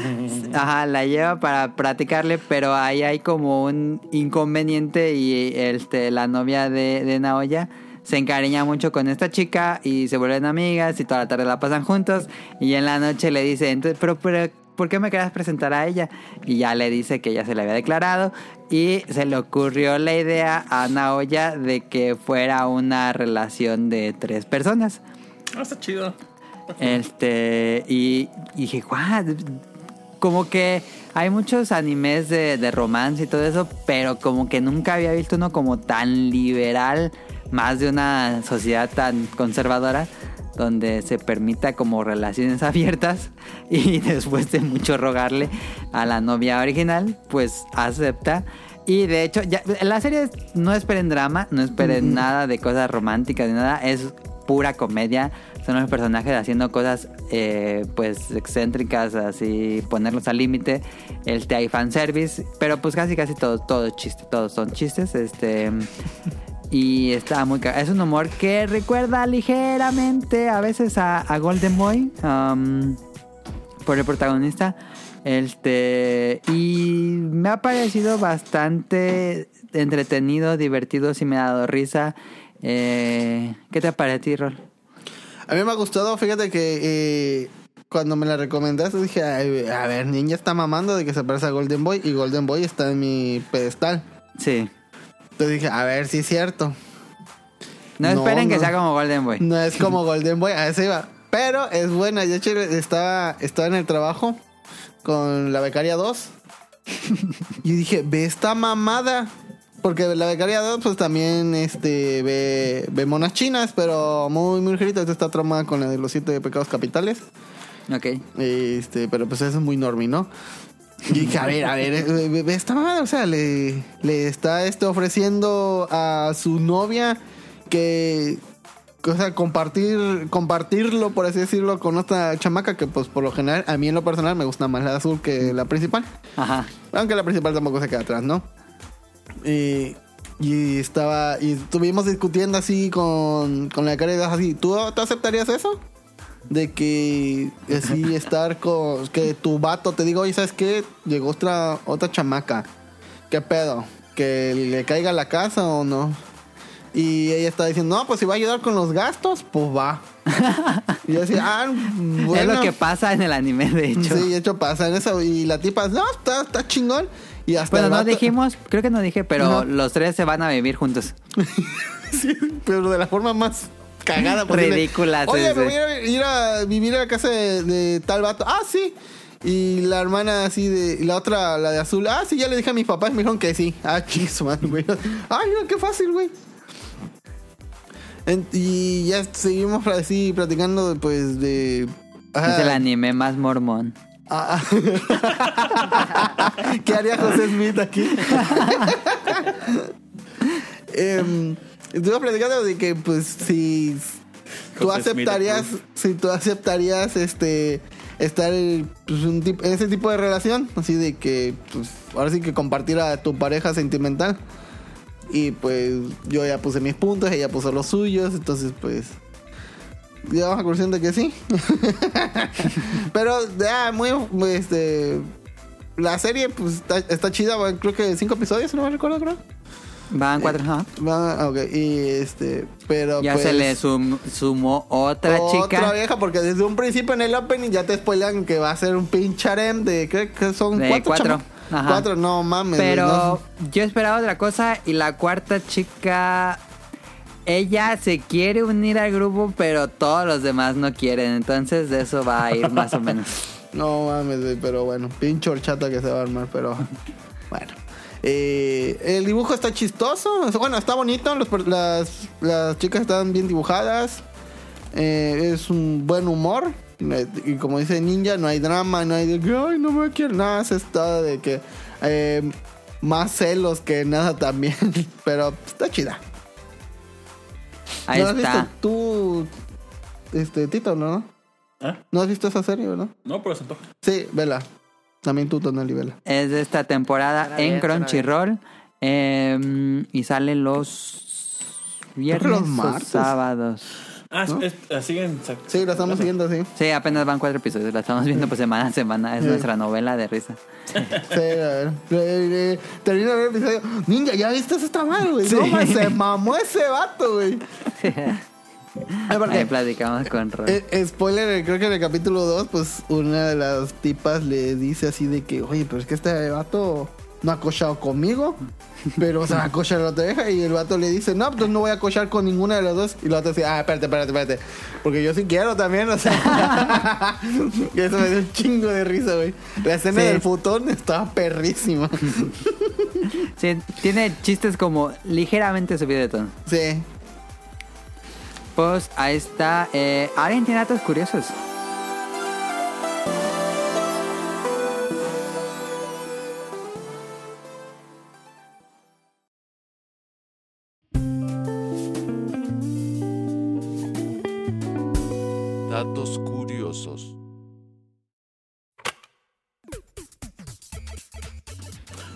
Speaker 1: ajá, la lleva para practicarle, pero ahí hay como un inconveniente y este, la novia de, de Naoya se encariña mucho con esta chica y se vuelven amigas y toda la tarde la pasan juntos y en la noche le dice, entonces, pero, pero ¿por qué me querías presentar a ella? Y ya le dice que ella se le había declarado y se le ocurrió la idea a Naoya de que fuera una relación de tres personas.
Speaker 2: Ah, está chido.
Speaker 1: Este, y, y dije, "What?". Como que hay muchos animes de, de romance y todo eso, pero como que nunca había visto uno como tan liberal, más de una sociedad tan conservadora, donde se permita como relaciones abiertas y después de mucho rogarle a la novia original, pues acepta. Y de hecho, ya, la serie es- no esperen drama, no esperen nada de cosas románticas ni nada, es pura comedia. Son los personajes haciendo cosas eh, pues excéntricas, así ponerlos al límite. Este hay fanservice, pero pues casi casi todo, todo es chiste, todos son chistes. Este y está muy es un humor que recuerda ligeramente a veces a, a Golden Boy um, por el protagonista. Este y me ha parecido bastante entretenido, divertido, si me ha dado risa. Eh, ¿Qué te parece a ti, Rol?
Speaker 4: A mí me ha gustado, fíjate que eh, cuando me la recomendaste dije, "Ay, a ver, Ninja está mamando de que se parece a Golden Boy y Golden Boy está en mi pedestal.
Speaker 1: Sí.
Speaker 4: Entonces dije, a ver si es cierto.
Speaker 1: No,
Speaker 4: No,
Speaker 1: esperen que sea como Golden Boy.
Speaker 4: No es como Golden Boy, a ese iba. Pero es buena. Hecho, estaba, estaba en el trabajo con la becaria 2. y dije, ve esta mamada. Porque la becaria 2, pues también este, ve, ve monas chinas, pero muy, muy ligerita. Esta está traumada con la de los siete pecados capitales.
Speaker 1: Ok.
Speaker 4: Este, pero pues eso es muy normal, ¿no? Y dije, a ver, a ver, eh, esta mamada, o sea, le, le está este, ofreciendo a su novia que, o sea, compartir, compartirlo, por así decirlo, con otra chamaca que, pues, por lo general, a mí en lo personal me gusta más la azul que la principal.
Speaker 1: Ajá.
Speaker 4: Aunque la principal tampoco se queda atrás, ¿no? Y, y estaba, y estuvimos discutiendo así con, con la cara de así, ¿tú, ¿tú aceptarías eso? De que así estar con, que tu vato te diga, oye, ¿sabes qué? Llegó otra, otra chamaca. ¿Qué pedo? ¿Que le caiga a la casa o no? Y ella está diciendo, no, pues si va a ayudar con los gastos, pues va. y yo decía, ah, bueno.
Speaker 1: Es lo que pasa en el anime, de hecho.
Speaker 4: Sí, de hecho pasa en eso. Y la tipa, no, está, está chingón. Y hasta
Speaker 1: Bueno,
Speaker 4: el
Speaker 1: no
Speaker 4: vato-
Speaker 1: dijimos, creo que no dije, pero
Speaker 4: No.
Speaker 1: los tres se van a vivir juntos.
Speaker 4: Sí, pero de la forma más cagada posible.
Speaker 1: Ridícula,
Speaker 4: Oye,
Speaker 1: sí.
Speaker 4: me voy a ir a vivir a la casa de, de tal vato. Ah, sí. Y la hermana así de... Y la otra, la de azul. Ah, sí, ya le dije a mis papás. Me dijeron que sí. Ah, chiso, man, güey. Ay, no, qué fácil, güey. En- y ya seguimos así platicando, pues, de...
Speaker 1: Es el
Speaker 4: ah,
Speaker 1: anime más mormón.
Speaker 4: Ah, ah. ¿Qué haría José Smith aquí? Em, estuve platicando de que, pues, si tú aceptarías, si tú aceptarías, este, estar en, pues, tip- en ese tipo de relación, así de que, pues, ahora sí que compartir a tu pareja sentimental. Y pues yo ya puse mis puntos, ella puso los suyos, entonces pues llegamos a la conclusión de que sí. Pero ya, muy, muy, este la serie pues está, está chida, creo que cinco episodios, no me recuerdo, creo.
Speaker 1: Van cuatro, ajá.
Speaker 4: Va, ok, y este, pero
Speaker 1: Ya
Speaker 4: pues,
Speaker 1: se le sum- sumó otra
Speaker 4: otra
Speaker 1: chica
Speaker 4: vieja, porque desde un principio en el opening ya te spoilan que va a ser un pinche harem de, creo que son
Speaker 1: De
Speaker 4: cuatro.
Speaker 1: cuatro.
Speaker 4: chama-
Speaker 1: Ajá.
Speaker 4: Cuatro, no mames.
Speaker 1: Pero
Speaker 4: no.
Speaker 1: yo esperaba otra cosa y la cuarta chica, ella se quiere unir al grupo, pero todos los demás no quieren. Entonces de eso va a ir más o menos.
Speaker 4: No mames, güey, pero bueno, pinche horchata que se va a armar, pero bueno. Eh, el dibujo está chistoso, bueno, está bonito, los las, las chicas están bien dibujadas, eh, es un buen humor, eh, y como dice Ninja, no hay drama, no hay de que, ay, no me quiero, nada, es todo de que eh, más celos que nada también, pero está chida.
Speaker 1: Ahí
Speaker 4: ¿No has
Speaker 1: está.
Speaker 4: visto tú, este, Tito, no?
Speaker 2: ¿Ah?
Speaker 4: ¿No has visto esa serie, verdad?
Speaker 2: No, pero se antoja.
Speaker 4: Sí, vela. También tú, Tonali, vela.
Speaker 1: Es de esta temporada en
Speaker 3: bien,
Speaker 1: Crunchyroll. eh, y sale los viernes
Speaker 4: los
Speaker 1: o sábados.
Speaker 2: Ah,
Speaker 4: ¿No?
Speaker 2: es- es- siguen.
Speaker 4: Sí, la estamos siguiendo, sí.
Speaker 1: Sí, apenas van cuatro episodios. La estamos viendo pues semana a semana. Es
Speaker 4: Sí.
Speaker 1: nuestra novela de risa.
Speaker 4: Sí, a ver. Eh, eh, Termina el episodio. Ninja, ¿ya viste esta madre, güey? No, man, se mamó ese vato, güey.
Speaker 1: Ahí platicamos con Ron.
Speaker 4: eh, spoiler, eh, creo que en el capítulo 2, pues una de las tipas le dice así de que, oye, pero es que este vato no ha cochado conmigo, pero se va a cochar a la otra vieja. Y el vato le dice, no, pues no voy a cochar con ninguna de las dos. Y la otra dice, ah, espérate, espérate, espérate. Porque yo sí quiero también, o sea. y eso me dio un chingo de risa, güey. La escena
Speaker 1: Sí.
Speaker 4: del futón estaba perrísima.
Speaker 1: Sí, tiene chistes como ligeramente subido de tono.
Speaker 4: sí.
Speaker 1: Pues ahí está. Eh, ¿Alguien tiene datos curiosos?
Speaker 7: Datos curiosos.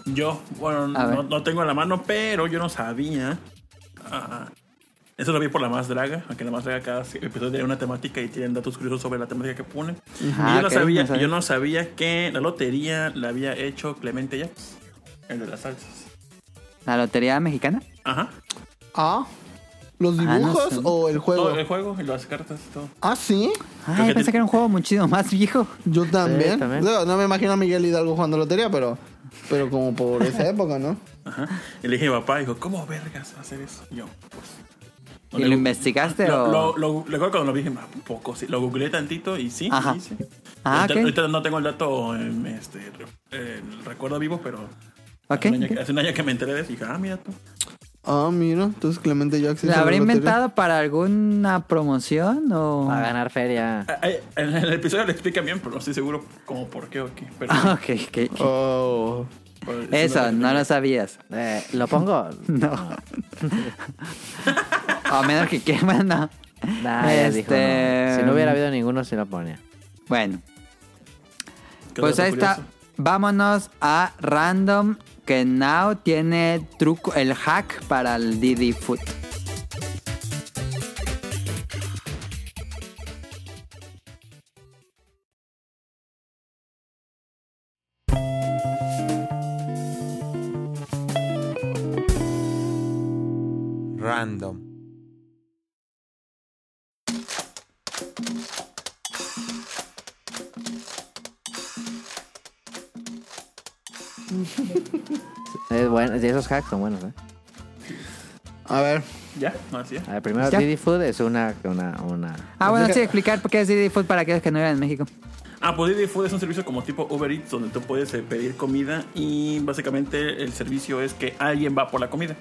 Speaker 2: Yo, bueno, no, no tengo en la mano, pero yo no sabía. Ah, eso lo vi por la más draga, aunque la más draga cada episodio tiene una temática y tienen datos curiosos sobre la temática que ponen. Y
Speaker 1: Ah,
Speaker 2: yo, no sabía, yo no sabía que la lotería la había hecho Clemente Yaps, el de las salsas.
Speaker 1: ¿La lotería mexicana?
Speaker 2: Ajá.
Speaker 4: Ah. ¿Los
Speaker 1: Ah, no
Speaker 4: dibujos
Speaker 1: sé.
Speaker 4: o el juego?
Speaker 2: Todo el juego y las cartas y todo.
Speaker 4: Ah, sí.
Speaker 1: Ay,
Speaker 2: que
Speaker 1: pensé
Speaker 2: te-
Speaker 1: que era un juego muchísimo más viejo.
Speaker 4: Yo también.
Speaker 3: también.
Speaker 4: No, no me imagino a Miguel Hidalgo jugando lotería, pero, pero como por esa época, ¿no?
Speaker 2: Ajá. Y le dije a mi papá, dijo, ¿cómo vergas va a hacer eso? Y yo, pues.
Speaker 1: ¿Y lo investigaste
Speaker 2: Lo,
Speaker 1: o...?
Speaker 2: lo, lo- recuerdo cuando lo vi, dije, "Ah, un poco, sí. Lo googleé tantito y sí,
Speaker 1: Ajá.
Speaker 2: sí, sí.
Speaker 1: Ah,
Speaker 2: ahorita,
Speaker 1: ok.
Speaker 2: ahorita no tengo el dato, en este, el recuerdo vivo, pero
Speaker 1: Ok,
Speaker 2: hace, un año,
Speaker 1: ok.
Speaker 2: hace un año que me enteré de eso y dije, ah, mira tú.
Speaker 4: Ah, mira. Entonces Clemente Jackson.
Speaker 1: ¿La habrá inventado para alguna promoción o...?
Speaker 3: Va a ganar feria.
Speaker 2: En el episodio lo explican bien, pero no estoy seguro como por qué o qué. Pero,
Speaker 1: Ah, ok, ok.
Speaker 4: Oh.
Speaker 1: Eso, no lo sabías.
Speaker 3: Eh, ¿Lo pongo?
Speaker 1: No. A menos que quieran, no.
Speaker 3: Nah, ya dijo,
Speaker 1: Este-
Speaker 3: no. Si no hubiera habido ninguno, sí lo ponía.
Speaker 1: Bueno,
Speaker 2: ¿Qué
Speaker 1: pues ahí está. Vámonos a Random, que now tiene truco, el hack para el Didi Food.
Speaker 3: Es bueno, sí, esos hacks son buenos, ¿eh?
Speaker 4: A ver.
Speaker 2: ¿Ya? No, así es.
Speaker 3: A ver, primero,
Speaker 1: Ya.
Speaker 3: Didi Food es una, una, una...
Speaker 1: Ah, bueno, sí, explicar por qué es Didi Food para aquellos que no viven en México.
Speaker 2: Ah, pues Didi Food es un servicio como tipo Uber Eats donde tú puedes eh, pedir comida y básicamente el servicio es que alguien va por la comida.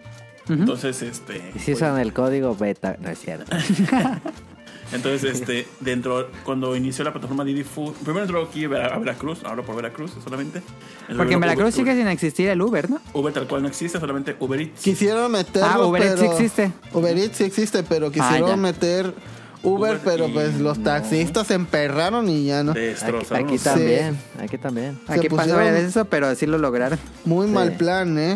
Speaker 2: Entonces, este...
Speaker 3: Y si usan el código beta, no es cierto.
Speaker 2: Entonces, este, dentro, cuando inició la plataforma Didi Food, primero entró aquí a Vera- a Veracruz, ahora por Veracruz solamente.
Speaker 1: Porque en Veracruz
Speaker 2: Uber-
Speaker 1: sigue sin existir el Uber, ¿no?
Speaker 2: Uber tal cual no existe, solamente Uber Eats.
Speaker 4: Quisieron meterlo,
Speaker 1: Ah, Uber Eats sí
Speaker 4: pero...
Speaker 1: existe.
Speaker 4: Uber Eats sí existe, pero
Speaker 1: ya.
Speaker 4: quisieron meter Uber,
Speaker 2: Uber
Speaker 4: pero
Speaker 2: y
Speaker 4: pues los
Speaker 2: no.
Speaker 4: taxistas se emperraron y ya no.
Speaker 3: Aquí,
Speaker 2: Destrozaron.
Speaker 3: aquí
Speaker 2: los-
Speaker 3: también, aquí también.
Speaker 4: Se
Speaker 1: Aquí pasó
Speaker 4: pusieron-
Speaker 1: varias veces eso, pero sí lo lograron.
Speaker 4: Muy
Speaker 3: Sí.
Speaker 4: mal plan, ¿eh?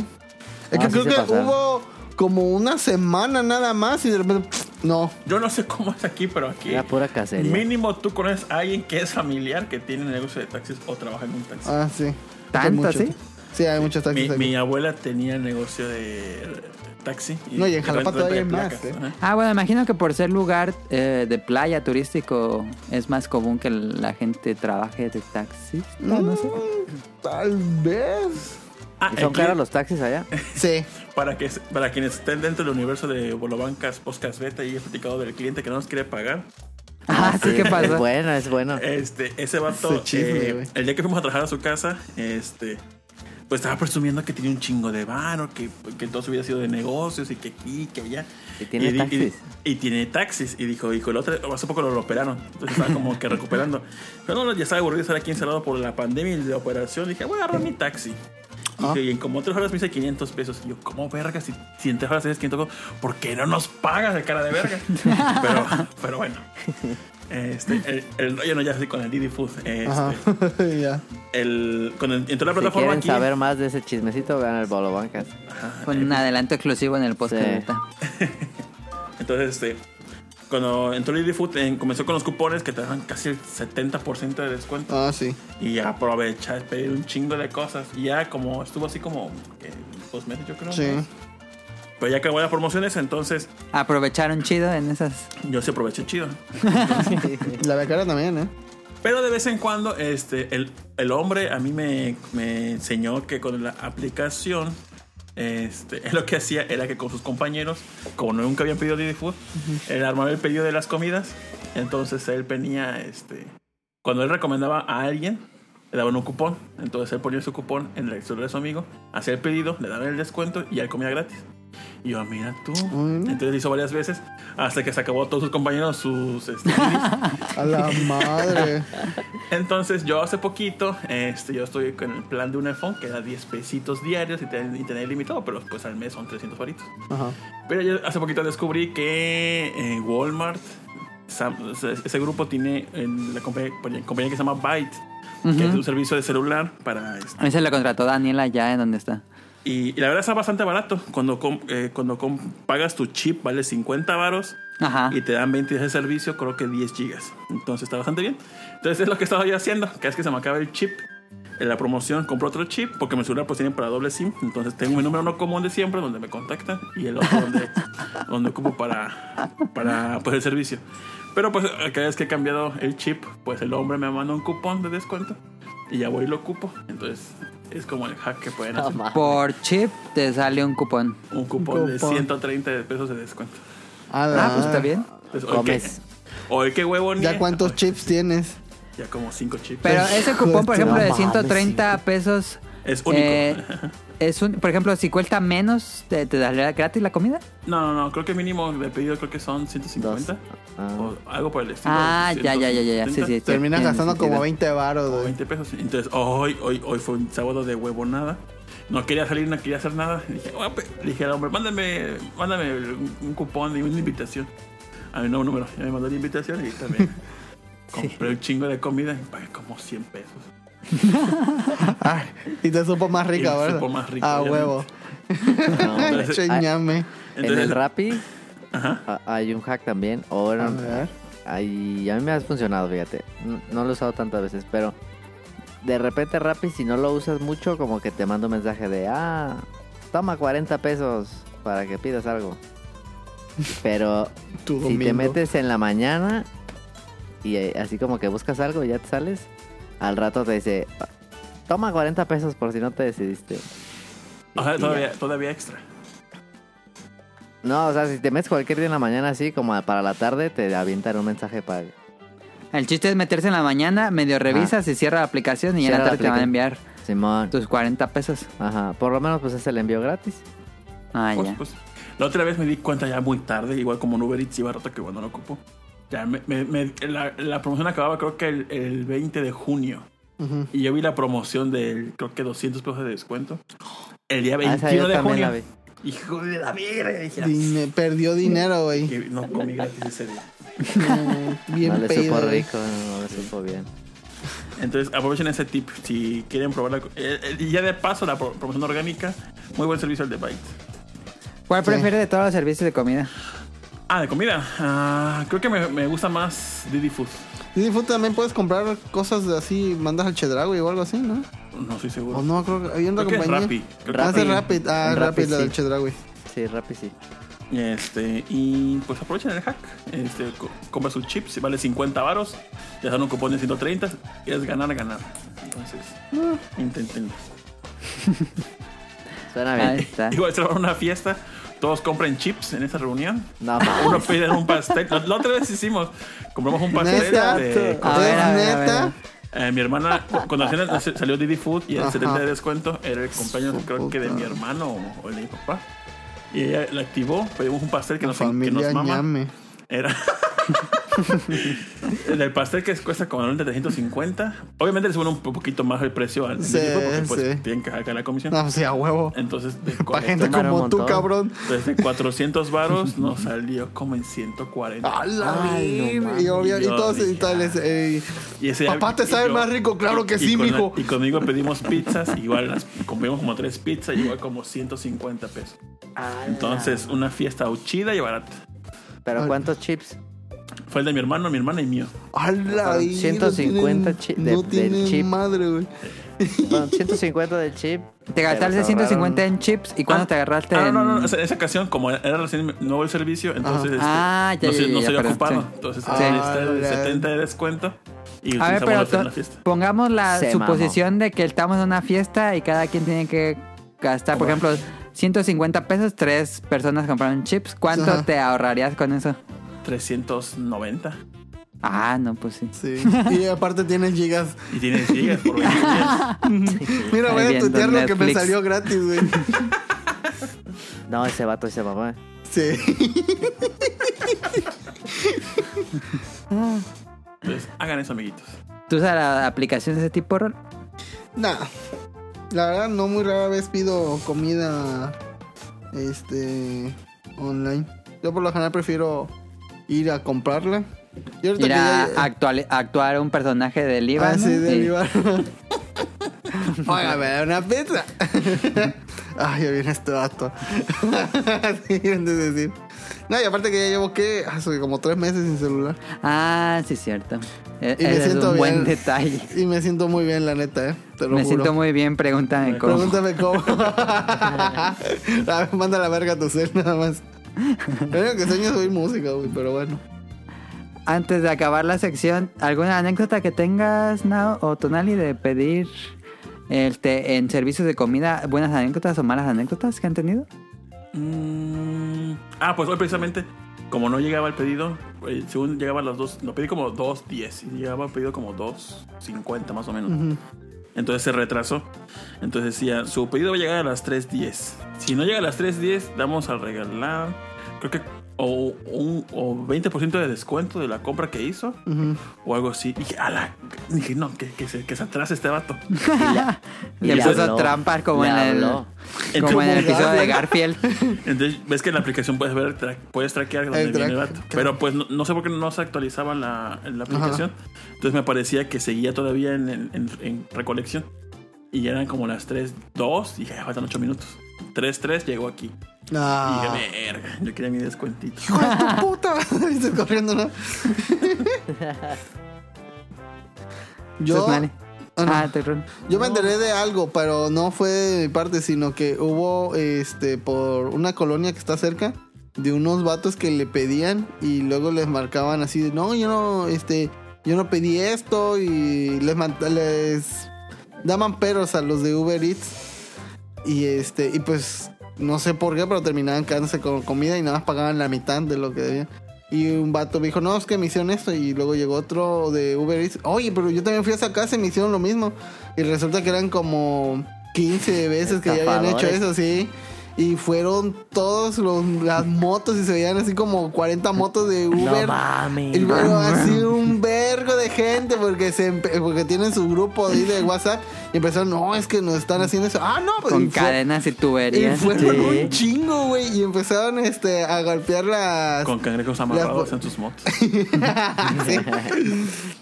Speaker 4: Es
Speaker 3: Ah,
Speaker 4: que
Speaker 3: sí
Speaker 4: creo
Speaker 3: se
Speaker 4: que
Speaker 3: pasaron.
Speaker 4: hubo como una semana nada más y de repente... No.
Speaker 2: Yo no sé cómo es aquí, pero aquí
Speaker 3: Era pura cacería.
Speaker 2: mínimo tú conoces a alguien que es familiar que tiene negocio de taxis o trabaja en un taxi.
Speaker 4: Ah, sí.
Speaker 1: ¿Tanto
Speaker 4: Hay muchos.
Speaker 1: así?
Speaker 4: Sí, hay muchos
Speaker 2: mi,
Speaker 4: taxis aquí.
Speaker 2: mi abuela tenía negocio de taxi.
Speaker 4: No, y en Jalapa todavía hay más, ¿eh?
Speaker 1: Ah, bueno, imagino que por ser lugar eh, de playa turístico es más común que la gente trabaje de taxista, no sé.
Speaker 4: Mm, Tal vez.
Speaker 2: Ah,
Speaker 3: ¿Y son caros los taxis allá?
Speaker 4: Sí.
Speaker 2: para, que, para quienes estén dentro del universo de Bolobancas, Podcast Beta y he platicado del cliente que no nos quiere pagar.
Speaker 1: Ah, sí, ¿qué
Speaker 3: Es
Speaker 1: pasó?
Speaker 3: bueno, es bueno.
Speaker 2: Este, ese vato,
Speaker 4: chisme,
Speaker 2: eh,
Speaker 4: güey.
Speaker 2: el día que fuimos a trabajar a su casa, este, pues estaba presumiendo que tenía un chingo de varo, que, que todo su vida ha sido de negocios y que aquí, que allá.
Speaker 3: Y tiene
Speaker 2: di-
Speaker 3: taxis.
Speaker 2: Y, tiene taxis. Y dijo, hijo, el otro, hace poco lo, lo operaron. Entonces estaba como que recuperando. Pero no, ya estaba aburrido estar aquí encerrado por la pandemia y la operación. Dije, voy a agarrar mi taxi.
Speaker 4: Ah.
Speaker 2: Dije, y en como tres horas me hice 500 pesos. Y yo, ¿cómo verga? Si, si en tres horas tienes 500 pesos, ¿por qué no nos pagas de cara de verga? pero, pero bueno. Este, el, el rollo no ya así con el Didi Food. Este, el, con el, entró la
Speaker 3: Si
Speaker 2: plataforma
Speaker 3: quieren
Speaker 2: aquí.
Speaker 3: saber más de ese chismecito, vean el Bolo Bancas.
Speaker 1: Con un adelanto exclusivo en el podcast.
Speaker 3: Sí.
Speaker 2: Entonces, este, cuando entró Didi Food, eh, comenzó con los cupones que te daban casi el 70% de descuento.
Speaker 4: Ah, sí.
Speaker 2: Y aprovechar, pedir un chingo de cosas. Y ya como estuvo así como que dos meses, yo creo.
Speaker 4: Sí.
Speaker 2: ¿no? Pero ya acabó las promociones, entonces
Speaker 1: Aprovecharon chido en esas.
Speaker 2: yo se aproveché chido.
Speaker 4: La becaria también, ¿eh?
Speaker 2: Pero de vez en cuando, este, el, el hombre a mí me, me enseñó que con la aplicación, este, lo que hacía era que con sus compañeros, como nunca habían pedido Didi Food, él armaba el pedido de las comidas. Entonces él venía, este, cuando él recomendaba a alguien, le daban un cupón. Entonces él ponía su cupón en la historia de su amigo, hacía el pedido, le daban el descuento y él comía gratis. Y yo, mira tú.
Speaker 4: Mm.
Speaker 2: Entonces hizo varias veces hasta que se acabó todos sus compañeros sus este.
Speaker 4: A la madre.
Speaker 2: Entonces yo hace poquito, este, yo estoy con el plan de un iPhone que da 10 pesitos diarios y tener ilimitado, pero pues al mes son 300 varitos.
Speaker 4: Ajá.
Speaker 2: Pero yo hace poquito descubrí que en Walmart, Sam- ese grupo tiene en la compañía, compañía que se llama Byte, que es un servicio de celular para... este,
Speaker 1: Ese lo contrató Daniela ya en donde está.
Speaker 2: Y, y la verdad está bastante barato. Cuando, com- eh, cuando com- pagas tu chip vale 50 varos
Speaker 1: Ajá.
Speaker 2: y te dan 20 días de servicio, creo que 10 gigas. Entonces está bastante bien. Entonces es lo que estaba yo haciendo. Cada vez que se me acaba el chip, en la promoción compro otro chip porque mi celular pues tiene para doble SIM. Entonces tengo mi número no común de siempre donde me contactan y el otro donde, donde ocupo para, para pues, el servicio. Pero pues cada vez que he cambiado el chip, pues el hombre me manda un cupón de descuento y ya voy y lo ocupo. Entonces es como el hack que pueden hacer.
Speaker 1: Por chip te sale un cupón.
Speaker 2: Un cupón, de
Speaker 4: cupón.
Speaker 2: 130 pesos de descuento.
Speaker 4: A la-
Speaker 1: Ah, pues está bien.
Speaker 2: Entonces, hoy
Speaker 3: Comes.
Speaker 2: qué- Hoy qué huevo.
Speaker 4: ¿Ya cuántos chips tienes?
Speaker 2: Ya como 5 chips.
Speaker 1: Pero ese cupón, por
Speaker 4: Hijo
Speaker 1: ejemplo,
Speaker 4: de
Speaker 1: de
Speaker 4: tu-
Speaker 1: 130 pesos.
Speaker 2: es único.
Speaker 1: eh, es un, por ejemplo, si cuesta menos, ¿te, te daría gratis la comida?
Speaker 2: no, no, no. Creo que mínimo de pedido creo que son 150.
Speaker 3: Dos. Ah.
Speaker 2: O algo por el estilo.
Speaker 1: Ah, ya, ya, ya, ya, ya. Sí,
Speaker 2: 170,
Speaker 1: sí.
Speaker 4: Terminas gastando
Speaker 1: sentido.
Speaker 4: como 20 varos,
Speaker 2: o
Speaker 4: güey.
Speaker 2: 20 pesos. Entonces, hoy, hoy, hoy fue un sábado de huevo nada. No quería salir, no quería hacer nada. Le dije, "Ah, pe-". Le dije al hombre, mándame, mándame un un cupón y una invitación. A mi nuevo número. Ya me mandó la invitación y también compré un chingo de comida y pagué como 100 pesos.
Speaker 4: Y te supo más rica,
Speaker 2: Y
Speaker 4: ¿verdad?
Speaker 2: supo más
Speaker 4: Ah,
Speaker 2: obviamente.
Speaker 4: huevo.
Speaker 3: No.
Speaker 2: Entonces,
Speaker 3: Ah, en el Rappi
Speaker 2: Ajá.
Speaker 3: ah, hay un hack también. O bueno,
Speaker 4: A ver.
Speaker 3: ahí- a mí me ha funcionado, fíjate. No, no lo he usado tantas veces, pero de repente Rappi, si no lo usas mucho, como que te manda un mensaje de, ah, toma 40 pesos para que pidas algo. Pero si te metes en la mañana y eh, así como que buscas algo y ya te sales, al rato te dice, toma 40 pesos por si no te decidiste.
Speaker 2: O sea, todavía,
Speaker 3: ya.
Speaker 2: todavía extra.
Speaker 3: No, o sea, si te metes cualquier día en la mañana así, como para la tarde, te avientan un mensaje para...
Speaker 1: El chiste es meterse en la mañana, medio revisas y cierra la aplicación y en la tarde te van a enviar
Speaker 3: Simón.
Speaker 1: tus 40 pesos.
Speaker 3: Ajá, por lo menos pues es el envío gratis.
Speaker 1: Ah,
Speaker 2: Pues,
Speaker 1: ya.
Speaker 2: pues, la otra vez me di cuenta ya muy tarde, igual como en Uber Eats iba rato que bueno lo ocupo. Ya, me- me- me- la, la promoción acababa creo que el, el 20 de junio. Y yo vi la promoción del, creo que 200 pesos de descuento. El día
Speaker 3: Ah, esa
Speaker 2: 21
Speaker 3: yo
Speaker 2: de junio.
Speaker 3: la vi.
Speaker 2: Hijo de la verga. dije,
Speaker 4: Dine- perdió dinero, güey.
Speaker 2: no comí gratis ese día.
Speaker 4: No, Bien
Speaker 3: no le supo rico, no, no le supo bien.
Speaker 2: Entonces aprovechen ese tip si quieren probar la, eh, eh, y ya de paso la pro- promoción orgánica. Muy buen servicio el de Byte.
Speaker 1: ¿Cuál
Speaker 4: Sí.
Speaker 1: prefieres de todos los servicios de comida?
Speaker 2: Ah, de comida. Ah, creo que me, me gusta más Didi Food.
Speaker 4: Didi Food también puedes comprar cosas de así, mandas al Chedraui o algo así, ¿no?
Speaker 2: No estoy seguro.
Speaker 4: O no, creo que hay otra
Speaker 2: creo que es
Speaker 4: compañía.
Speaker 2: Rappi. Que
Speaker 4: Ah, Rapid. Ah, Rapid,
Speaker 3: Rappi,
Speaker 4: la del
Speaker 3: sí.
Speaker 4: Chedraui.
Speaker 3: Sí, Rappi sí.
Speaker 2: Este, y pues aprovechen el hack. Este, co- compra sus chips y vale 50 varos. Ya dan un cupón de 130 y es ganar, ganar. Entonces, inténtenlo.
Speaker 3: Suena
Speaker 1: Ahí
Speaker 3: bien.
Speaker 1: está.
Speaker 2: Igual se va a una fiesta. Todos compren chips en esa reunión.
Speaker 3: No,
Speaker 2: Uno pide un pastel. La, la otra vez hicimos. Compramos un pastel
Speaker 4: ¿Neta?
Speaker 2: de
Speaker 1: A ver, a ver, a ver.
Speaker 4: neta?
Speaker 2: Eh, mi hermana, cu- cuando salió Didi Food y el
Speaker 4: Ajá.
Speaker 2: 70 de descuento, era el cumpleaños,
Speaker 4: Su
Speaker 2: creo que de mi
Speaker 4: puta.
Speaker 2: hermano o, de mi papá. Y ella la activó, pedimos un pastel que
Speaker 4: La
Speaker 2: nos, que nos mama.
Speaker 4: ñame.
Speaker 2: Era. el pastel que cuesta como normalmente 350. Obviamente le suben un poquito más el precio al
Speaker 4: Sí,
Speaker 2: porque pues
Speaker 4: sí.
Speaker 2: tienen que sacar la comisión.
Speaker 4: No, sí, a huevo.
Speaker 2: Entonces, de,
Speaker 4: Para gente como tú, cabrón.
Speaker 2: desde 400 varos nos salió como en 140.
Speaker 4: A la
Speaker 3: Ay, no
Speaker 4: y, obvio- y todos
Speaker 2: dije,
Speaker 4: y tal, es, eh,
Speaker 2: Y ese-
Speaker 4: Papá, ¿te sabe
Speaker 2: yo-
Speaker 4: más rico? Claro que
Speaker 2: y
Speaker 4: sí,
Speaker 2: con-
Speaker 4: mijo.
Speaker 2: Y conmigo pedimos pizzas, igual las comimos como tres pizzas, igual como 150 pesos. Entonces, una fiesta chida y barata.
Speaker 3: Pero
Speaker 4: Ay.
Speaker 3: ¿cuántos chips?
Speaker 2: Fue el de mi hermano, mi hermana y mío.
Speaker 4: a la
Speaker 3: Fueron
Speaker 4: verga,
Speaker 3: 150
Speaker 4: no
Speaker 3: chi-
Speaker 4: tienen-
Speaker 3: de-
Speaker 4: No
Speaker 3: del chip.
Speaker 4: madre, güey.
Speaker 3: Bueno, 150 del chip.
Speaker 1: Te gastaste
Speaker 3: pero se
Speaker 1: 150
Speaker 3: ahorraron-
Speaker 1: en chips y cuando
Speaker 2: Ah,
Speaker 1: te agarraste
Speaker 2: Ah,
Speaker 1: en...
Speaker 2: no, no, no. Esa, esa ocasión, como era recién nuevo el servicio, entonces este,
Speaker 1: Ah, ya,
Speaker 2: no, se,
Speaker 1: ya,
Speaker 2: no
Speaker 1: ya,
Speaker 2: se había ocupado.
Speaker 1: sí.
Speaker 2: Entonces,
Speaker 4: Ah,
Speaker 2: ahí está el
Speaker 4: la-
Speaker 2: 70 de descuento y
Speaker 1: A ver, pero
Speaker 2: en la
Speaker 1: to-
Speaker 2: fiesta.
Speaker 1: pongamos la
Speaker 3: Se
Speaker 1: suposición de que estamos en una fiesta y cada quien tiene que gastar, por ejemplo, 150 pesos, tres personas compraron chips. ¿Cuánto
Speaker 4: Ajá.
Speaker 1: te ahorrarías con eso?
Speaker 2: 390.
Speaker 1: Ah, no, pues sí.
Speaker 4: Sí. Y aparte tienes gigas.
Speaker 2: Y tienes gigas por 20 días.
Speaker 4: Mira, voy a tuitear lo que me salió gratis, güey.
Speaker 3: No, ese vato ese mamá.
Speaker 4: Sí.
Speaker 2: Entonces, hagan eso, amiguitos.
Speaker 1: ¿Tú usas la aplicación de ese tipo, Rol?
Speaker 4: Nah. La verdad, no muy rara vez pido comida este online. Yo por lo general prefiero ir a comprarla. Y
Speaker 1: Ir a
Speaker 4: ya-
Speaker 1: actual- actuar un personaje
Speaker 4: Ah,
Speaker 1: Líbano.
Speaker 4: sí, de Líbano. Óigame, una pizza. Ay, ya viene este vato. Así de decir. No, y aparte que ya llevo, ¿qué? Hace como tres meses sin celular.
Speaker 1: Ah, sí, cierto. E-
Speaker 4: Y me siento
Speaker 1: un buen
Speaker 4: bien.
Speaker 1: detalle.
Speaker 4: Y me siento muy bien, la neta, ¿eh? Te lo
Speaker 1: Me
Speaker 4: juro.
Speaker 1: siento muy bien, pregúntame cómo.
Speaker 4: Pregúntame cómo. A ver, Manda la verga a tu cel nada más. Lo único que sueño es oír música, güey, pero bueno.
Speaker 1: Antes de acabar la sección, ¿alguna anécdota que tengas, Nao o Tonali, de pedir este, en servicios de comida buenas anécdotas o malas anécdotas que han tenido?
Speaker 2: Mm, Ah, pues hoy precisamente, como no llegaba el pedido, eh, según llegaba a las dos, lo pedí como 2.10 y llegaba el pedido como 2.50 más o menos.
Speaker 4: Ujú.
Speaker 2: Entonces se retrasó. Entonces decía, su pedido va a llegar a las 3.10. Si no llega a las 3.10, damos a regalar, creo que, o, un, o 20% de descuento de la compra que hizo, o algo así. Y dije, ala, dije, no, que, que, se, que se atrase este vato.
Speaker 1: Le
Speaker 3: le
Speaker 1: puso trampas como en el, como en el episodio de
Speaker 4: Garfield.
Speaker 2: Entonces, ves que en la aplicación puedes ver, tra- puedes traquear dónde
Speaker 4: El
Speaker 2: viene el vato. Pero pues no, no sé por qué no se actualizaba la, la aplicación. Entonces me parecía que seguía todavía en, en- en- en recolección. Y ya eran como las 3.2 y dije, "Ya faltan 8 minutos. 3.3 llegó aquí.
Speaker 4: Ah.
Speaker 2: Y dije, verga, yo quería mi descuentito.
Speaker 4: ¡Hijo de tu puta! Dices corriendo, ¿no? Yo. Ah, no.
Speaker 1: Ah, te
Speaker 4: yo me enteré de algo, pero no fue de mi parte, sino que hubo este por una colonia que está cerca de unos vatos que le pedían y luego les marcaban así de no, yo no, este, yo no pedí esto y les, les daban peros a los de Uber Eats y este, y pues no sé por qué, pero terminaban quedándose con comida y nada más pagaban la mitad de lo que debían. Y un vato me dijo, no, es que me hicieron esto. Y luego llegó otro de Uber Eats. Oye, pero yo también fui a esa casa y me hicieron lo mismo. Y resulta que eran como 15 veces que ya habían hecho eso, sí. Y fueron todos los, las motos y se veían así como 40 motos de Uber.
Speaker 3: mames.
Speaker 4: Y luego así un vergo de gente porque se empe- porque tienen su grupo ahí de WhatsApp y empezaron, no, es que nos están haciendo eso. Ah, no, pues
Speaker 1: Con
Speaker 4: y fue-
Speaker 1: cadenas y
Speaker 4: y
Speaker 1: fueron
Speaker 4: un chingo, güey. Y empezaron este, a golpear las.
Speaker 2: Con cangrejos amarrados en sus motos.
Speaker 4: Sí.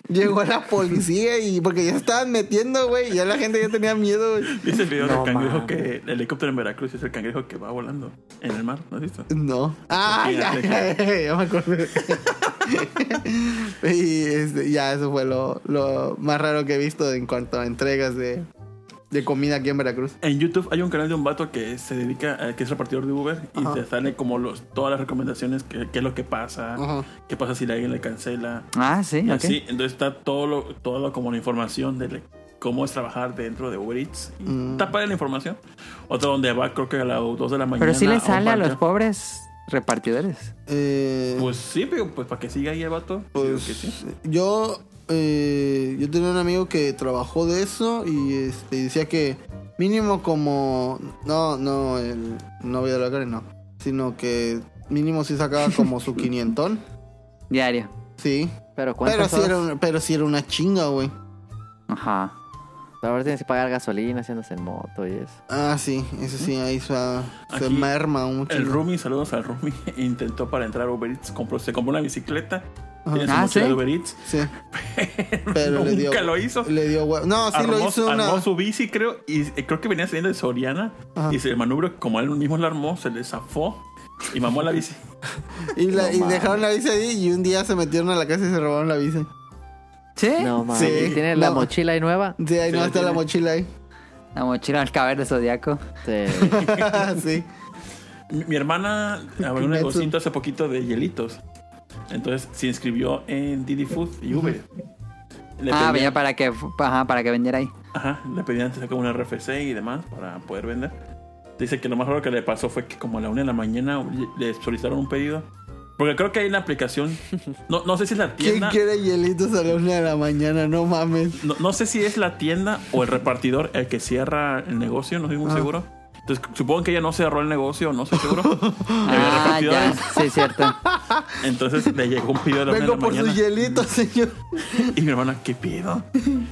Speaker 4: Llegó la policía y porque ya se estaban metiendo, güey. Y ya la gente ya tenía miedo, güey.
Speaker 2: ¿Viste el video
Speaker 3: No
Speaker 2: del cangrejo que el helicóptero en Veracruz es el cangrejo que va volando en el mar? ¿No has visto?
Speaker 4: No. Ah, ya, ya, ya, ya me acordé. y este, ya, eso fue lo, lo más raro que he visto en cuanto a entregas de, de comida aquí en Veracruz.
Speaker 2: En YouTube hay un canal de un vato que se dedica, a, que es repartidor de Uber y
Speaker 4: Ajá.
Speaker 2: te sale como los, todas las recomendaciones, que- qué es lo que pasa,
Speaker 4: Ajá.
Speaker 2: qué pasa si alguien le cancela.
Speaker 1: Ah, sí,
Speaker 2: Y así, entonces está todo lo, todo como la información de cómo es trabajar dentro de Uber Eats.
Speaker 4: Mm.
Speaker 2: Está padre la información. Otro donde va creo que a las 2 de la mañana.
Speaker 1: Pero sí le sale a los pobres repartidores.
Speaker 4: Eh,
Speaker 2: Pues sí, pero pues para que siga ahí el vato.
Speaker 4: Pues
Speaker 2: que sí.
Speaker 4: yo, eh, yo tenía un amigo que trabajó de eso y este, decía que mínimo como, no, no, el novio de la Karen, no, sino que mínimo sí sacaba como su quinientón,
Speaker 1: Diario.
Speaker 4: sí,
Speaker 3: Pero
Speaker 4: pero pero sí era una chinga, güey.
Speaker 1: Ajá.
Speaker 3: Pero ahora tienes que pagar gasolina haciéndose en moto y eso.
Speaker 4: Ah, sí, eso sí, ahí se, se
Speaker 2: Aquí,
Speaker 4: merma un
Speaker 2: El. Rumi, saludos al Rumi, intentó para entrar a Uber Eats, compró, se compró una bicicleta, tiene su
Speaker 1: Ah, ¿sí?
Speaker 2: de Uber Eats,
Speaker 4: Sí, pero le dio,
Speaker 2: nunca lo hizo.
Speaker 4: Le dio No, sí
Speaker 2: armó,
Speaker 4: lo hizo una...
Speaker 2: armó su bici, creo, y eh, creo que venía saliendo de Soriana,
Speaker 4: Ajá.
Speaker 2: y se el manubrio, como él mismo la armó, se le zafó y mamó la bici.
Speaker 4: Y, la- y dejaron la bici ahí y un día se metieron a la casa y se robaron la bici.
Speaker 1: ¿Sí?
Speaker 3: No mames.
Speaker 4: Sí.
Speaker 3: ¿Tienes la
Speaker 4: No.
Speaker 3: mochila ahí nueva?
Speaker 4: Sí, ahí
Speaker 2: Sí,
Speaker 4: no
Speaker 2: la
Speaker 4: está la
Speaker 2: tiene.
Speaker 4: mochila ahí.
Speaker 1: La mochila al caber de Zodiaco.
Speaker 3: Sí.
Speaker 4: sí.
Speaker 2: Mi, mi hermana abrió un
Speaker 4: Kimetsu.
Speaker 2: negocito hace poquito de hielitos. Entonces se inscribió en Didi Food y Uber. Le
Speaker 1: ah,
Speaker 2: pedían-
Speaker 1: venía para que, ajá, para que vendiera ahí.
Speaker 2: Ajá, le pedían antes sacar un RFC y demás para poder vender. Dice que lo más raro que le pasó fue que como a la una de la mañana le solicitaron un pedido. Porque creo que hay en la aplicación. No, no sé si es la
Speaker 4: ¿Quién
Speaker 2: tienda.
Speaker 4: quiere hielitos a la una de la mañana? No mames.
Speaker 2: No, no sé si es la tienda o el repartidor el que cierra el negocio, no estoy muy
Speaker 4: Ah.
Speaker 2: seguro. Entonces supongo que ella no cerró el negocio, no estoy seguro.
Speaker 1: Ah, ya. Sí, cierto.
Speaker 2: Entonces le llegó un pedido a la una de
Speaker 4: Vengo
Speaker 2: la
Speaker 4: por
Speaker 2: mañana.
Speaker 4: sus hielitos, señor.
Speaker 2: Y mi hermana, ¿qué pido?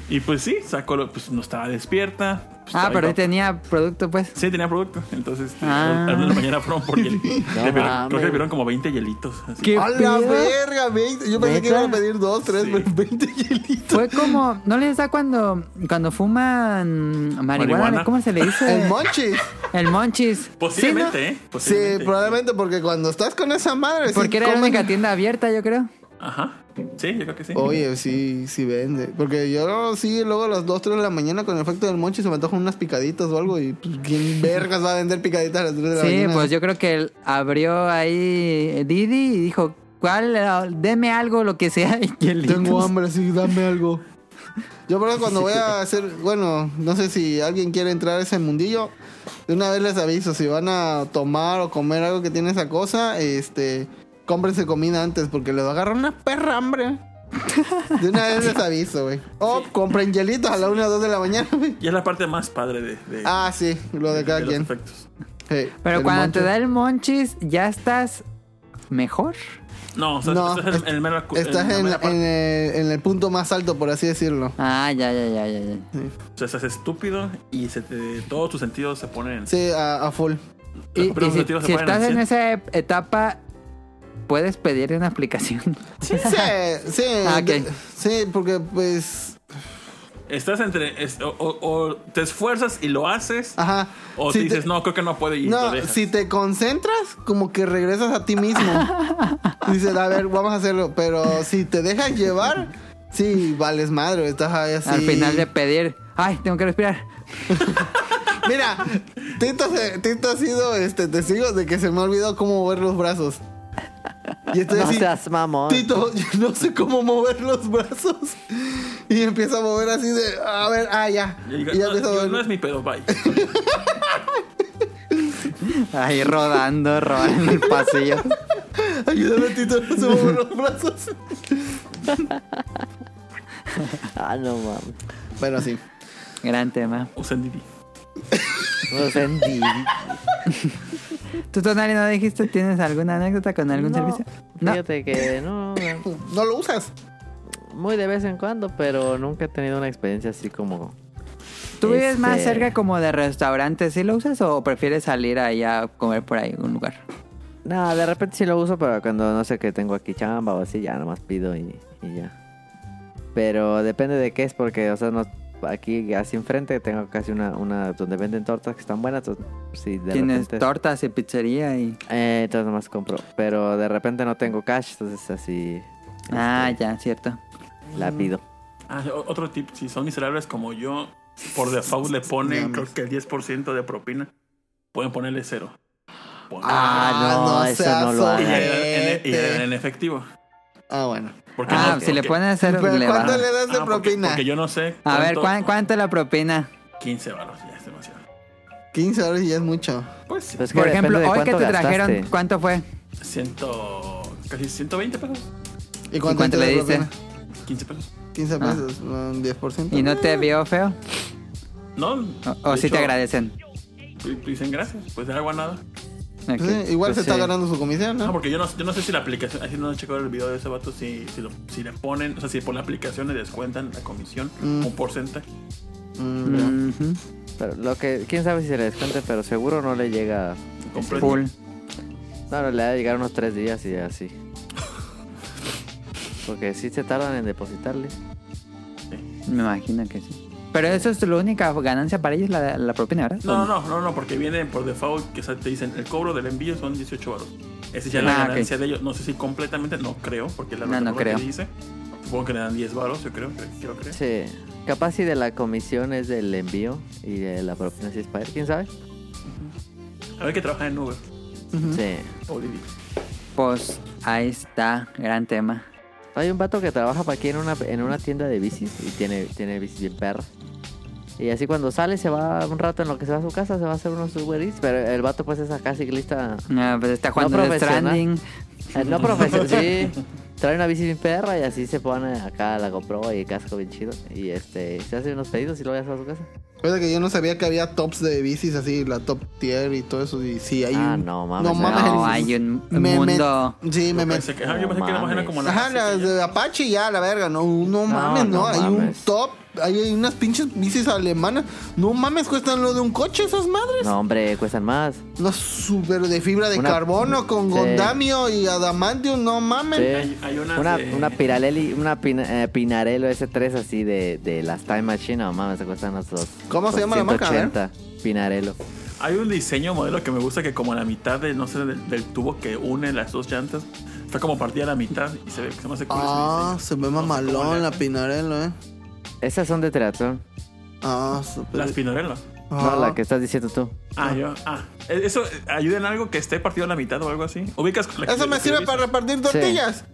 Speaker 2: Y pues sí, sacó, lo- pues no estaba despierta. Pues,
Speaker 1: Ah, pero
Speaker 2: ahí
Speaker 1: tenía producto, pues.
Speaker 2: Sí, tenía producto. Entonces, este,
Speaker 1: Ah.
Speaker 2: a las 1 de la mañana fueron por hielitos.
Speaker 3: No
Speaker 2: creo que le vieron como 20 hielitos. así.
Speaker 1: ¿Qué
Speaker 4: ¡A la verga! 20. Yo pensé que iban a pedir dos, tres,
Speaker 2: Sí.
Speaker 4: pero 20 hielitos.
Speaker 1: Fue como, ¿no les da cuando, cuando fuman marihuana?
Speaker 2: Marihuana.
Speaker 1: ¿Cómo se le dice?
Speaker 4: El monchis.
Speaker 1: El monchis.
Speaker 2: Posiblemente, ¿eh?
Speaker 4: Sí,
Speaker 2: Posiblemente.
Speaker 4: probablemente porque cuando estás con esa madre. sí
Speaker 1: Porque era la única tienda abierta, yo creo.
Speaker 2: Ajá. Sí, yo creo que sí.
Speaker 4: Oye, sí, sí vende. Porque yo sí, luego a las 2, 3 de la mañana con el efecto del monchi se me antojan unas picaditas o algo. Y pues, ¿quién vergas va a vender picaditas a las 3 de la
Speaker 1: Sí,
Speaker 4: mañana?
Speaker 1: pues yo creo que él abrió ahí Didi y dijo, ¿cuál? eh, Deme algo, lo que sea. Y.
Speaker 4: Tengo hambre, sí, dame algo. Yo, por eso cuando voy a hacer, bueno, no sé si alguien quiere entrar a ese mundillo, de una vez les aviso, si van a tomar o comer algo que tiene esa cosa, este, cómprense comida antes porque les va a agarrar una perra hambre. De una vez les aviso, güey. O compren hielitos a la 1 o 2 de la mañana, güey.
Speaker 2: Y es la parte más padre de, de,
Speaker 4: Ah, sí, lo de cada
Speaker 2: de
Speaker 4: quien.
Speaker 2: los.
Speaker 4: Sí,
Speaker 1: Pero cuando te da el monchis, ¿ya estás mejor?
Speaker 2: No, o sea,
Speaker 4: No,
Speaker 2: estás en, el mero
Speaker 4: Estás en, el, en el punto más alto, por así decirlo.
Speaker 1: Ah, ya, ya, ya, ya. ya.
Speaker 2: O sea, estás estúpido y se te, todos tus sentidos se ponen.
Speaker 4: Sí, a, a full.
Speaker 1: Y,
Speaker 2: Pero
Speaker 1: y si, si estás en
Speaker 2: 100.
Speaker 1: esa etapa, puedes pedir una aplicación.
Speaker 4: Sí, sí.
Speaker 1: Ah, ok.
Speaker 4: de- sí, porque pues.
Speaker 2: Estás entre. es- o, o- o te esfuerzas y lo haces.
Speaker 4: Ajá.
Speaker 2: O
Speaker 4: Si
Speaker 2: te
Speaker 4: te-
Speaker 2: dices, no, creo que no puedo y lo
Speaker 4: No, si te concentras, como que regresas a ti mismo. Dices, a ver, vamos a hacerlo. Pero si te dejas llevar, sí, vales madre. Estás ahí así.
Speaker 1: Al final de pedir, ay, tengo que respirar.
Speaker 4: Mira, Tito, se- Tito ha sido este testigo de que se me ha olvidado cómo mover los brazos. Y estoy
Speaker 3: No
Speaker 4: así.
Speaker 3: seas mamón.
Speaker 4: Tito, yo no sé cómo mover los brazos. Y empieza a mover así de, a ver, ah, ya.
Speaker 2: Y digo,
Speaker 4: Y ya
Speaker 2: no, yo- no es mi pedo, bye.
Speaker 1: Ahí rodando, rodando en el pasillo.
Speaker 4: Ayúdame, Tito, no sé mover los brazos.
Speaker 3: Ah, no mames.
Speaker 4: Bueno, sí.
Speaker 1: Gran tema.
Speaker 2: Usen Didi.
Speaker 3: Sé, ni-
Speaker 1: ¿Tú, Tonali, no dijiste? ¿Tienes alguna anécdota con algún
Speaker 3: No,
Speaker 1: servicio? No.
Speaker 3: Fíjate que no, no,
Speaker 4: ¿No lo usas?
Speaker 3: muy de vez en cuando, pero nunca he tenido una experiencia así como...
Speaker 1: ¿Tú vives más
Speaker 3: Este-
Speaker 1: cerca como de restaurantes? ¿Sí lo usas o prefieres salir ahí a comer por ahí en un lugar?
Speaker 3: No, de repente sí lo uso, pero cuando no sé que tengo aquí chamba o así, ya nomás pido y, y ya. Pero depende de qué es, porque, o sea, no, aquí así enfrente tengo casi una, una donde venden tortas que están buenas. entonces, sí, de
Speaker 1: Tienes
Speaker 3: repente...
Speaker 1: tortas y pizzería y...
Speaker 3: Eh, entonces nomás compro. Pero de repente no tengo cash, entonces así
Speaker 1: Ah, ya, cierto.
Speaker 3: la pido.
Speaker 2: Ah, otro tip, si son miserables como yo, por default le ponen creo que el 10% de propina. Pueden ponerle cero. Ponen-
Speaker 3: Ah, no, eso
Speaker 4: seas
Speaker 3: no lo
Speaker 2: en- y en efectivo.
Speaker 4: Ah, bueno.
Speaker 2: Porque
Speaker 1: Ah,
Speaker 2: no-
Speaker 1: si le
Speaker 2: porque-
Speaker 1: pones cero,
Speaker 4: Pero
Speaker 1: le
Speaker 4: ¿cuánto le das de
Speaker 2: Ah, porque,
Speaker 4: propina?
Speaker 2: porque yo no sé.
Speaker 1: A ver,
Speaker 2: cuánto-
Speaker 1: ¿cuán- ¿cuánto la propina?
Speaker 2: 15 baros, ya es demasiado.
Speaker 4: 15 dólares y ya es mucho.
Speaker 2: Pues sí,
Speaker 3: Pues que
Speaker 1: Por ejemplo, hoy que
Speaker 3: cuánto
Speaker 1: te trajeron,
Speaker 3: gastaste.
Speaker 1: ¿cuánto fue?
Speaker 2: ciento, casi 120 pesos.
Speaker 4: ¿Y cuánto,
Speaker 1: cuánto
Speaker 4: te
Speaker 1: le
Speaker 4: propina?
Speaker 2: 15 pesos.
Speaker 4: 15 pesos, un 10%.
Speaker 1: ¿Y no te vio feo?
Speaker 2: No.
Speaker 1: ¿O, o sí te agradecen?
Speaker 2: Dicen gracias, pues de agua nada.
Speaker 4: Sí, igual
Speaker 3: Pues
Speaker 4: se está
Speaker 3: sí.
Speaker 4: ganando su comisión,
Speaker 2: No,
Speaker 4: ¿no?
Speaker 2: porque yo no, yo no sé si la aplicación, así no he checado el video de ese vato, si, si, lo- si le ponen, o sea, si por la aplicación le descuentan la comisión,
Speaker 4: Mm.
Speaker 2: un porcentaje.
Speaker 4: Mm.
Speaker 3: Pero lo que, quién sabe si se le descuente, pero seguro no le llega.
Speaker 1: Full.
Speaker 3: No, no, le va a llegar unos tres días y así. Porque sí se tardan en depositarle.
Speaker 1: Me imagino que sí. Pero eso es la única ganancia para ellos, la, la propina, ¿verdad?
Speaker 2: No, no, no, no, no, porque viene por default que o sea, te dicen el cobro del envío son 18 baros. Esa ya es la
Speaker 1: Ah, ok.
Speaker 2: ganancia de ellos. No sé si completamente, no creo, porque la
Speaker 1: No, no creo.
Speaker 2: que dice. Supongo que le dan 10 baros, yo creo, creo, quiero creer.
Speaker 3: Sí. Capaz si de la comisión es del envío y de la propina si es para él, quién sabe.
Speaker 2: A ver que trabaja en Uber
Speaker 3: Sí.
Speaker 1: Pues ahí está, gran tema.
Speaker 3: Hay un vato que trabaja para aquí en una, en una tienda de bicis y tiene, tiene bicis bien perras. Y así cuando sale se va un rato en lo que se va a su casa, se va a hacer unos Uber Eats, pero el vato pues es acá ciclista,
Speaker 1: Ah, pues está jugando
Speaker 3: No.
Speaker 1: Stranding.
Speaker 3: eh, no profesional, sí. Trae una bici bien perra y así se pone acá, la compró y casco bien chido. Y este, se hace unos pedidos y luego ya se va a su casa.
Speaker 4: Fíjate que yo no sabía que había tops de bicis así, la top tier y todo eso. Y sí, hay
Speaker 3: Ah,
Speaker 4: un-
Speaker 3: no mames,
Speaker 4: No mames.
Speaker 1: No, hay un
Speaker 4: me- me-
Speaker 1: mundo...
Speaker 4: Sí, me metí.
Speaker 2: yo
Speaker 3: No
Speaker 2: pensé que era
Speaker 3: mames.
Speaker 2: como la
Speaker 4: Ajá, las de Apache ya, la verga. No, no mames, no.
Speaker 3: no
Speaker 4: hay un
Speaker 3: mames.
Speaker 4: Hay unas pinches bicis alemanas. No mames, cuestan lo de un coche esas madres.
Speaker 3: No, hombre, cuestan más.
Speaker 4: No, súper de fibra de
Speaker 3: Una-
Speaker 4: carbono con
Speaker 3: Sí.
Speaker 4: gondamio y adamantium. No mames.
Speaker 3: Sí.
Speaker 2: Hay- hay unas
Speaker 3: una,
Speaker 2: de-
Speaker 3: una Pirelli, una Pina- eh, Pinarello S3 así de, de las Time Machine, no mames, se cuestan unos dos.
Speaker 4: ¿Cómo se llama la marca?
Speaker 3: 180, Pinarello.
Speaker 2: Hay un diseño modelo que me gusta que como la mitad de, no sé, del, del tubo que une las dos llantas está como partida a la mitad y se ve que se me hace cool
Speaker 4: Ah, se ve
Speaker 2: No sé
Speaker 4: mamalón la. Pinarello, eh.
Speaker 3: Esas son de triatlón.
Speaker 4: Ah, súper.
Speaker 2: Las Pinarello.
Speaker 3: No, la que estás diciendo tú.
Speaker 2: Ah, yo. Ah, ¿eso eh, ayuda en algo que esté partido a la mitad o algo así? ¿Ubicas la
Speaker 4: Eso me sirve para repartir tortillas.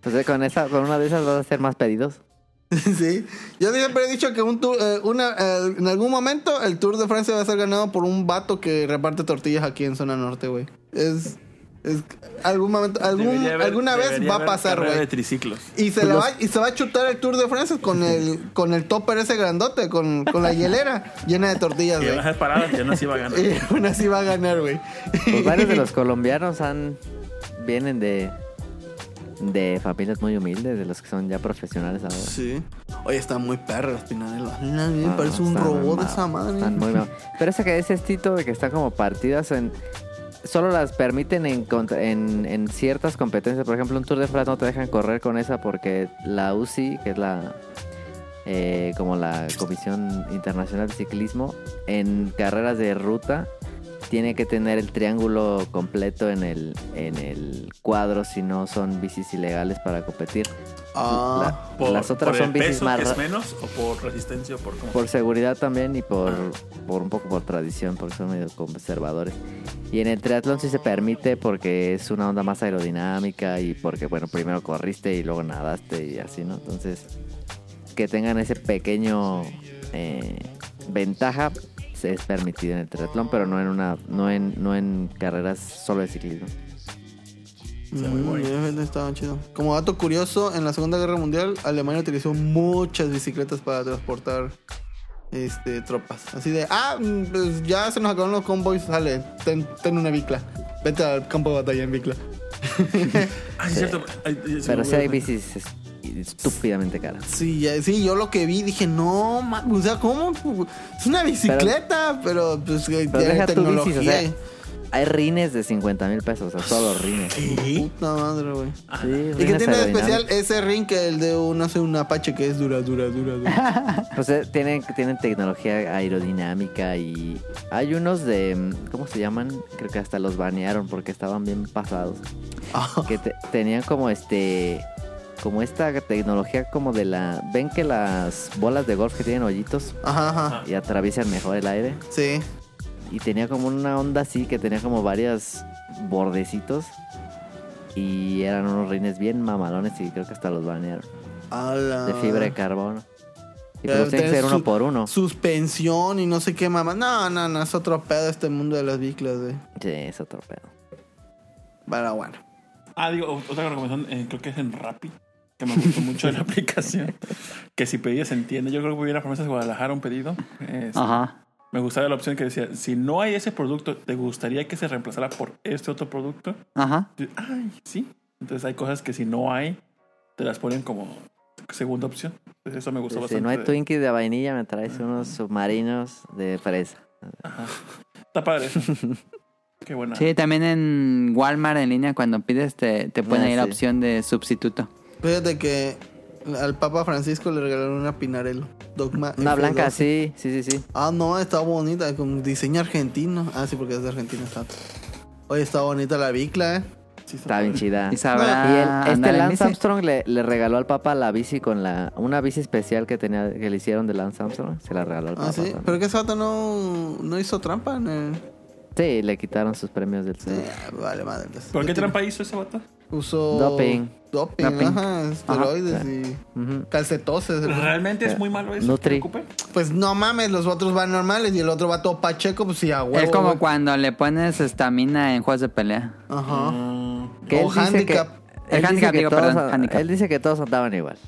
Speaker 3: Pues eh, con esa, con una de esas vas a hacer más pedidos.
Speaker 4: sí. Yo siempre he dicho que un tour, eh, una, eh, en algún momento el Tour de Francia va a ser ganado por un vato que reparte tortillas aquí en zona norte, güey. Es, es algún momento, algún,
Speaker 2: Debería haber-
Speaker 4: alguna vez va a pasar, güey.
Speaker 2: de triciclos.
Speaker 4: Y se, la va, y se va a chutar el Tour de Francia con el, con el topper ese grandote, con, con la hielera llena de tortillas,
Speaker 2: Y
Speaker 4: güey.
Speaker 2: vas a parar, ya no se iba a ganar.
Speaker 4: Y aún así va a ganar, güey.
Speaker 3: Pues varios de los colombianos han vienen de de familias muy humildes, de los que son ya profesionales ahora.
Speaker 4: Sí. Oye, está muy perro las Pinarello. A mí me
Speaker 3: Ah,
Speaker 4: parece un
Speaker 3: están
Speaker 4: robot
Speaker 3: mal-
Speaker 4: esa madre.
Speaker 3: están muy mal. Pero esa que ese estilo de que están como partidas en solo las permiten en, en, en ciertas competencias. Por ejemplo, un Tour de Francia no te dejan correr con esa porque la UCI, que es la eh, como la Comisión Internacional de Ciclismo, en carreras de ruta tiene que tener el triángulo completo en el, en el cuadro, si no son bicis ilegales para competir.
Speaker 4: Ah.
Speaker 3: La-
Speaker 2: Por,
Speaker 3: las otras
Speaker 2: por
Speaker 3: son
Speaker 2: el
Speaker 3: bicis
Speaker 2: peso,
Speaker 3: más
Speaker 2: que
Speaker 3: ra-
Speaker 2: es menos o por resistencia o por cómo.
Speaker 3: por seguridad también y por, por un poco por tradición, porque son medio conservadores. Y en el triatlón sí se permite porque es una onda más aerodinámica y porque, bueno, primero corriste y luego nadaste y así, ¿no? Entonces, que tengan ese pequeño eh, ventaja es permitido en el triatlón, pero no en una no en no en carreras solo de ciclismo.
Speaker 4: Mm, ya, estaba chido. Como dato curioso, en la Segunda Guerra Mundial, Alemania utilizó muchas bicicletas para transportar este, tropas. Así de, ah, mm, pues ya se nos acabaron los convoys, sale, ten, ten una bicla. Vete al campo de batalla en bicla.
Speaker 2: Ah, sí, es cierto. Ay,
Speaker 3: Pero sí hay bicis es- estúpidamente caras.
Speaker 4: Sí, sí, yo lo que vi dije, no, ma- o sea, ¿cómo? Es una bicicleta, pero, pues que
Speaker 3: Pero
Speaker 4: tiene
Speaker 3: deja tu
Speaker 4: tecnología.
Speaker 3: bicis, o sea, hay rines de 50 mil pesos, o sea, todos los rines.
Speaker 4: Puta madre, güey.
Speaker 3: Sí,
Speaker 4: ¿Y qué tiene de especial ese ring que el de un, no sé, un Apache que es dura, dura, dura, dura?
Speaker 3: Pues eh, tienen, tienen tecnología aerodinámica y hay unos de, mm, ¿cómo se llaman? Creo que hasta los banearon porque estaban bien pasados.
Speaker 4: Ah,
Speaker 3: Que te- tenían como este, como esta tecnología como de la, ven que las bolas de golf que tienen hoyitos
Speaker 4: Ajá, ajá.
Speaker 3: y atraviesan mejor el aire.
Speaker 4: Sí.
Speaker 3: Y tenía como una onda así que tenía como varios bordecitos. Y eran unos rines bien mamalones y creo que hasta los banearon.
Speaker 4: A la-
Speaker 3: De fibra de carbono. Y
Speaker 4: Pero
Speaker 3: pues tiene que ser uno por uno.
Speaker 4: Suspensión y no sé qué mamá. No, no, no, es otro pedo este mundo de las biclas, güey.
Speaker 3: Sí, es otro pedo.
Speaker 4: Pero bueno.
Speaker 2: Ah, digo, otra recomendación, eh, creo que es en Rappi, que me gustó mucho de la aplicación. Que si pedías en tienda, yo creo que hubiera a Promesas de Guadalajara un pedido. este,
Speaker 1: Ajá.
Speaker 2: Me gustaba la opción que decía, si no hay ese producto, ¿te gustaría que se reemplazara por este otro producto?
Speaker 1: Ajá.
Speaker 2: Y, Ay, sí. Entonces hay cosas que si no hay, te las ponen como segunda opción. Entonces eso me gustó
Speaker 3: Si
Speaker 2: bastante.
Speaker 3: no hay
Speaker 2: de-
Speaker 3: Twinkies de vainilla, me traes unos submarinos de fresa.
Speaker 2: Está padre eso. Qué buena.
Speaker 1: Sí, también en Walmart en línea cuando pides te, te ponen
Speaker 3: Ah,
Speaker 1: ahí la opción de sustituto.
Speaker 4: Fíjate que al Papa Francisco le regalaron una Pinarello. Dogma
Speaker 3: Una
Speaker 4: F12.
Speaker 3: blanca, sí, sí, sí, sí.
Speaker 4: Ah, no, está bonita, con diseño argentino. Ah, sí, porque es de Argentina. Está. Oye, está bonita la bicla, ¿eh?
Speaker 2: Sí,
Speaker 3: Está bien chida.
Speaker 1: Y sabrá
Speaker 3: Y el- este Lance. Armstrong le, le regaló al Papa la bici con la una bici especial que tenía que le hicieron de Lance Armstrong. Se la regaló al Papa.
Speaker 4: Ah, sí.
Speaker 3: también.
Speaker 4: Pero que ese vato no, no hizo trampa en el.
Speaker 3: Sí, le quitaron sus premios del
Speaker 4: Sí, vale, madre. pues.
Speaker 2: ¿Por qué trampa hizo ese vato?
Speaker 4: Usó.
Speaker 3: Doping.
Speaker 4: Doping, ajá. Esteroides
Speaker 3: Ajá.
Speaker 4: y.
Speaker 3: Ujú.
Speaker 4: Calcetoses.
Speaker 2: ¿Realmente es muy malo eso?
Speaker 3: Nutri.
Speaker 4: Pues no mames, los otros van normales y el otro va todo pacheco, pues sí, a huevo.
Speaker 1: es como
Speaker 4: güey.
Speaker 1: cuando le pones estamina en juegos de pelea.
Speaker 4: Ajá.
Speaker 3: Que él
Speaker 4: O handicap.
Speaker 3: que-
Speaker 1: El
Speaker 3: él dice
Speaker 1: handicap,
Speaker 3: que
Speaker 1: digo,
Speaker 3: todos-
Speaker 1: perdón, handicap.
Speaker 3: Él dice que todos andaban igual.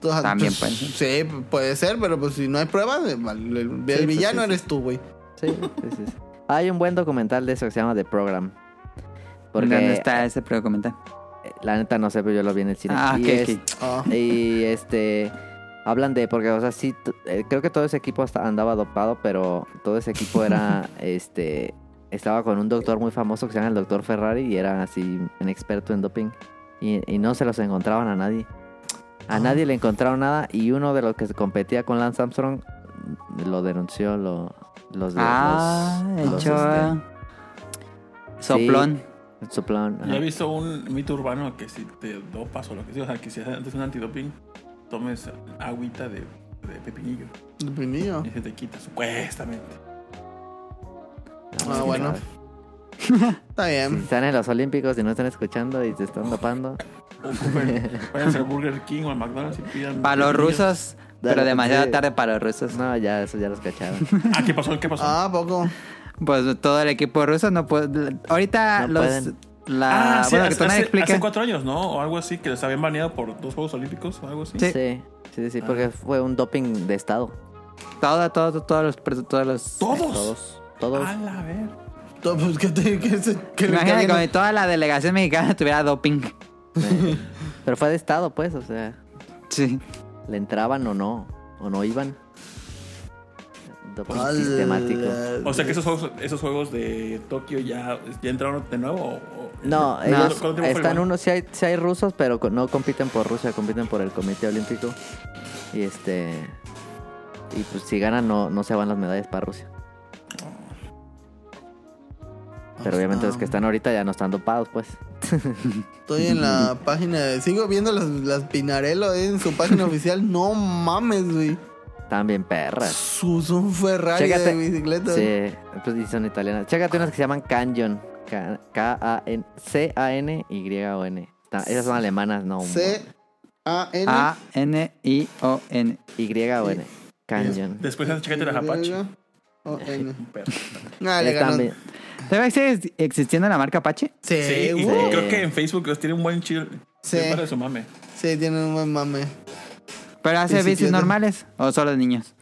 Speaker 4: Todos-
Speaker 1: También
Speaker 4: pues,
Speaker 1: puede
Speaker 4: Sí, puede ser, pero pues si no hay pruebas, el, el- el
Speaker 3: pues,
Speaker 4: villano
Speaker 3: sí.
Speaker 4: eres tú, güey.
Speaker 3: Sí, sí, sí. Hay un buen documental de eso que se llama The Program. Porque
Speaker 1: ¿Dónde está ese comentario?
Speaker 3: La neta no sé, pero yo lo vi en el cine.
Speaker 1: Ah,
Speaker 3: y, es-.
Speaker 4: Ah.
Speaker 3: y este hablan de porque o sea sí eh, creo que todo ese equipo hasta andaba dopado, pero todo ese equipo era este estaba con un doctor muy famoso que se llama el doctor Ferrari y era así un experto en doping y, y no se los encontraban a nadie. A
Speaker 4: Ah.
Speaker 3: nadie le encontraron nada y uno de los que competía con Lance Armstrong lo denunció lo, los de
Speaker 1: Ah,
Speaker 3: los, los, este,
Speaker 1: Soplón.
Speaker 3: Su plan.
Speaker 2: Yo
Speaker 3: ajá.
Speaker 2: he visto un mito urbano que si te dopas o lo que sea, o sea, que si haces antes un antidoping, tomes agüita de, de pepinillo
Speaker 4: El pinillo.
Speaker 2: y se te quita supuestamente.
Speaker 4: Ah, bueno. Está
Speaker 3: Si
Speaker 4: bien.
Speaker 3: están en los Olímpicos y no están escuchando y se están dopando,
Speaker 2: váyanse al Burger King o al McDonald's y pidan.
Speaker 1: Para los rusos, pero demasiado tarde para los rusos.
Speaker 3: no, ya eso ya los cacharon.
Speaker 2: Ah, ¿qué pasó? ¿Qué pasó?
Speaker 4: Ah, poco.
Speaker 1: Pues todo el equipo ruso no puede. Ahorita
Speaker 3: No
Speaker 1: los.
Speaker 3: pueden.
Speaker 1: La,
Speaker 2: ah, sí,
Speaker 1: bueno, que
Speaker 2: hace, cuatro años, ¿no? O algo así, que les habían baneado por dos Juegos Olímpicos o algo así.
Speaker 1: Sí.
Speaker 3: Sí, sí, sí, porque fue un doping de estado.
Speaker 1: Todo, todo, todos los. Todos los
Speaker 2: ¿Todos?
Speaker 3: Todos, todos.
Speaker 2: A la ver.
Speaker 4: Pues que te. Que se, que
Speaker 1: toda la delegación mexicana tuviera doping.
Speaker 3: Sí. Pero fue de estado, pues, o sea,
Speaker 1: Sí.
Speaker 3: le entraban o no, o no iban. Doping sistemático.
Speaker 2: O sea que esos juegos, esos juegos de Tokio ya, ya entraron de nuevo. o- o-
Speaker 3: No,
Speaker 2: ¿Cuánto-
Speaker 3: ellos
Speaker 2: cuánto tiempo fue
Speaker 3: están unos, sí hay, sí hay rusos, pero no compiten por Rusia, compiten por el Comité Olímpico. Y este. Y pues si ganan, no, no se van las medallas para Rusia. Pero obviamente los que están ahorita ya no están dopados, pues.
Speaker 4: Estoy en la página. de- Sigo viendo las, las Pinarello eh, en su página oficial. No mames, güey.
Speaker 3: Están bien perras.
Speaker 4: Sus un Ferrari
Speaker 3: Chécate.
Speaker 4: de bicicleta.
Speaker 3: Sí, pues y son italianas. Chécate unas que se llaman Canyon. K-A-N- C-A-N-Y-O-N. Esas son alemanas, no.
Speaker 4: C A N
Speaker 1: A-N-I-O-N.
Speaker 3: Y-O-N. Canyon.
Speaker 2: Después chécate la Apache.
Speaker 4: O N.
Speaker 2: Un perro.
Speaker 4: Ah, le
Speaker 3: Están
Speaker 4: ganó.
Speaker 3: bien-
Speaker 1: ¿Todavía sigue existiendo la marca Apache?
Speaker 4: Sí,
Speaker 2: Sí, y
Speaker 4: uh,
Speaker 2: creo que en Facebook los tiene un buen chill.
Speaker 4: Sí.
Speaker 2: Sí. Para su mame.
Speaker 4: sí, tiene un buen mame.
Speaker 1: ¿Pero hace bicis normales o solo de niños?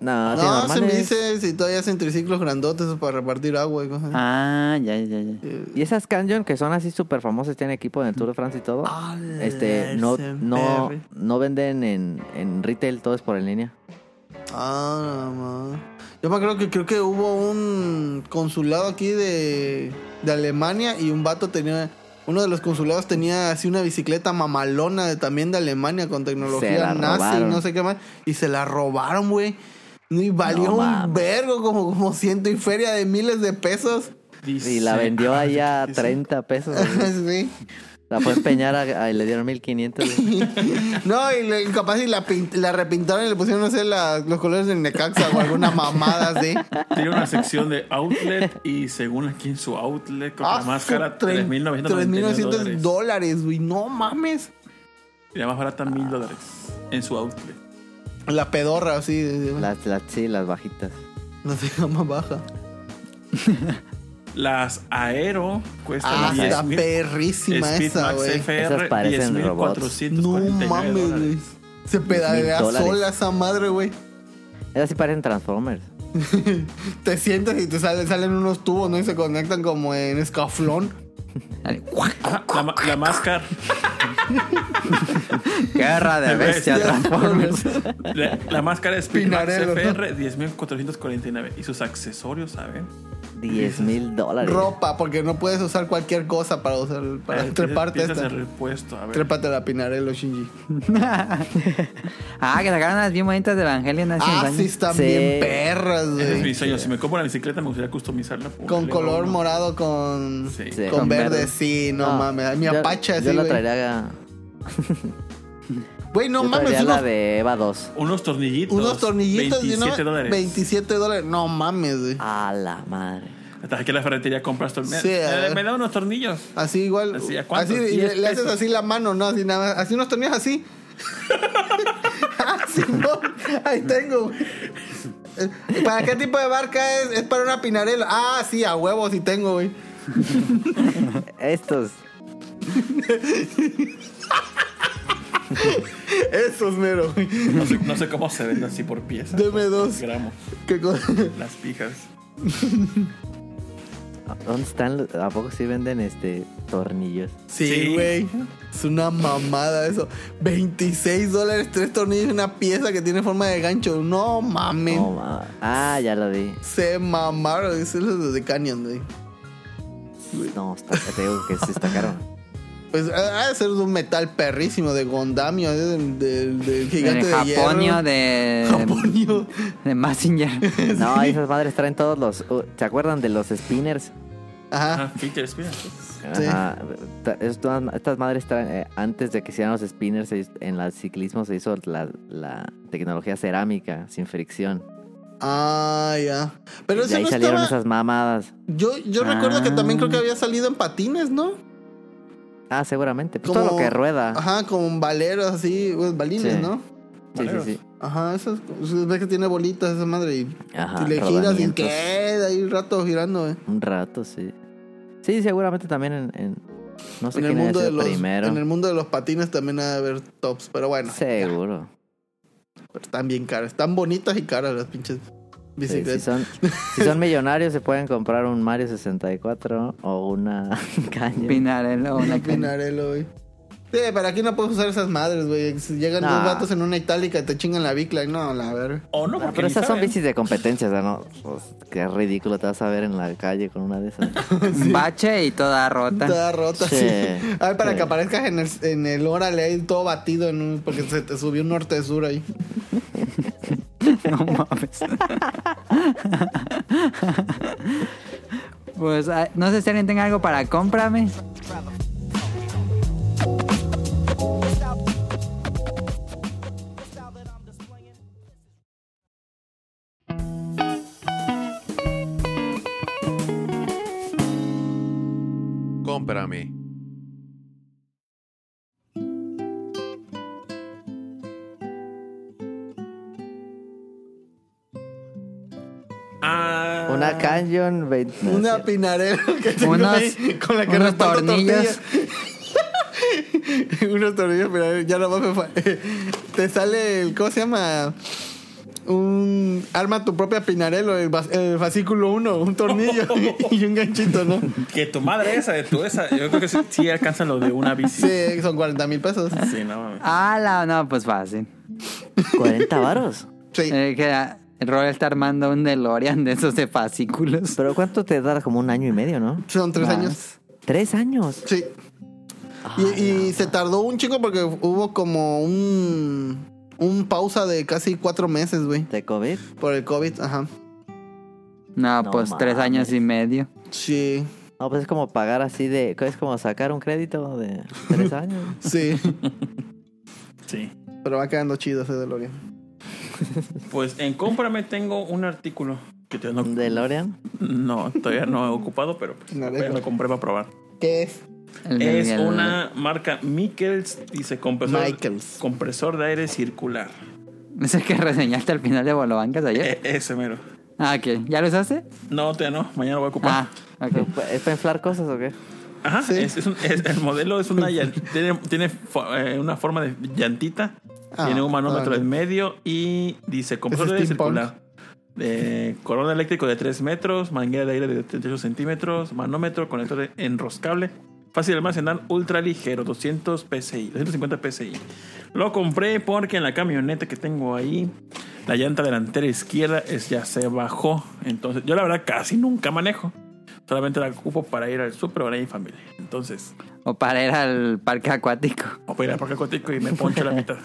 Speaker 3: No,
Speaker 4: No, me dice si todavía hacen triciclos grandotes para repartir agua y cosas.
Speaker 1: Ah, ya, ya, ya.
Speaker 3: Y esas Canyon que son así súper famosas, tienen equipo en el Tour de France y todo.
Speaker 4: Ah,
Speaker 3: este, no, no, no venden en, en retail, todo es por en línea.
Speaker 4: Ah, ma. Yo me acuerdo que creo que hubo un consulado aquí de, de Alemania y un vato tenía. Uno de los consulados tenía así una bicicleta mamalona de, también de Alemania con
Speaker 3: Se
Speaker 4: tecnología
Speaker 3: la
Speaker 4: nazi y
Speaker 3: robaron.
Speaker 4: no sé qué más. Y se la robaron, güey. Y valió
Speaker 3: No
Speaker 4: un vergo, como, como ciento y feria de miles de pesos.
Speaker 3: Y la vendió ahí a 30 pesos.
Speaker 4: sí.
Speaker 3: La fue a empeñar a- a- y le dieron 1500.
Speaker 4: No, y le- capaz y la, pin- la repintaron y le pusieron, no sé, la- los colores de Necaxa o alguna mamada así.
Speaker 2: Tiene una sección de outlet y según aquí en su outlet, con la más cara,
Speaker 4: su tre-
Speaker 2: 3.999
Speaker 4: 3.900
Speaker 2: dólares.
Speaker 4: dólares, güey. No mames.
Speaker 2: Y la más barata, 1.000 dólares en su outlet.
Speaker 4: La pedorra, así. de- de-
Speaker 3: Las, las, sí, las bajitas.
Speaker 4: No se llama baja.
Speaker 2: Las Aero cuestan
Speaker 4: Ah, está
Speaker 2: 10.000.
Speaker 4: perrísima esa, güey.
Speaker 2: FR,
Speaker 3: Esas parecen robots.
Speaker 2: 10.449
Speaker 4: No mames, güey. Se pedalea sola esa madre, güey.
Speaker 3: Esas sí parecen Transformers.
Speaker 4: Te sientas y te salen, salen unos tubos, ¿no? Y se conectan como en escaflón.
Speaker 2: Ah, la, máscara.
Speaker 1: Guerra de bestia. Transformers.
Speaker 2: La, la máscara Max
Speaker 4: Pinarello, ¿no?
Speaker 2: FR, 10.449. Y sus accesorios, ¿saben?
Speaker 3: 10 mil dólares.
Speaker 4: Ropa, porque no puedes usar cualquier cosa para usar para
Speaker 2: Eh,
Speaker 4: treparte
Speaker 2: piezas
Speaker 4: esta.
Speaker 2: de repuesto, a ver.
Speaker 4: Trépate la Pinarello, Shinji.
Speaker 1: ah, que sacaron unas bien bonitas de Evangelion hace
Speaker 4: Ah, sí, están
Speaker 3: Sí.
Speaker 4: bien perras,
Speaker 2: Ese es mi
Speaker 4: güey.
Speaker 2: sueño. Si me compro una bicicleta, me gustaría customizarla.
Speaker 4: Con color
Speaker 2: uno.
Speaker 4: morado con,
Speaker 2: Sí.
Speaker 3: Sí.
Speaker 4: con
Speaker 1: Con
Speaker 4: verde.
Speaker 1: verde.
Speaker 4: sí, no, mames. Mi
Speaker 3: yo-
Speaker 4: Apache
Speaker 3: Yo la
Speaker 4: güey.
Speaker 3: traería,
Speaker 4: Güey, no
Speaker 3: yo
Speaker 4: mames, unos,
Speaker 3: la de Eva 2.
Speaker 2: Unos tornillitos.
Speaker 4: unos tornillitos de
Speaker 2: 27 dólares.
Speaker 4: 27 dólares. No mames, güey.
Speaker 3: A la madre.
Speaker 2: Hasta aquí en la ferretería compras tornillos.
Speaker 4: Sí, a ver.
Speaker 2: me da unos tornillos.
Speaker 4: Así igual.
Speaker 2: Así, ¿a
Speaker 4: Así, y le,
Speaker 2: 10
Speaker 4: le haces así la mano, ¿no? Así nada más. Así unos tornillos así. Así, no. Ahí tengo. güey. Eh, ¿Para qué tipo de barca es? Es para una pinarela. Ah, sí, a huevos sí tengo, güey.
Speaker 3: Estos.
Speaker 4: Esos mero, güey.
Speaker 2: No sé, no sé cómo se venden así por pieza.
Speaker 4: Deme dos.
Speaker 2: Gramos.
Speaker 4: ¿Qué cosa?
Speaker 2: Las pijas.
Speaker 3: ¿Dónde están? los- ¿A poco sí venden este tornillos?
Speaker 4: Sí,
Speaker 2: Sí.
Speaker 4: güey. Es una mamada eso. 26 dólares, tres tornillos y una pieza que tiene forma de gancho. No mames.
Speaker 3: No, ma- ah, ya lo vi.
Speaker 4: Se mamaron. Eso es lo de Canyon, güey.
Speaker 3: No, está, te digo que sí está caro.
Speaker 4: Pues ha de ser de un metal perrísimo de Gondamio, del, del gigante de
Speaker 1: Japonio
Speaker 4: hierro.
Speaker 1: de.
Speaker 4: Japonio.
Speaker 1: De Massinger.
Speaker 3: No, esas madres traen todos los. uh, ¿Se acuerdan de los spinners?
Speaker 4: Ajá.
Speaker 2: Ah, feature spin.
Speaker 4: Sí.
Speaker 3: Ajá. Ta- Estas, estas madres traen. eh, antes de que hicieran los spinners, en el ciclismo se hizo la, la tecnología cerámica sin fricción.
Speaker 4: Ah, ya. Pero
Speaker 3: y
Speaker 4: eso
Speaker 3: ahí
Speaker 4: no
Speaker 3: salieron
Speaker 4: estaba...
Speaker 3: esas mamadas.
Speaker 4: Yo, yo recuerdo que
Speaker 1: Ah.
Speaker 4: también creo que había salido en patines, ¿no?
Speaker 3: Ah, seguramente. Pues
Speaker 4: Como-
Speaker 3: todo lo que rueda.
Speaker 4: Ajá, con valeros así, pues, balines,
Speaker 3: Sí.
Speaker 4: ¿no?
Speaker 3: Sí, sí, sí.
Speaker 4: Ajá, esas ves que tiene bolitas esa madre y
Speaker 3: Ajá,
Speaker 4: si le giras y queda ahí un rato girando, eh.
Speaker 3: Un rato, sí. Sí, seguramente también en. en- no sé
Speaker 4: En el mundo de los
Speaker 3: primero.
Speaker 4: en el mundo de los patines también ha de haber tops, pero bueno,
Speaker 3: Seguro.
Speaker 4: pero están bien caras, están bonitas y caras las pinches
Speaker 3: Sí, si, son, si son millonarios, se pueden comprar un Mario 64 o una caña.
Speaker 1: Pinarello. Una
Speaker 4: Pinarello, güey. Sí, pero aquí no puedes usar esas madres, güey. Si llegan
Speaker 3: Nah.
Speaker 4: dos vatos en una itálica y te chingan la bicla, no, la ver.
Speaker 2: O no, porque
Speaker 3: pero esas son bicis de competencia, o sea, no. Pues, qué ridículo te vas a ver en la calle con una de esas.
Speaker 1: Bache y toda rota.
Speaker 4: Toda rota, sí.
Speaker 3: Sí,
Speaker 4: Ay, para
Speaker 3: sí.
Speaker 4: que aparezcas en el, en el órale ahí todo batido en un, porque se te subió un norte-sur ahí.
Speaker 1: No mames. Pues ah, no sé si alguien tenga algo para cómprame.
Speaker 7: Cómprame.
Speaker 3: Una Canyon 20. no
Speaker 4: Una pinarello que tengo
Speaker 1: Unos-
Speaker 4: ahí con la que
Speaker 1: unos
Speaker 4: reparto
Speaker 1: tornillos.
Speaker 4: unos tornillos, pinarello. Ya nomás me fa- Te sale el, ¿cómo se llama? un arma tu propia pinarelo, el, vas- el fascículo 1, un tornillo y un ganchito, ¿no?
Speaker 2: Que tu madre esa, de tu esa. Yo creo que sí, sí alcanzan lo de una bici.
Speaker 4: Sí, son 40 mil pesos.
Speaker 2: Sí, no mames.
Speaker 1: Ah, la, no, pues fácil.
Speaker 3: 40 varos.
Speaker 4: Sí.
Speaker 1: Eh, que ah, Roy está armando un DeLorean de esos de fascículos.
Speaker 3: Pero ¿cuánto te da? Como un año y medio, ¿no?
Speaker 4: Son tres
Speaker 1: Más.
Speaker 4: años.
Speaker 3: Tres años.
Speaker 4: Sí. Y, y se tardó un chico porque hubo como un, un pausa de casi cuatro meses, güey.
Speaker 3: De COVID.
Speaker 4: Por el COVID, ajá.
Speaker 1: No,
Speaker 3: No
Speaker 1: pues tres
Speaker 3: mames.
Speaker 1: años y medio.
Speaker 4: Sí,
Speaker 3: No, pues es como pagar así de... Es como sacar un crédito de tres años.
Speaker 4: sí.
Speaker 2: Sí.
Speaker 4: Pero va quedando chido ese DeLorean.
Speaker 2: Pues en cómprame tengo un artículo que te no,
Speaker 3: ¿Un DeLorean?
Speaker 2: no, todavía no he ocupado, pero pues,
Speaker 4: No,
Speaker 2: lo compré para probar.
Speaker 4: ¿Qué es?
Speaker 1: El de-
Speaker 2: Es
Speaker 1: el-
Speaker 2: una marca Mikkels, dice compresor,
Speaker 4: Mikkels.
Speaker 2: compresor de aire circular.
Speaker 1: ¿Es el que reseñaste al final de Bolobancas ayer?
Speaker 2: E- ese mero.
Speaker 1: Ah, ok. ¿Ya lo usaste?
Speaker 2: No, todavía no, mañana lo voy a ocupar.
Speaker 1: Ah, ok.
Speaker 3: ¿Es para inflar cosas o qué?
Speaker 2: Ajá,
Speaker 4: Sí.
Speaker 2: es, es un- es- el modelo es una tiene, tiene fo- eh, una forma de llantita,
Speaker 4: Ah,
Speaker 2: tiene un manómetro en medio y dice compresor de circular. Eh, corona eléctrico de 3 metros, manguera de aire de 38 centímetros, manómetro, conector enroscable, fácil de almacenar, ultra ligero, 200 PSI, 250 PSI. Lo compré porque en la camioneta que tengo ahí, la llanta delantera izquierda es, ya se bajó. Entonces, yo la verdad casi nunca manejo. Solamente la ocupo para ir al súper o a mi familia. Entonces,
Speaker 1: O para ir al parque acuático.
Speaker 2: o para ir al parque acuático y me poncho la mitad.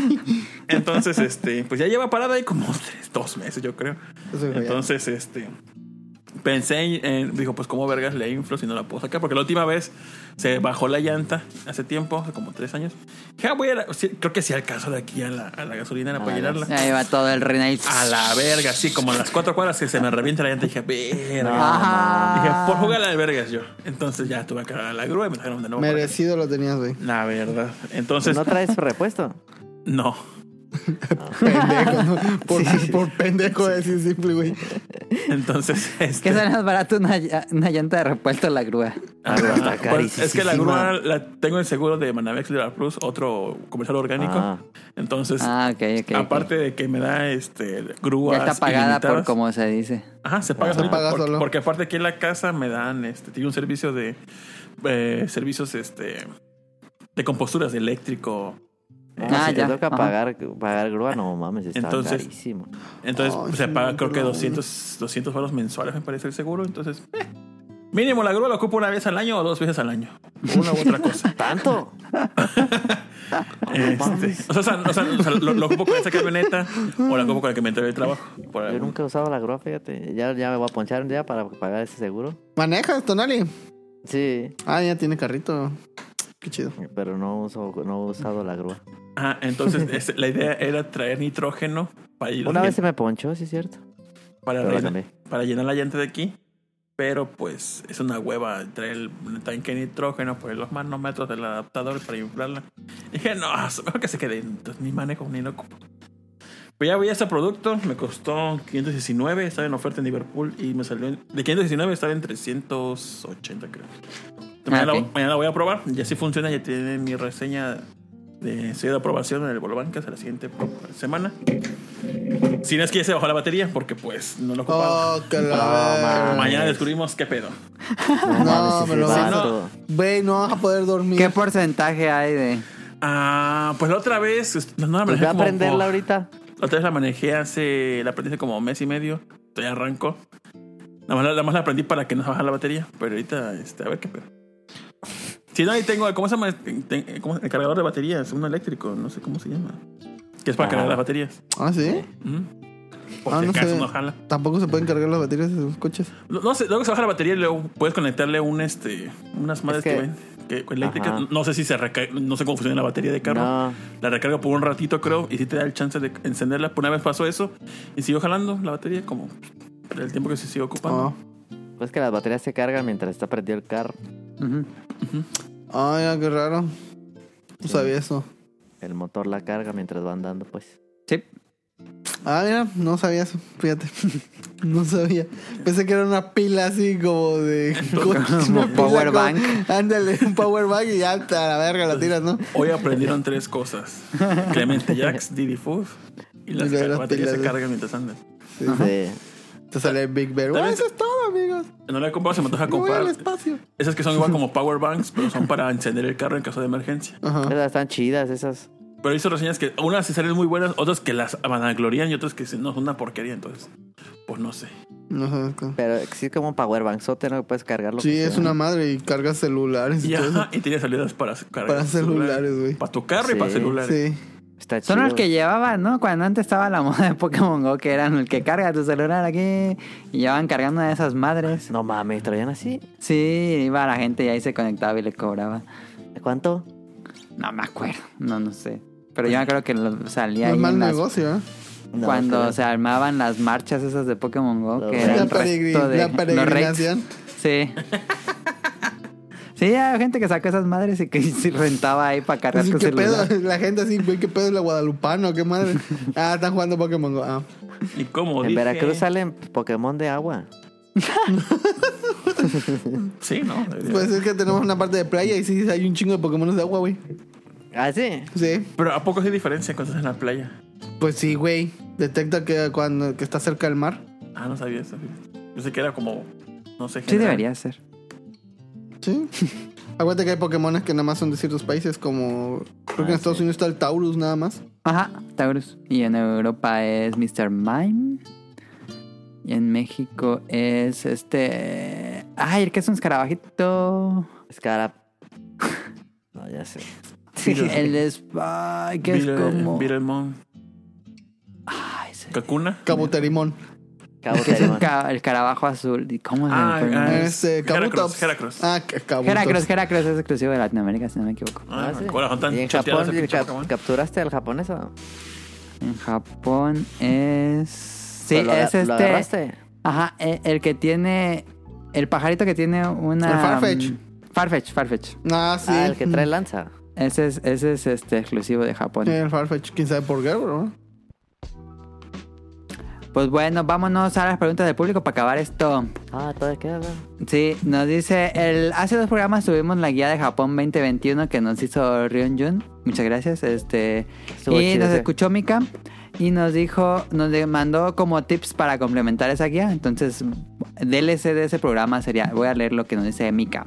Speaker 2: Entonces, este, pues ya lleva parada ahí como tres, dos meses, yo creo. Entonces, este, pensé en, en- dijo, pues cómo vergas le inflo si no la puedo sacar, porque la última vez se bajó la llanta hace tiempo, hace como tres años. Dije, ah, voy a la- creo que sí alcanzo de aquí a la, a la gasolinera para
Speaker 3: la
Speaker 2: llenarla.
Speaker 1: Ahí va todo el Renai.
Speaker 2: A la verga, sí, como en las cuatro cuadras que se me revienta la llanta. Dije, verga. Dije, por jugar a las vergas yo. Entonces ya tuve que agarrar la grúa y me trajeron de nuevo.
Speaker 4: Merecido lo tenías, güey.
Speaker 2: La verdad. Entonces,
Speaker 3: ¿No traes repuesto?
Speaker 2: no.
Speaker 4: Pendejo, ¿no? Por, por pendejo decir simple, güey.
Speaker 2: Entonces, este,
Speaker 1: ¿Qué sale más barato una, ll- una llanta de repuesto a la grúa?
Speaker 2: Ah,
Speaker 3: grúa está
Speaker 2: pues, es que la grúa la tengo el seguro de Manavex Liberal Plus, otro comercial orgánico.
Speaker 3: Ah.
Speaker 2: Entonces,
Speaker 1: Ah,
Speaker 2: aparte de que me da este grúas
Speaker 1: Ya está pagada por como se dice.
Speaker 2: Ajá, se paga,
Speaker 4: Se
Speaker 2: solo,
Speaker 4: paga
Speaker 2: por-
Speaker 4: solo.
Speaker 2: Porque aparte aquí en la casa me dan, este, tiene un servicio de eh, servicios, este, de composturas de eléctrico.
Speaker 1: Ah,
Speaker 3: si
Speaker 1: ya.
Speaker 3: te toca
Speaker 1: Ajá.
Speaker 3: pagar, pagar grúa, no mames, está
Speaker 2: Entonces-
Speaker 3: carísimo.
Speaker 2: Entonces
Speaker 4: Ay,
Speaker 2: se paga creo que
Speaker 4: pero-
Speaker 2: 200, 200 euros mensuales me parece el seguro. Entonces, eh, mínimo la grúa la ocupo una vez al año o dos veces al año. Una u otra cosa.
Speaker 3: ¿Tanto?
Speaker 2: Este, o sea, o sea, lo, lo ocupo con esa camioneta o la ocupo con la que me entrega el trabajo. Por
Speaker 3: Yo
Speaker 2: algún-
Speaker 3: nunca he usado la grúa, fíjate. Ya, ya me voy a ponchar un día para pagar ese seguro.
Speaker 4: ¿Manejas, Tonali?
Speaker 3: Sí,
Speaker 4: Ah, ya tiene carrito. Qué chido.
Speaker 3: pero no uso, no he usado la grúa.
Speaker 2: Ah, entonces este, la idea era traer nitrógeno para, ir-
Speaker 3: Una vez se me ponchó, sí es cierto.
Speaker 2: para, rellenar- para llenar la llanta de aquí. Pero pues es una hueva traer el tanque de nitrógeno, poner los manómetros del adaptador para inflarla. Y dije, no, mejor que se quede. Entonces ni manejo ni lo ocupo. Pues ya voy a este producto, me costó 519, estaba en oferta en Liverpool y me salió en- de 519 estaba en 380 creo. Entonces, mañana,
Speaker 1: ok.
Speaker 2: mañana la voy a probar, ya si funciona, ya tiene mi reseña de sello de aprobación en el Bolobancas a la siguiente semana. Si no es que ya se bajó la batería, porque pues no lo he ocupado.
Speaker 4: Oh, que la
Speaker 3: No, mames.
Speaker 2: Mañana descubrimos qué pedo.
Speaker 3: No, mames,
Speaker 4: me lo-. Güey, no vas a poder dormir.
Speaker 1: ¿Qué porcentaje hay de...?
Speaker 2: Ah, pues la otra vez, no, no la
Speaker 3: Pues
Speaker 2: manejé
Speaker 3: voy a
Speaker 2: como-
Speaker 3: aprenderla ahorita.
Speaker 2: La otra vez la manejé hace, la aprendí hace como mes y medio. Todavía arrancó. Nada más, la- nada más la aprendí para que no se bajara la batería. Pero ahorita, este, a ver qué pedo. Si no, ahí tengo, ¿cómo se llama? Ten- ¿cómo- El cargador de baterías, un eléctrico, no sé cómo se llama. Que es para
Speaker 3: Ajá.
Speaker 2: cargar las baterías.
Speaker 4: Ah, sí.
Speaker 2: Ujú. Por
Speaker 4: Ah,
Speaker 2: si
Speaker 4: no
Speaker 2: acaso
Speaker 4: sé.
Speaker 2: no jala.
Speaker 4: Tampoco se pueden cargar las baterías de sus coches.
Speaker 2: No, no sé, luego se baja la batería y luego puedes conectarle un este unas madres
Speaker 3: Es
Speaker 2: que,
Speaker 3: que-
Speaker 2: ven que eléctricas.
Speaker 3: Ajá.
Speaker 2: No sé si se recarga, no sé cómo funciona la batería de carro.
Speaker 3: No.
Speaker 2: La recarga por un ratito, creo, y si te da el chance de encenderla. Por una vez pasó eso y siguió jalando la batería como el tiempo que se sigue ocupando.
Speaker 4: Ah.
Speaker 3: Pues que las baterías se cargan mientras está prendido el carro.
Speaker 1: Ujú.
Speaker 4: Ay, ah, qué raro. No sabía eso.
Speaker 3: El motor la carga mientras va andando, pues.
Speaker 1: Sí.
Speaker 4: Ah, mira, no sabía eso. Fíjate. No sabía. Pensé que era una pila así como de. pila
Speaker 1: power
Speaker 4: como-
Speaker 1: bank.
Speaker 4: Ándale, un power bank y ya a la verga la tiras, ¿no?
Speaker 2: Hoy aprendieron tres cosas: Clemente Jacks, Didi Food Y las,
Speaker 4: Y de las
Speaker 2: baterías se cargan mientras andan.
Speaker 4: Sí. Te sale Big Bear. Eso es todo, amigos.
Speaker 2: No la he comprado, se me antoja comprar.
Speaker 4: espacio.
Speaker 2: Esas que son igual como power banks, pero son para encender el carro en caso de emergencia.
Speaker 4: Ajá.
Speaker 3: Esas están chidas, esas.
Speaker 2: Pero hizo reseñas que unas sí salen muy buenas, otras que las vanaglorían y otras que no son una porquería. Entonces, pues no sé.
Speaker 4: No
Speaker 3: Pero sí como un powerbank sote, ¿no? Puedes cargarlo.
Speaker 4: Sí, es una madre y carga celulares y
Speaker 2: Y, ajá, y tiene salidas para cargar
Speaker 4: Para celulares, güey.
Speaker 2: Para tu carro y para celulares.
Speaker 4: Sí.
Speaker 3: Está chido.
Speaker 1: Son los que llevaban, ¿no? Cuando antes estaba la moda de Pokémon Go, que eran el que carga tu celular aquí y llevaban cargando una de esas madres.
Speaker 3: No mames, traían así.
Speaker 1: Sí, iba la gente y ahí se conectaba y le cobraba.
Speaker 3: ¿De cuánto?
Speaker 1: No me acuerdo, no, no sé. Pero yo me acuerdo que lo- salía
Speaker 4: No es
Speaker 1: ahí
Speaker 4: mal
Speaker 1: en las-
Speaker 4: negocio, ¿eh?
Speaker 3: No,
Speaker 1: cuando se armaban las marchas esas de Pokémon Go, que era el resto de
Speaker 4: la
Speaker 1: los
Speaker 4: peregrinación.
Speaker 1: raids. Sí. Sí, hay gente que sacó esas madres y que se rentaba ahí para cargar tu
Speaker 4: ¿Qué pedo? La gente así, güey, ¿qué pedo es la guadalupano? ¿Qué madre? Ah, están jugando Pokémon Go. Ah.
Speaker 2: Y como
Speaker 3: En
Speaker 2: dije-
Speaker 3: Veracruz salen Pokémon de agua.
Speaker 2: Sí, ¿no?
Speaker 4: Pues es que tenemos una parte de playa y sí hay un chingo de Pokémon de agua, güey.
Speaker 3: Ah, sí.
Speaker 4: Sí.
Speaker 2: Pero ¿a poco hay diferencia cuando estás en la playa?
Speaker 4: Pues sí, güey. Detecta que cuando que está cerca del mar.
Speaker 2: Ah, no sabía eso. Yo sé que era como, no sé.
Speaker 1: Sí,
Speaker 2: general.
Speaker 1: debería ser.
Speaker 4: Sí. Acuérdate que hay Pokémon que nada más son de ciertos países, como. Creo que en
Speaker 3: Ah,
Speaker 4: Estados
Speaker 3: sí.
Speaker 4: Unidos está el Taurus nada más.
Speaker 1: Ajá, Taurus. Y en Europa es Mr. Mime. Y en México es este. Ay, el que es un escarabajito.
Speaker 3: Escara. No, ya sé.
Speaker 1: el es. Ay, que es como.
Speaker 2: Beetlemon.
Speaker 1: Ay, se-
Speaker 2: Kakuna.
Speaker 4: Cabuterimón.
Speaker 1: Es el,
Speaker 3: Terimón.
Speaker 1: ca- el carabajo azul. ¿Y ¿Cómo se
Speaker 2: Ah,
Speaker 1: llama?
Speaker 2: ah,
Speaker 4: Este,
Speaker 2: Heracross,
Speaker 4: Kabutops.
Speaker 2: Heracross.
Speaker 4: Ah.
Speaker 1: Heracross, Heracross es exclusivo de Latinoamérica, si no me equivoco.
Speaker 2: Ah,
Speaker 3: Ah, sí.
Speaker 2: corazón tan
Speaker 3: ¿Y en Japón
Speaker 2: Pokémon.
Speaker 3: capturaste al japonés o?
Speaker 1: En Japón es. Sí,
Speaker 3: ¿Lo
Speaker 1: es
Speaker 3: ¿Lo
Speaker 1: este.
Speaker 3: agarraste?
Speaker 1: Ajá, e- el que tiene. El pajarito que tiene una.
Speaker 4: El Farfetch.
Speaker 1: mm, Farfetch, Farfetch.
Speaker 4: Ah, sí.
Speaker 3: Ah, el que trae lanza.
Speaker 1: Ese es, ese es este exclusivo de Japón.
Speaker 4: Sí, el Farfetch. Quién sabe por qué, bro.
Speaker 1: Pues bueno, vámonos a las preguntas del público para acabar esto.
Speaker 3: Ah, todavía queda.
Speaker 1: Sí, nos dice, el, hace dos programas tuvimos la guía de Japón 2021 que nos hizo Rion Jun. Muchas gracias. Este,
Speaker 3: Estuvo
Speaker 1: y
Speaker 3: chido
Speaker 1: nos escuchó Mika y nos dijo, nos mandó como tips para complementar esa guía. Entonces, DLC de ese programa sería, voy a leer lo que nos dice Mika.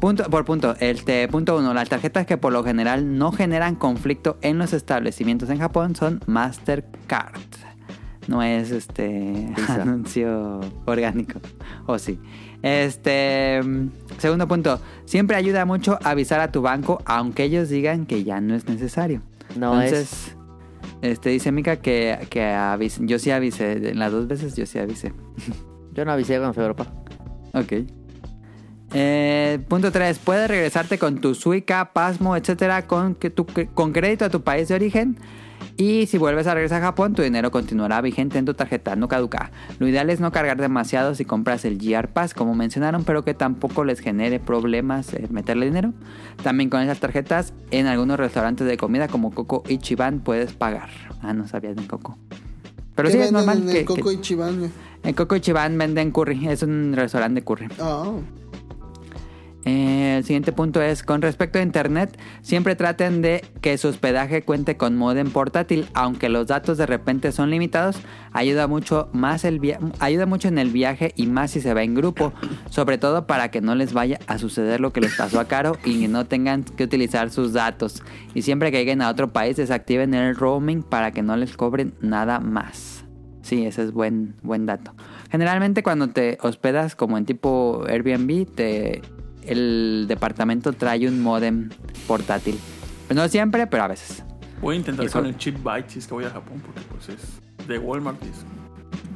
Speaker 1: Punto por punto. Este, punto uno. Las tarjetas que por lo general no generan conflicto en los establecimientos en Japón son Mastercard. No es este anuncio orgánico. O sí. Este. Segundo punto. Siempre ayuda mucho avisar a tu banco, aunque ellos digan que ya no es necesario.
Speaker 3: No
Speaker 1: Entonces, este dice Mika que, que avise- Yo sí avisé. En las dos veces yo sí avisé.
Speaker 3: Yo no avisé a Europa.
Speaker 1: Ok. Eh, punto 3. Puedes regresarte con tu Suica, Pasmo, etcétera, con, que tu- con crédito a tu país de origen. Y si vuelves a regresar a Japón, tu dinero continuará vigente en tu tarjeta, no caduca. Lo ideal es no cargar demasiado si compras el GR Pass, como mencionaron, pero que tampoco les genere problemas eh, meterle dinero. También con esas tarjetas, en algunos restaurantes de comida como Coco y Chiban puedes pagar. Ah, no sabías de Coco. Pero
Speaker 4: ¿Qué
Speaker 1: sí, es normal
Speaker 4: en
Speaker 1: que,
Speaker 4: el Coco
Speaker 1: que- en Coco y Chiban venden curry. Es un restaurante de curry.
Speaker 4: Ah,
Speaker 1: Eh, el siguiente punto es, con respecto a Internet, siempre traten de que su hospedaje cuente con modem portátil, aunque los datos de repente son limitados, ayuda mucho, más el ayuda mucho en el viaje y más si se va en grupo, sobre todo para que no les vaya a suceder lo que les pasó a Caro y no tengan que utilizar sus datos. Y siempre que lleguen a otro país, desactiven el roaming para que no les cobren nada más. Sí, ese es buen, buen dato. Generalmente cuando te hospedas como en tipo Airbnb, te, el departamento trae un modem portátil. Pues no siempre, pero a veces.
Speaker 2: Voy a intentar
Speaker 1: Eso-
Speaker 2: con el chip byte si es que voy a Japón, porque pues es de Walmart es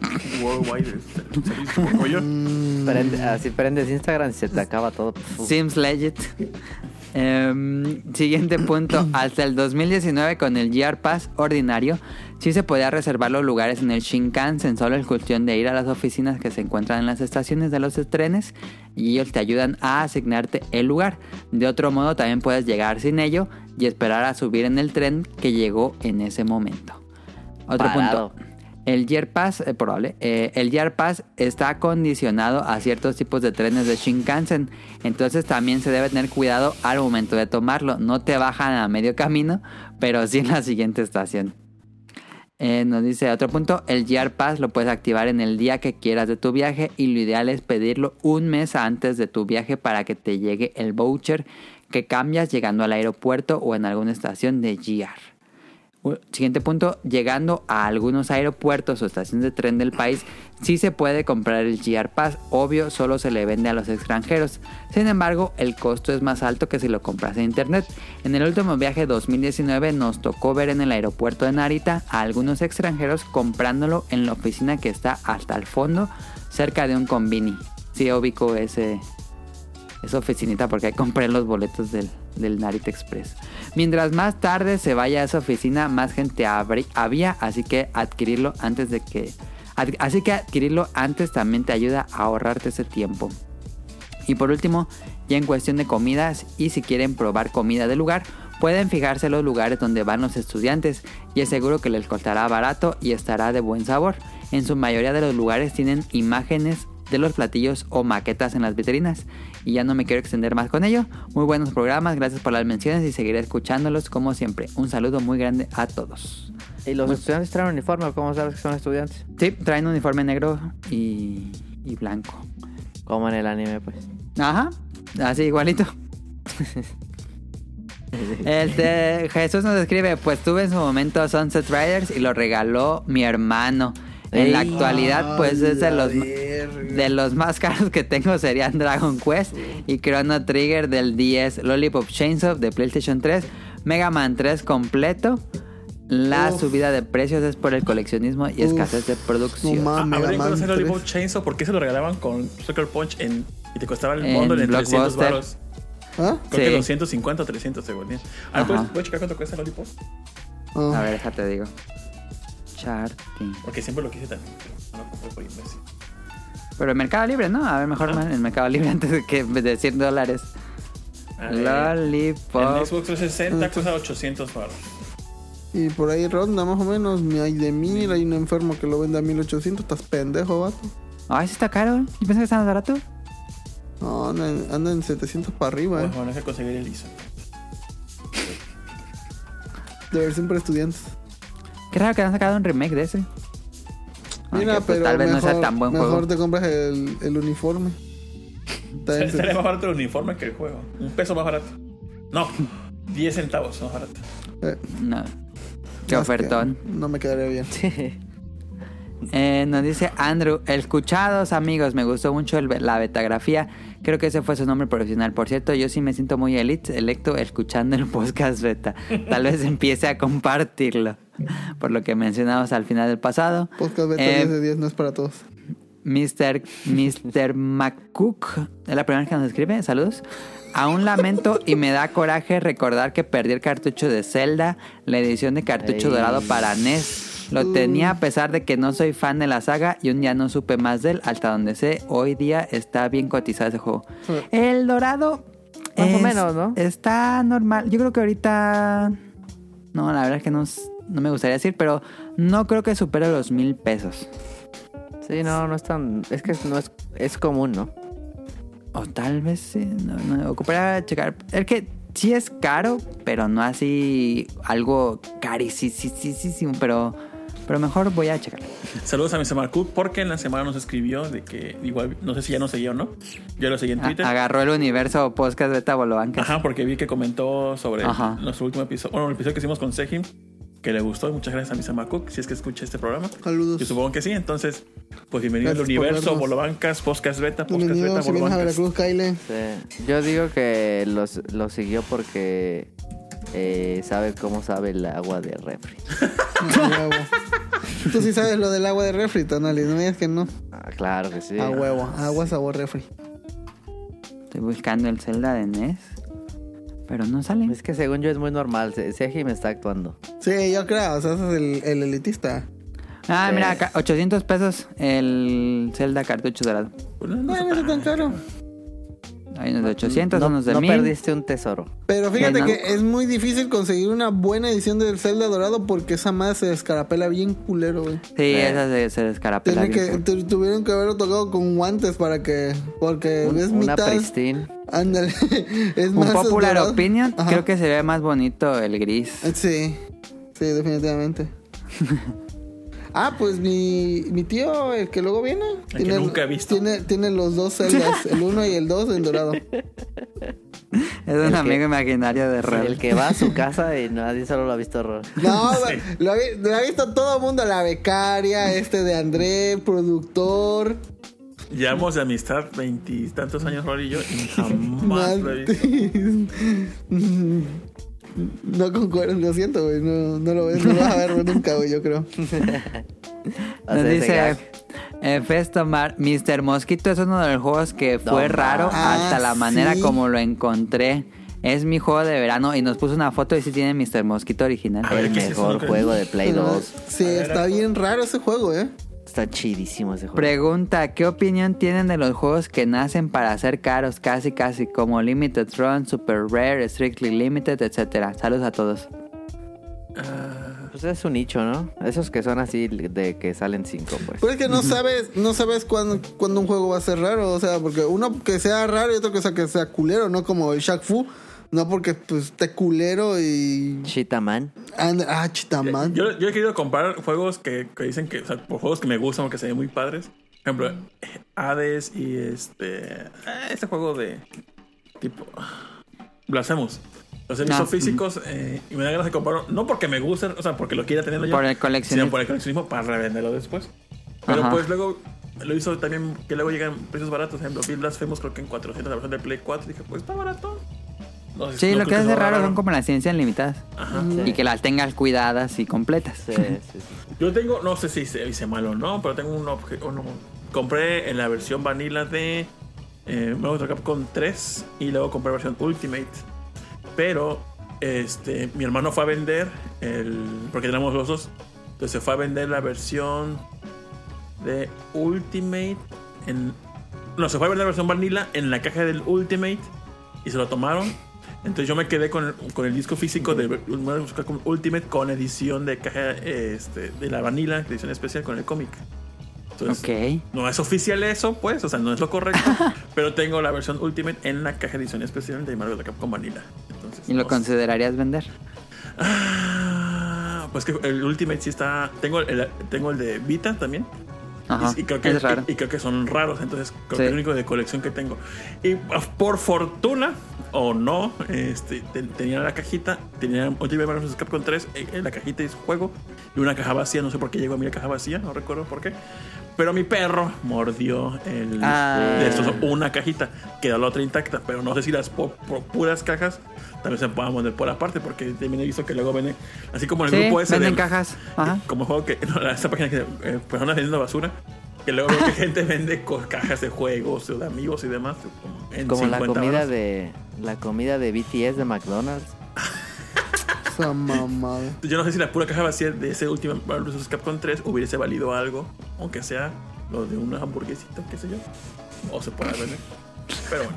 Speaker 2: worldwide. Es servicio por pollo.
Speaker 3: Prende- así prendes Instagram y se te acaba todo.
Speaker 1: Sims Legit. Em, siguiente punto. Hasta el 2019 con el GR Pass ordinario, sí se podía reservar los lugares en el Shinkansen. Solo es cuestión de ir a las oficinas que se encuentran en las estaciones de los trenes y ellos te ayudan a asignarte el lugar. De otro modo, también puedes llegar sin ello y esperar a subir en el tren que llegó en ese momento. Otro
Speaker 3: Parado.
Speaker 1: punto. El Year Pass, eh, probable, eh, el Year Pass está condicionado a ciertos tipos de trenes de Shinkansen, entonces también se debe tener cuidado al momento de tomarlo. No te bajan a medio camino, pero sí en la siguiente estación. Eh, nos dice otro punto, el GR Pass lo puedes activar en el día que quieras de tu viaje y lo ideal es pedirlo un mes antes de tu viaje para que te llegue el voucher que cambias llegando al aeropuerto o en alguna estación de GR. Siguiente punto, llegando a algunos aeropuertos o estaciones de tren del país, sí se puede comprar el GR Pass, obvio, solo se le vende a los extranjeros. Sin embargo, el costo es más alto que si lo compras en internet. En el último viaje 2019 nos tocó ver en el aeropuerto de Narita a algunos extranjeros comprándolo en la oficina que está hasta el fondo, cerca de un convini. Sí, ubico ese, esa oficinita porque ahí compré los boletos del, del Narita Express. Mientras más tarde se vaya a esa oficina, más gente había, así que adquirirlo antes de que... Así que adquirirlo antes también te ayuda a ahorrarte ese tiempo. Y por último, ya en cuestión de comidas y si quieren probar comida del lugar, pueden fijarse en los lugares donde van los estudiantes y es seguro que les costará barato y estará de buen sabor. En su mayoría de los lugares tienen imágenes de los platillos o maquetas en las vitrinas. Y ya no me quiero extender más con ello. Muy buenos programas, gracias por las menciones y seguiré escuchándolos como siempre. Un saludo muy grande a todos.
Speaker 3: ¿Y los estudiantes traen uniforme o cómo sabes que son estudiantes?
Speaker 1: Sí, traen uniforme negro y, y blanco.
Speaker 3: Como en el anime, pues.
Speaker 1: Ajá, así igualito. El de Jesús nos escribe, pues tuve en su momento Sunset Riders y lo regaló mi hermano. En la
Speaker 3: Ey.
Speaker 1: actualidad, pues es de los, de los más caros que tengo serían Dragon Quest y Chrono Trigger del 10, Lollipop Chainsaw de PlayStation 3, Mega Man 3 completo. La
Speaker 4: Uf.
Speaker 1: subida de precios es por el coleccionismo y
Speaker 4: Uf.
Speaker 1: escasez de producción.
Speaker 4: No
Speaker 2: Ah,
Speaker 4: mames,
Speaker 2: que
Speaker 4: Mega Man
Speaker 2: conocer el
Speaker 4: 3.
Speaker 2: Lollipop Chainsaw. ¿Por qué se lo regalaban con Sucker Punch en, y te costaba el
Speaker 1: En
Speaker 2: bundle en 300
Speaker 1: Blockbuster.
Speaker 2: baros?
Speaker 4: ¿Ah?
Speaker 2: Creo que
Speaker 1: Sí.
Speaker 2: 250 o 300 según. A ver,
Speaker 1: Ajá.
Speaker 2: ¿puedes, puedes checar cuánto cuesta el Lollipop?
Speaker 4: Ah.
Speaker 1: A ver, déjate digo.
Speaker 2: Porque siempre lo quise también. pero No compré por imbécil.
Speaker 1: Pero en Mercado Libre, ¿no? A ver, mejor en el Mercado Libre antes de que de 100 dólares.
Speaker 2: Ver,
Speaker 1: Lollipop.
Speaker 2: Xbox 360 cuesta 800 baros.
Speaker 4: Y por ahí ronda más o menos. Ni hay de mil, hay un enfermo que lo vende a 1800. Estás pendejo, vato.
Speaker 1: Ay, sí está caro. Yo pensé que estaba más barato.
Speaker 4: No, anda en, anda en 700 para arriba, eh.
Speaker 2: Bueno, que conseguir el ISO.
Speaker 4: De versión para estudiantes.
Speaker 1: Qué raro que han sacado un remake de ese.
Speaker 4: Mira,
Speaker 1: Aunque, pues,
Speaker 4: pero
Speaker 1: tal vez
Speaker 4: mejor,
Speaker 1: no sea tan buen
Speaker 4: mejor
Speaker 1: juego.
Speaker 4: te compras el, el uniforme.
Speaker 2: Estaría más barato el uniforme que el juego. Un peso más barato. No, 10 centavos más barato.
Speaker 4: eh,
Speaker 1: No. Qué
Speaker 4: es que
Speaker 1: ofertón.
Speaker 4: No me quedaría bien.
Speaker 1: Eh, nos dice Andrew, escuchados amigos, me gustó mucho el- la betagrafía. Creo que ese fue su nombre profesional. Por cierto, yo sí me siento muy elite, electo escuchando el podcast beta. Tal vez empiece a compartirlo. Por lo que mencionamos al final del pasado.
Speaker 4: Podcast beta
Speaker 1: Eh,
Speaker 4: 10 de 10 no es para todos.
Speaker 1: Mr. Mr. McCook, es la primera vez que nos escribe, saludos. Aún lamento y me da coraje recordar que perdí el cartucho de Zelda, la edición de cartucho
Speaker 3: Ey.
Speaker 1: dorado para NES. Lo tenía a pesar de que no soy fan de la saga y un día no supe más de él, hasta donde sé, hoy día está bien cotizado ese juego. El dorado...
Speaker 3: Más o
Speaker 1: es-
Speaker 3: menos, ¿no?
Speaker 1: Está normal. Yo creo que ahorita... No, la verdad es que no, no me gustaría decir, pero no creo que supere los mil pesos.
Speaker 3: Sí, no, no es tan. Es que no es, es común, ¿no?
Speaker 1: O tal vez sí, no, no, ocuparía checar. Es que sí es caro, pero no así algo carísimo, pero, pero mejor voy a checar.
Speaker 2: Saludos a Mr. Marcook porque en la semana nos escribió de que igual, no sé si ya nos seguía o no. Yo lo seguí en
Speaker 1: A-
Speaker 2: Twitter.
Speaker 1: agarró el universo podcast beta Bolobancas.
Speaker 2: Ajá, porque vi que comentó sobre
Speaker 1: Ajá.
Speaker 2: nuestro último episodio, bueno, el episodio que hicimos con Sejim, que le gustó. Muchas gracias a Mr. Marcook, si es que escucha este programa.
Speaker 4: Saludos.
Speaker 2: Yo supongo que sí, entonces, pues bienvenido
Speaker 4: Gracias
Speaker 2: al universo. Bolobancas, Podcast Beta, Podcast Beta,
Speaker 4: Bienvenido, a
Speaker 2: Bolobancas.
Speaker 4: Veracruz, Kyle.
Speaker 3: Sí. Yo digo que los, los siguió porque eh, sabe cómo sabe el agua de refri.
Speaker 4: A huevo. Tú sí sabes lo del agua de refri, Tonali. No me digas que no.
Speaker 3: Ah, claro que sí.
Speaker 4: A huevo. Agua sabor refri.
Speaker 1: Estoy buscando el Zelda de NES, pero no sale.
Speaker 3: Es que según yo es muy normal. Se- Seji me está actuando.
Speaker 4: Sí, yo creo. O sea, ese es el, el elitista.
Speaker 1: Ah, mira, acá, 800 pesos el Zelda cartucho dorado.
Speaker 2: No, no
Speaker 4: No, no tan caro.
Speaker 1: Hay unos de 800,
Speaker 3: no,
Speaker 1: unos de
Speaker 3: no
Speaker 1: 1000.
Speaker 3: perdiste un tesoro.
Speaker 4: Pero fíjate que es muy difícil conseguir una buena edición del Zelda Dorado porque esa madre se descarapela bien culero, güey.
Speaker 1: Sí, esa se, se descarapela.
Speaker 4: Tiene
Speaker 1: bien
Speaker 4: que, tuvieron que haberlo tocado con guantes para que. Porque
Speaker 3: Un-
Speaker 4: es
Speaker 3: una
Speaker 4: mitad.
Speaker 3: pristine.
Speaker 4: Ándale. es
Speaker 1: Un
Speaker 4: más
Speaker 1: popular
Speaker 4: dorado.
Speaker 1: opinion,
Speaker 4: Ajá.
Speaker 1: creo que se ve más bonito el gris.
Speaker 4: Sí, sí, definitivamente. Ah, pues mi, mi tío, el que luego viene,
Speaker 2: que nunca he visto.
Speaker 4: Tiene, tiene los dos celdas, el uno y el dos en dorado.
Speaker 1: Es un
Speaker 3: El
Speaker 1: amigo
Speaker 3: que-
Speaker 1: imaginario de Red.
Speaker 3: El que va a su casa y nadie solo lo ha visto horror.
Speaker 4: No, lo, ha, vi- lo ha visto todo el mundo, la becaria, este de André, productor.
Speaker 2: Llevamos de amistad veintitantos años, Rory y yo, y jamás lo he visto.
Speaker 4: No concuerdo, lo siento, güey. No, no lo ves, no lo vas a ver nunca, güey, yo creo.
Speaker 1: Nos dice eh, Festomar, Mr. Mosquito es uno de los juegos que fue
Speaker 3: No,
Speaker 1: raro
Speaker 4: ah,
Speaker 1: hasta la manera
Speaker 4: sí.
Speaker 1: como lo encontré. Es mi juego de verano y nos puso una foto y sí tiene Mr. Mosquito original.
Speaker 2: A ver,
Speaker 3: el
Speaker 2: ¿qué es eso?
Speaker 3: mejor juego de Play 2.
Speaker 4: Sí, está bien raro ese juego, ¿eh?
Speaker 3: Está chidísimo ese juego.
Speaker 1: Pregunta, ¿qué opinión tienen de los juegos que nacen para ser caros casi casi como Limited Run, Super Rare, Strictly Limited, etcétera? Saludos a todos.
Speaker 3: Pues es un nicho, ¿no? Esos que son así de que salen cinco, pues.
Speaker 4: Pues es que no sabes, no sabes cuándo, cuándo un juego va a ser raro, o sea, porque uno que sea raro y otro que sea que sea culero, no como el Shaq Fu, no porque pues esté culero y
Speaker 3: Cheetah
Speaker 4: and- ah, chitaman.
Speaker 2: Yo, yo he querido comprar juegos que, que dicen que, o sea, por juegos que me gustan o que se ven muy padres. Por ejemplo, Hades y este. eh, Este juego de. Tipo. Blasphemous. Los he visto físicos eh, y me da ganas de comprarlo. No porque me gusten, o sea, porque lo quiera tenerlo yo.
Speaker 1: Por el coleccionismo.
Speaker 2: Sino por el coleccionismo para revenderlo después. Pero
Speaker 1: Ajá.
Speaker 2: pues luego lo hizo también que luego llegan precios baratos. Por ejemplo, vi Blasphemous creo que en 400 la versión de Play 4. Dije, pues está barato. No
Speaker 1: Sí,
Speaker 2: no
Speaker 1: lo que hace
Speaker 2: sea
Speaker 1: raro son como las ciencias limitadas.
Speaker 2: Ajá.
Speaker 1: Y que las tengas cuidadas y completas.
Speaker 3: Sí, sí, sí.
Speaker 2: Yo tengo, no sé si se dice mal o no, pero tengo un obje- uno. Compré en la versión vanilla de eh, Marvel. Capcom 3 y luego compré la versión Ultimate. Pero este, mi hermano fue a vender el. Porque tenemos los dos. Entonces se fue a vender la versión de Ultimate en. No, se fue a vender la versión vanilla en la caja del Ultimate y se lo tomaron. Entonces yo me quedé con el, con el disco físico de Ultimate con edición de caja este, de la vanilla, edición especial con el cómic. Entonces,
Speaker 1: Ok.
Speaker 2: no es oficial eso, pues, o sea, no es lo correcto, pero tengo la versión Ultimate en la caja de edición especial de Marvel vs. Capcom Vanilla. Entonces,
Speaker 1: ¿Y lo
Speaker 2: no sé.
Speaker 1: considerarías vender?
Speaker 2: Ah, pues que el Ultimate sí está. Tengo el, tengo el de Vita también.
Speaker 1: Ajá.
Speaker 2: Y, y creo que,
Speaker 1: es raro.
Speaker 2: y, y creo que son raros, entonces creo
Speaker 1: Sí.
Speaker 2: que es el único de colección que tengo. Y ah, por fortuna o no, este, te- tenía la cajita, tenía Ultimate Marvel vs. Capcom 3 en, en la cajita de su juego y una caja vacía, no sé por qué llegó a mí la caja vacía, no recuerdo por qué. Pero mi perro mordió el,
Speaker 1: Ah.
Speaker 2: de estos, una cajita, quedó la otra intacta, pero no sé si las po- por puras cajas también se puedan poner por aparte, porque también he visto que luego venden, así como en el
Speaker 1: Sí,
Speaker 2: grupo ese
Speaker 1: venden
Speaker 2: de-
Speaker 1: cajas. Ajá.
Speaker 2: como juego que no, esa página que eh, personas vendiendo basura que luego veo que gente vende cajas de juegos de amigos y demás como en
Speaker 3: Como la
Speaker 2: 50
Speaker 3: comida
Speaker 2: varos.
Speaker 3: de la comida de BTS de McDonald's.
Speaker 4: Esa mamada.
Speaker 2: yo no sé si la pura caja vacía de ese último Marvel vs. Capcom 3 hubiese valido algo aunque sea lo de una hamburguesita qué sé yo o se puede vender pero bueno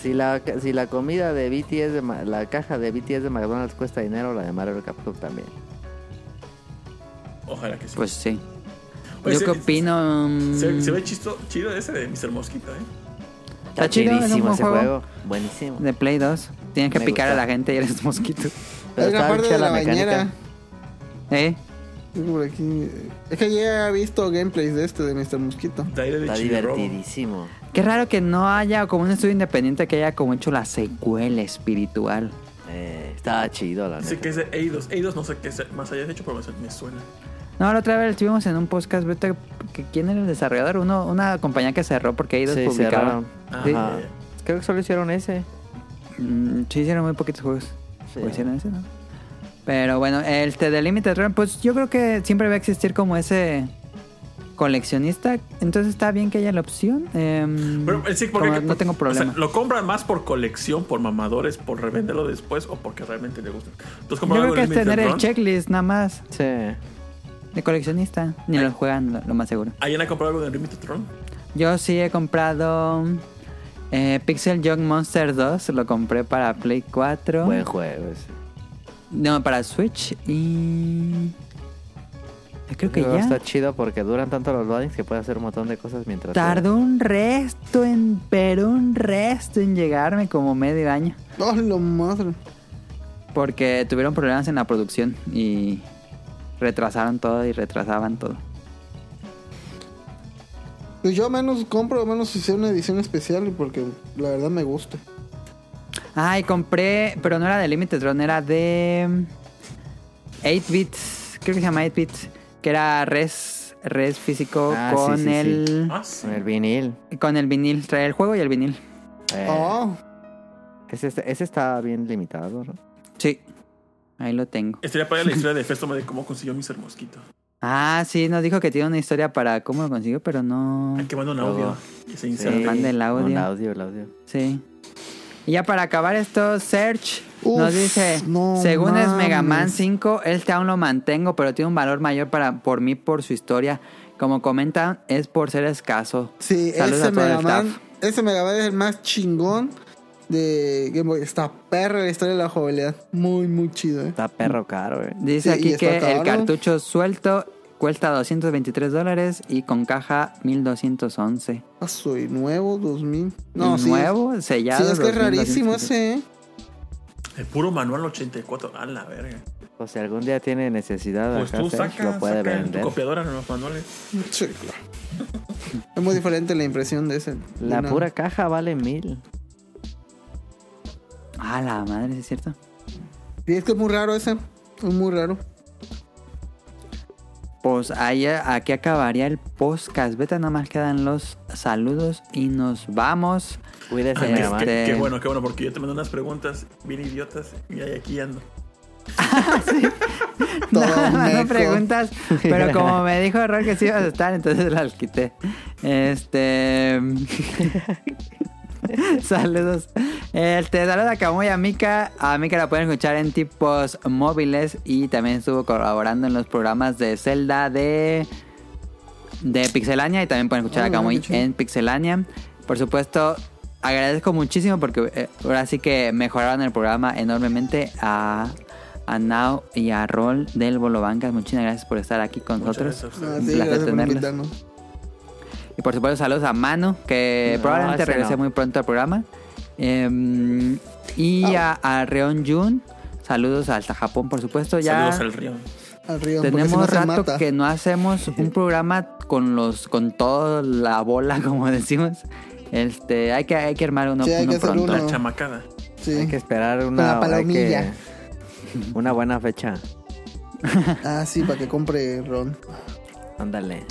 Speaker 3: Si la, si la comida de BTS de Ma- la caja de BTS de McDonald's cuesta dinero, la de Mario Capcom también.
Speaker 2: ojalá que sí
Speaker 1: Pues sí.
Speaker 2: Oye,
Speaker 1: Yo
Speaker 2: se-
Speaker 1: qué opino. mm,
Speaker 2: se, se ve chisto, chido ese de Mr. Mosquito ¿eh?
Speaker 1: Está chido, es
Speaker 3: ese
Speaker 1: juego.
Speaker 3: juego. Buenísimo.
Speaker 1: De Play 2. Tienes que
Speaker 3: Me
Speaker 1: picar a la gente y eres mosquito.
Speaker 3: Pero
Speaker 4: Hay una parte de la,
Speaker 3: mecánica.
Speaker 4: bañera.
Speaker 1: ¿Eh?
Speaker 4: Es por aquí. Es que ya he visto gameplays de este de Mr. Mosquito.
Speaker 3: Está divertidísimo.
Speaker 1: Qué raro que no haya como un estudio independiente que haya como hecho la secuela espiritual.
Speaker 3: Eh, está chido, la neta.
Speaker 2: que es de Eidos Eidos no sé qué es- más hayas hecho pero me suena
Speaker 1: No, la otra vez estuvimos en un podcast, vete, que ¿quién era el desarrollador? Uno, una compañía que cerró porque ellos
Speaker 3: Sí. Ajá. Creo que solo hicieron ese.
Speaker 1: Mm, sí, hicieron muy poquitos juegos.
Speaker 3: Sí.
Speaker 1: ¿O hicieron ese, no? Pero bueno, el de Limited Run, pues yo creo que siempre va a existir como ese coleccionista. Entonces está bien que haya la opción. Em,
Speaker 2: Pero, eh, sí, porque
Speaker 1: como no tengo
Speaker 2: o sea,
Speaker 1: problema.
Speaker 2: lo compran más por colección, por mamadores, por revenderlo después o porque realmente le gusta. Entonces,
Speaker 1: yo creo que es tener el checklist nada más
Speaker 3: Sí.
Speaker 1: De coleccionista. Ni lo juegan, lo, lo más seguro.
Speaker 2: ¿Alguien ha comprado algo de Limited Run?
Speaker 1: Yo sí he comprado eh, Pixel Junk Monster 2. Lo compré para Play 4.
Speaker 3: Buen juego ese.
Speaker 1: No, para Switch. Y. Creo que
Speaker 3: Pero
Speaker 1: ya.
Speaker 3: Está chido porque duran tanto los loadings que puede hacer un montón de cosas mientras.
Speaker 1: Tardó un resto en. Pero un resto en llegarme como medio año.
Speaker 4: ¡Oh, lo madre!
Speaker 1: Porque tuvieron problemas en la producción y. retrasaron todo y retrasaban todo.
Speaker 4: Pues yo menos compro, menos sea una edición especial porque la verdad me gusta.
Speaker 1: Ay, compré, pero no era de Limited Run, era de 8 bits, creo que se llama 8 bits, que era res, res físico
Speaker 3: Ah,
Speaker 1: con
Speaker 3: sí, sí.
Speaker 1: el
Speaker 2: Ah, sí.
Speaker 3: Con el vinil.
Speaker 1: con el vinil, trae el juego y el vinil.
Speaker 3: Eh,
Speaker 4: Oh,
Speaker 3: ese, ese está bien limitado, ¿no?
Speaker 1: Sí. Ahí lo tengo.
Speaker 2: Estaría para la historia de Festo de cómo consiguió Mr. Mosquito.
Speaker 1: Ah, sí, nos dijo que tiene una historia para cómo lo consiguió, pero no.
Speaker 2: Hay que mandar un audio. Que se
Speaker 1: Sí, manda el
Speaker 3: Un
Speaker 1: audio.
Speaker 3: audio, el audio.
Speaker 1: Sí. Y ya para acabar esto, Search
Speaker 4: Uf,
Speaker 1: nos dice,
Speaker 4: no
Speaker 1: según es Mega Man
Speaker 4: mames.
Speaker 1: 5, este aún lo mantengo, pero tiene un valor mayor para por mí por su historia. Como comentan, es por ser escaso.
Speaker 4: sí,
Speaker 1: Saludos
Speaker 4: ese
Speaker 1: a todo el
Speaker 4: Mega Man,
Speaker 1: staff.
Speaker 4: ese Mega Man es el más chingón de Game Boy. Está perra la historia de la jugabilidad. Muy, muy chido, eh.
Speaker 3: Está perro caro, güey.
Speaker 1: Dice
Speaker 4: Sí,
Speaker 1: aquí que el cartucho suelto cuesta 223 dólares y con caja 1211.
Speaker 4: Ah, soy nuevo, 2000. No, sí.
Speaker 1: nuevo,
Speaker 4: es-
Speaker 1: sellado.
Speaker 4: Sí, es que es
Speaker 1: 2223.
Speaker 4: rarísimo ese, eh.
Speaker 2: El puro manual 84. A la verga.
Speaker 3: O si algún día tiene necesidad
Speaker 2: Pues
Speaker 3: acá,
Speaker 2: tú saca,
Speaker 3: lo puede
Speaker 2: saca en tu
Speaker 3: vender.
Speaker 2: copiadora en los manuales.
Speaker 4: Sí, claro. Es muy diferente la impresión de ese.
Speaker 3: La
Speaker 4: de
Speaker 3: pura caja vale mil.
Speaker 1: Ah, la madre, ¿sí es cierto.
Speaker 4: Sí, es que es muy raro ese. Es muy raro.
Speaker 1: Pues ahí, aquí acabaría el podcast. Beta, nada más quedan los saludos y nos vamos.
Speaker 3: Cuídese,
Speaker 2: Ay, qué, qué-
Speaker 1: Este-
Speaker 2: qué bueno, qué bueno, porque yo te mandé unas preguntas bien idiotas y ahí aquí ando.
Speaker 1: Nada más no preguntas, pero como me dijo Rol que sí ibas a estar, entonces las quité. Este. Saludos. Este, saludos a Camuy, a Mika. A Mika la pueden escuchar en tipos móviles y también estuvo colaborando en los programas de Zelda de, de Pixelania y también pueden escuchar
Speaker 4: Ah,
Speaker 1: a
Speaker 4: qué chido.
Speaker 1: en Pixelania. Por supuesto, agradezco muchísimo porque eh, ahora sí que mejoraron el programa enormemente a, a Now y a Rol del Bolo Bancas. Muchísimas gracias por estar aquí con
Speaker 2: Muchas
Speaker 1: nosotros.
Speaker 2: gracias
Speaker 4: Ah,
Speaker 2: ustedes.
Speaker 4: sí,
Speaker 1: Un placer
Speaker 4: gracias por
Speaker 1: tenerlos. Y por supuesto, saludos a Manu, que
Speaker 3: No,
Speaker 1: probablemente
Speaker 3: ese
Speaker 1: regrese
Speaker 3: no.
Speaker 1: muy pronto al programa. Em, y
Speaker 4: Ah.
Speaker 1: a, a Reon Jun, saludos hasta Japón, por supuesto. Ya
Speaker 2: Saludos al
Speaker 4: si
Speaker 1: tenemos
Speaker 4: no
Speaker 1: rato
Speaker 4: mata.
Speaker 1: que no hacemos un programa con los con toda la bola, como decimos. Este, hay que, hay que armar uno,
Speaker 4: Sí, hay
Speaker 1: uno
Speaker 4: que hacer
Speaker 1: pronto.
Speaker 4: uno.
Speaker 2: La chamacada.
Speaker 4: Sí.
Speaker 3: Hay que esperar una, que- una buena fecha.
Speaker 4: Ah, sí, para que compre Ron.
Speaker 3: Ándale.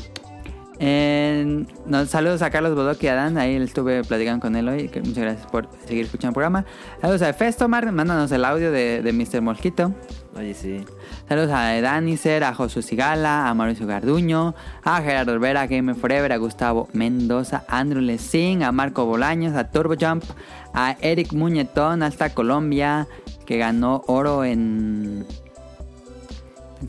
Speaker 1: En- no, saludos a Carlos Bodoque y a Dan, ahí estuve platicando con él hoy. que muchas gracias por seguir escuchando el programa. Saludos a Festomar, mándanos el audio de, de Mr. Mosquito.
Speaker 3: Oye, sí.
Speaker 1: Saludos a Danicer, a Josu Sigala, a Mauricio Garduño, a Gerardo Olvera, a Game Forever, a Gustavo Mendoza, a Andrew Lessing, a Marco Bolaños, a Turbo Jump, a Eric Muñetón, hasta Colombia, que ganó oro en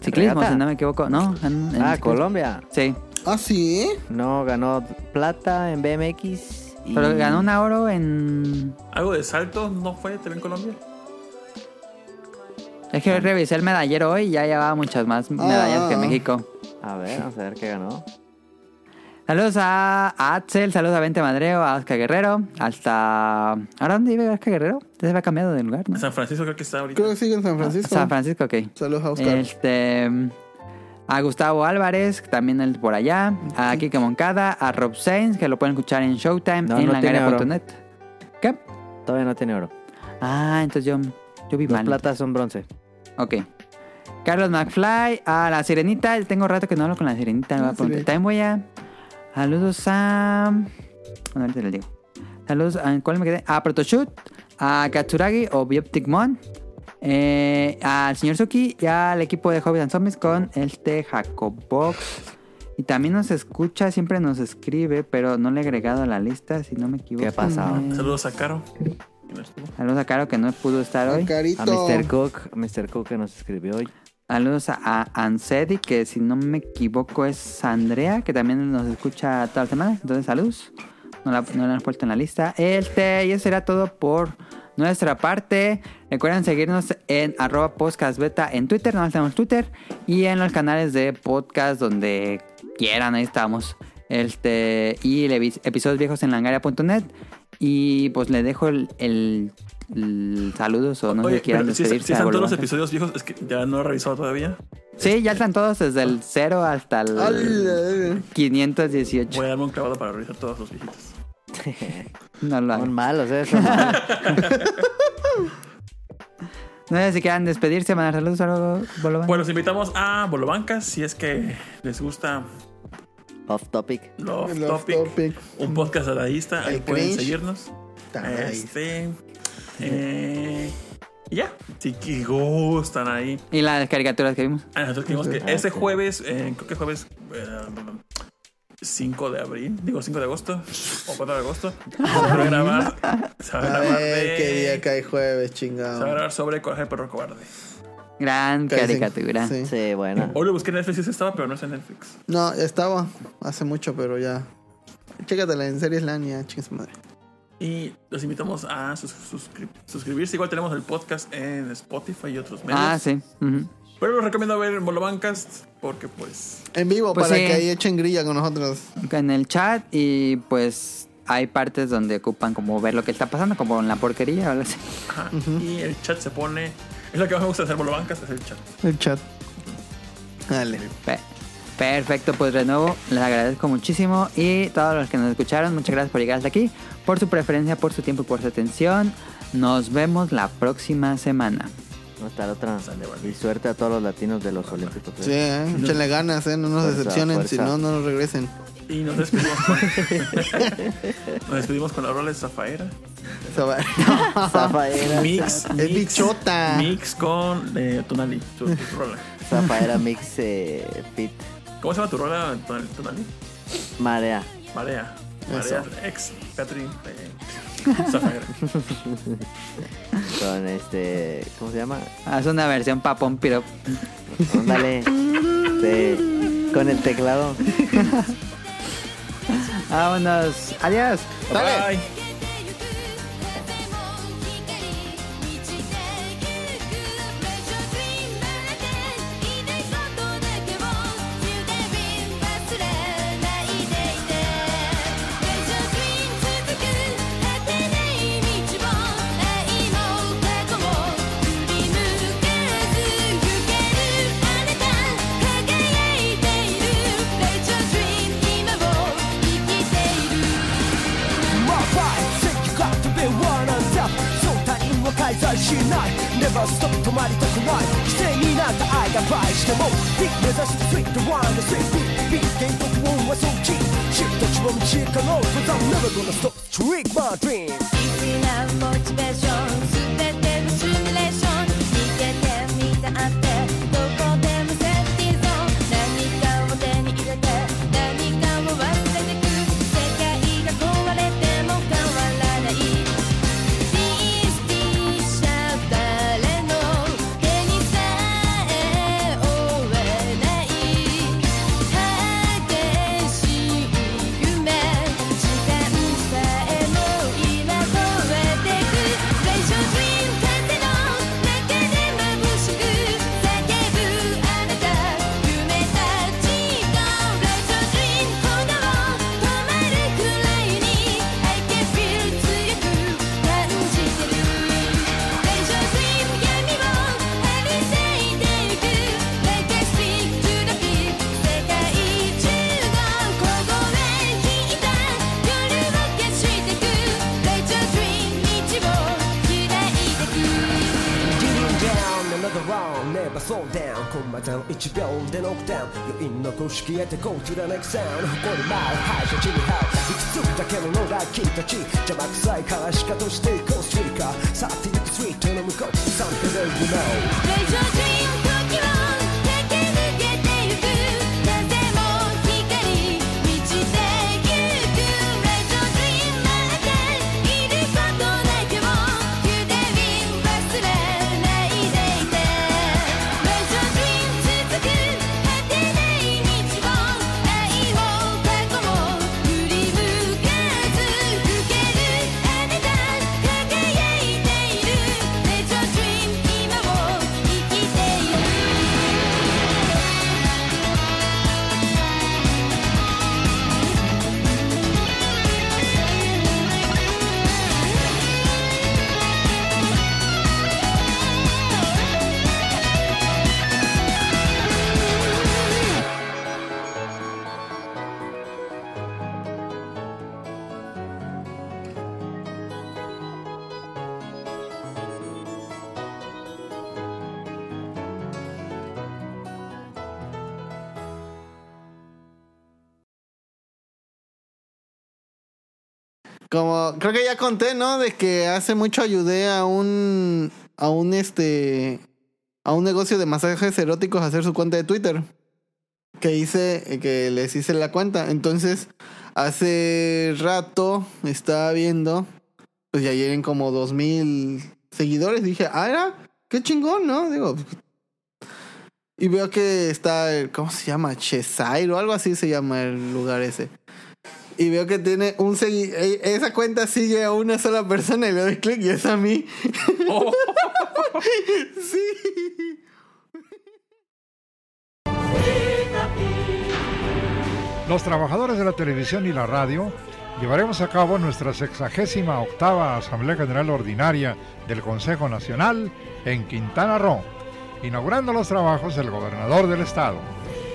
Speaker 1: ciclismo, si no me equivoco. No, en- en
Speaker 3: Ah,
Speaker 1: ciclismo.
Speaker 3: Colombia.
Speaker 1: Sí,
Speaker 4: Ah, sí.
Speaker 3: No, ganó plata en BMX. Y...
Speaker 1: pero ganó una oro en...
Speaker 2: ¿Algo de salto no fue en Colombia?
Speaker 1: Es que revisé el medallero hoy y ya llevaba muchas más medallas que
Speaker 4: Ah.
Speaker 1: México.
Speaker 3: A ver, vamos a ver qué ganó.
Speaker 1: Saludos a, a Axel, saludos a Vente Madreo, a Oscar Guerrero, hasta... ¿Ahora dónde vive Oscar Guerrero? Ya se había cambiado de lugar, ¿no?
Speaker 2: San Francisco creo que está ahorita.
Speaker 4: Creo que sigue en San Francisco.
Speaker 1: San Francisco, ok.
Speaker 4: Saludos a Oscar.
Speaker 1: Este... A Gustavo Álvarez, también él por allá. A Kike Moncada, a Rob Sainz, que lo pueden escuchar en Showtime,
Speaker 3: No,
Speaker 1: en
Speaker 3: no
Speaker 1: langaria.net. ¿Qué?
Speaker 3: Todavía no tiene oro.
Speaker 1: Ah, entonces yo, yo vi
Speaker 3: Los
Speaker 1: mal.
Speaker 3: platas son bronce.
Speaker 1: Ok. Carlos McFly, a la sirenita. Tengo rato que no hablo con la sirenita. A
Speaker 4: sí.
Speaker 1: También voy a. Saludos a. Bueno, ahorita les digo. Saludos a. ¿Cuál me quedé? A Protoshoot, a Katsuragi o Bioptic Mon, eh, al señor Suki y al equipo de Hobbies and Zombies con este Jacobox. Y también nos escucha, siempre nos escribe, pero no le he agregado a la lista, si no me equivoco.
Speaker 3: ¿Qué ha pasado?
Speaker 1: Eh,
Speaker 2: Saludos a Caro.
Speaker 1: Saludos a Caro que no pudo estar hoy.
Speaker 3: A. Mr. Cook, Mr. Cook que nos escribió hoy.
Speaker 1: Saludos a, Ansedi, que si no me equivoco es Andrea, que también nos escucha toda la semana. Entonces, saludos. No la, no la han puesto en la lista. Este, y eso será todo por nuestra parte. Recuerden seguirnos en arroba podcastbeta en Twitter, no tenemos Twitter. Y en los canales de podcast donde quieran, ahí estamos. Este, y episodios viejos en langaria.net. Y pues le dejo el, el- el saludos o no sé
Speaker 2: Oye,
Speaker 1: si quieran
Speaker 2: si,
Speaker 1: despedirse.
Speaker 2: si están todos los episodios viejos, es que ya no he revisado todavía.
Speaker 1: Sí, ya están todos desde el 0 hasta el
Speaker 4: Al-
Speaker 1: 518.
Speaker 2: Voy a darme un clavado para revisar todos los viejitos.
Speaker 1: No lo
Speaker 3: Son
Speaker 1: hagan.
Speaker 3: malos, ¿eh? Son malos.
Speaker 1: No sé si quieran despedirse, mandar saludos algo, Bolovan.
Speaker 2: Bueno, los invitamos a Bolobancas si es que les gusta
Speaker 3: Off topic.
Speaker 2: Love,
Speaker 4: Love
Speaker 2: Topic,
Speaker 4: Topic.
Speaker 2: un podcast dadaísta. Ahí pueden
Speaker 4: cringe.
Speaker 2: seguirnos. Este. eh, y ya, si que gustan ahí.
Speaker 1: Y las caricaturas que vimos.
Speaker 2: Ah, nosotros dijimos que ese jueves, eh, creo que jueves eh, 5 de abril, digo 5 de agosto o 4 de agosto, se va a grabar, se va a grabar,
Speaker 4: qué día cae jueves,
Speaker 2: se va a
Speaker 4: chingado.
Speaker 2: grabar sobre Coraje Perro Cobarde.
Speaker 1: Gran caricatura.
Speaker 4: Sí.
Speaker 3: Sí, buena.
Speaker 2: Hoy lo busqué en Netflix estaba, pero no es en Netflix.
Speaker 4: No, estaba hace mucho, pero ya. Chécatela en Series Lania, chingas madre.
Speaker 2: Y los invitamos a sus- suscri- suscribirse. Igual tenemos el podcast en Spotify y otros medios.
Speaker 1: Ah, sí. ujú.
Speaker 2: Pero los recomiendo ver Bolobancast porque pues
Speaker 4: En vivo,
Speaker 1: Pues
Speaker 4: para
Speaker 1: sí.
Speaker 4: que ahí echen grilla con nosotros.
Speaker 1: En el chat y pues hay partes donde ocupan como ver lo que está pasando, como en la porquería o algo así.
Speaker 2: ajá. y el chat se pone... Es lo que más me gusta hacer Bolobancast, es el chat.
Speaker 4: El chat. Dale.
Speaker 1: Pe- Perfecto, pues de nuevo les agradezco muchísimo y todos los que nos escucharon, muchas gracias por llegar hasta aquí, por su preferencia, por su tiempo y por su atención. Nos vemos la próxima semana.
Speaker 3: Hasta la otra.
Speaker 2: Sale, vale.
Speaker 3: Y suerte a todos los latinos de los Olímpicos.
Speaker 4: Sí, eh. Échenle ganas, eh. No nos
Speaker 3: Fuerza,
Speaker 4: decepcionen, si no, no nos regresen.
Speaker 2: Y nos despedimos con... nos despedimos con la rola de Zafaera.
Speaker 3: Zafaera.
Speaker 2: Mix.
Speaker 4: Es
Speaker 2: mix-
Speaker 4: bichota.
Speaker 2: Mix con eh, Tonali, tu, tu rola.
Speaker 3: Zafaera Mix eh, Fit.
Speaker 2: ¿Cómo se llama tu rola, Tonali?
Speaker 3: Marea.
Speaker 2: Marea. Marea ex Catherine eh.
Speaker 3: Con este. ¿Cómo se llama?
Speaker 1: Haz una versión papón piro.
Speaker 3: Ándale. Sí. Con el teclado.
Speaker 1: Vámonos. Adiós.
Speaker 2: Bye.
Speaker 8: ま We have to go to the next sound.
Speaker 4: Conté, ¿no? De que hace mucho ayudé a un, a un, este, a un negocio de masajes eróticos a hacer su cuenta de Twitter. Que hice, que les hice la cuenta. Entonces, hace rato estaba viendo, pues ya llegan como dos mil seguidores. Dije, ah, era, qué chingón, ¿no? Digo, y veo que está, ¿cómo se llama? Cheshire o algo así se llama el lugar ese. Y veo que tiene un segui e- esa cuenta sigue a una sola persona y le doy clic y es a mí.
Speaker 2: Oh.
Speaker 4: sí.
Speaker 9: Los trabajadores de la televisión y la radio llevaremos a cabo nuestra sexagésima octava Asamblea General Ordinaria del Consejo Nacional en Quintana Roo, inaugurando los trabajos del gobernador del estado.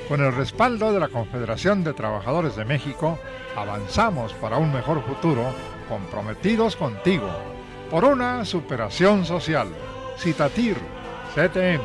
Speaker 9: Con el respaldo de la Confederación de Trabajadores de México, avanzamos para un mejor futuro, comprometidos contigo, por una superación social. Citatir, CTM.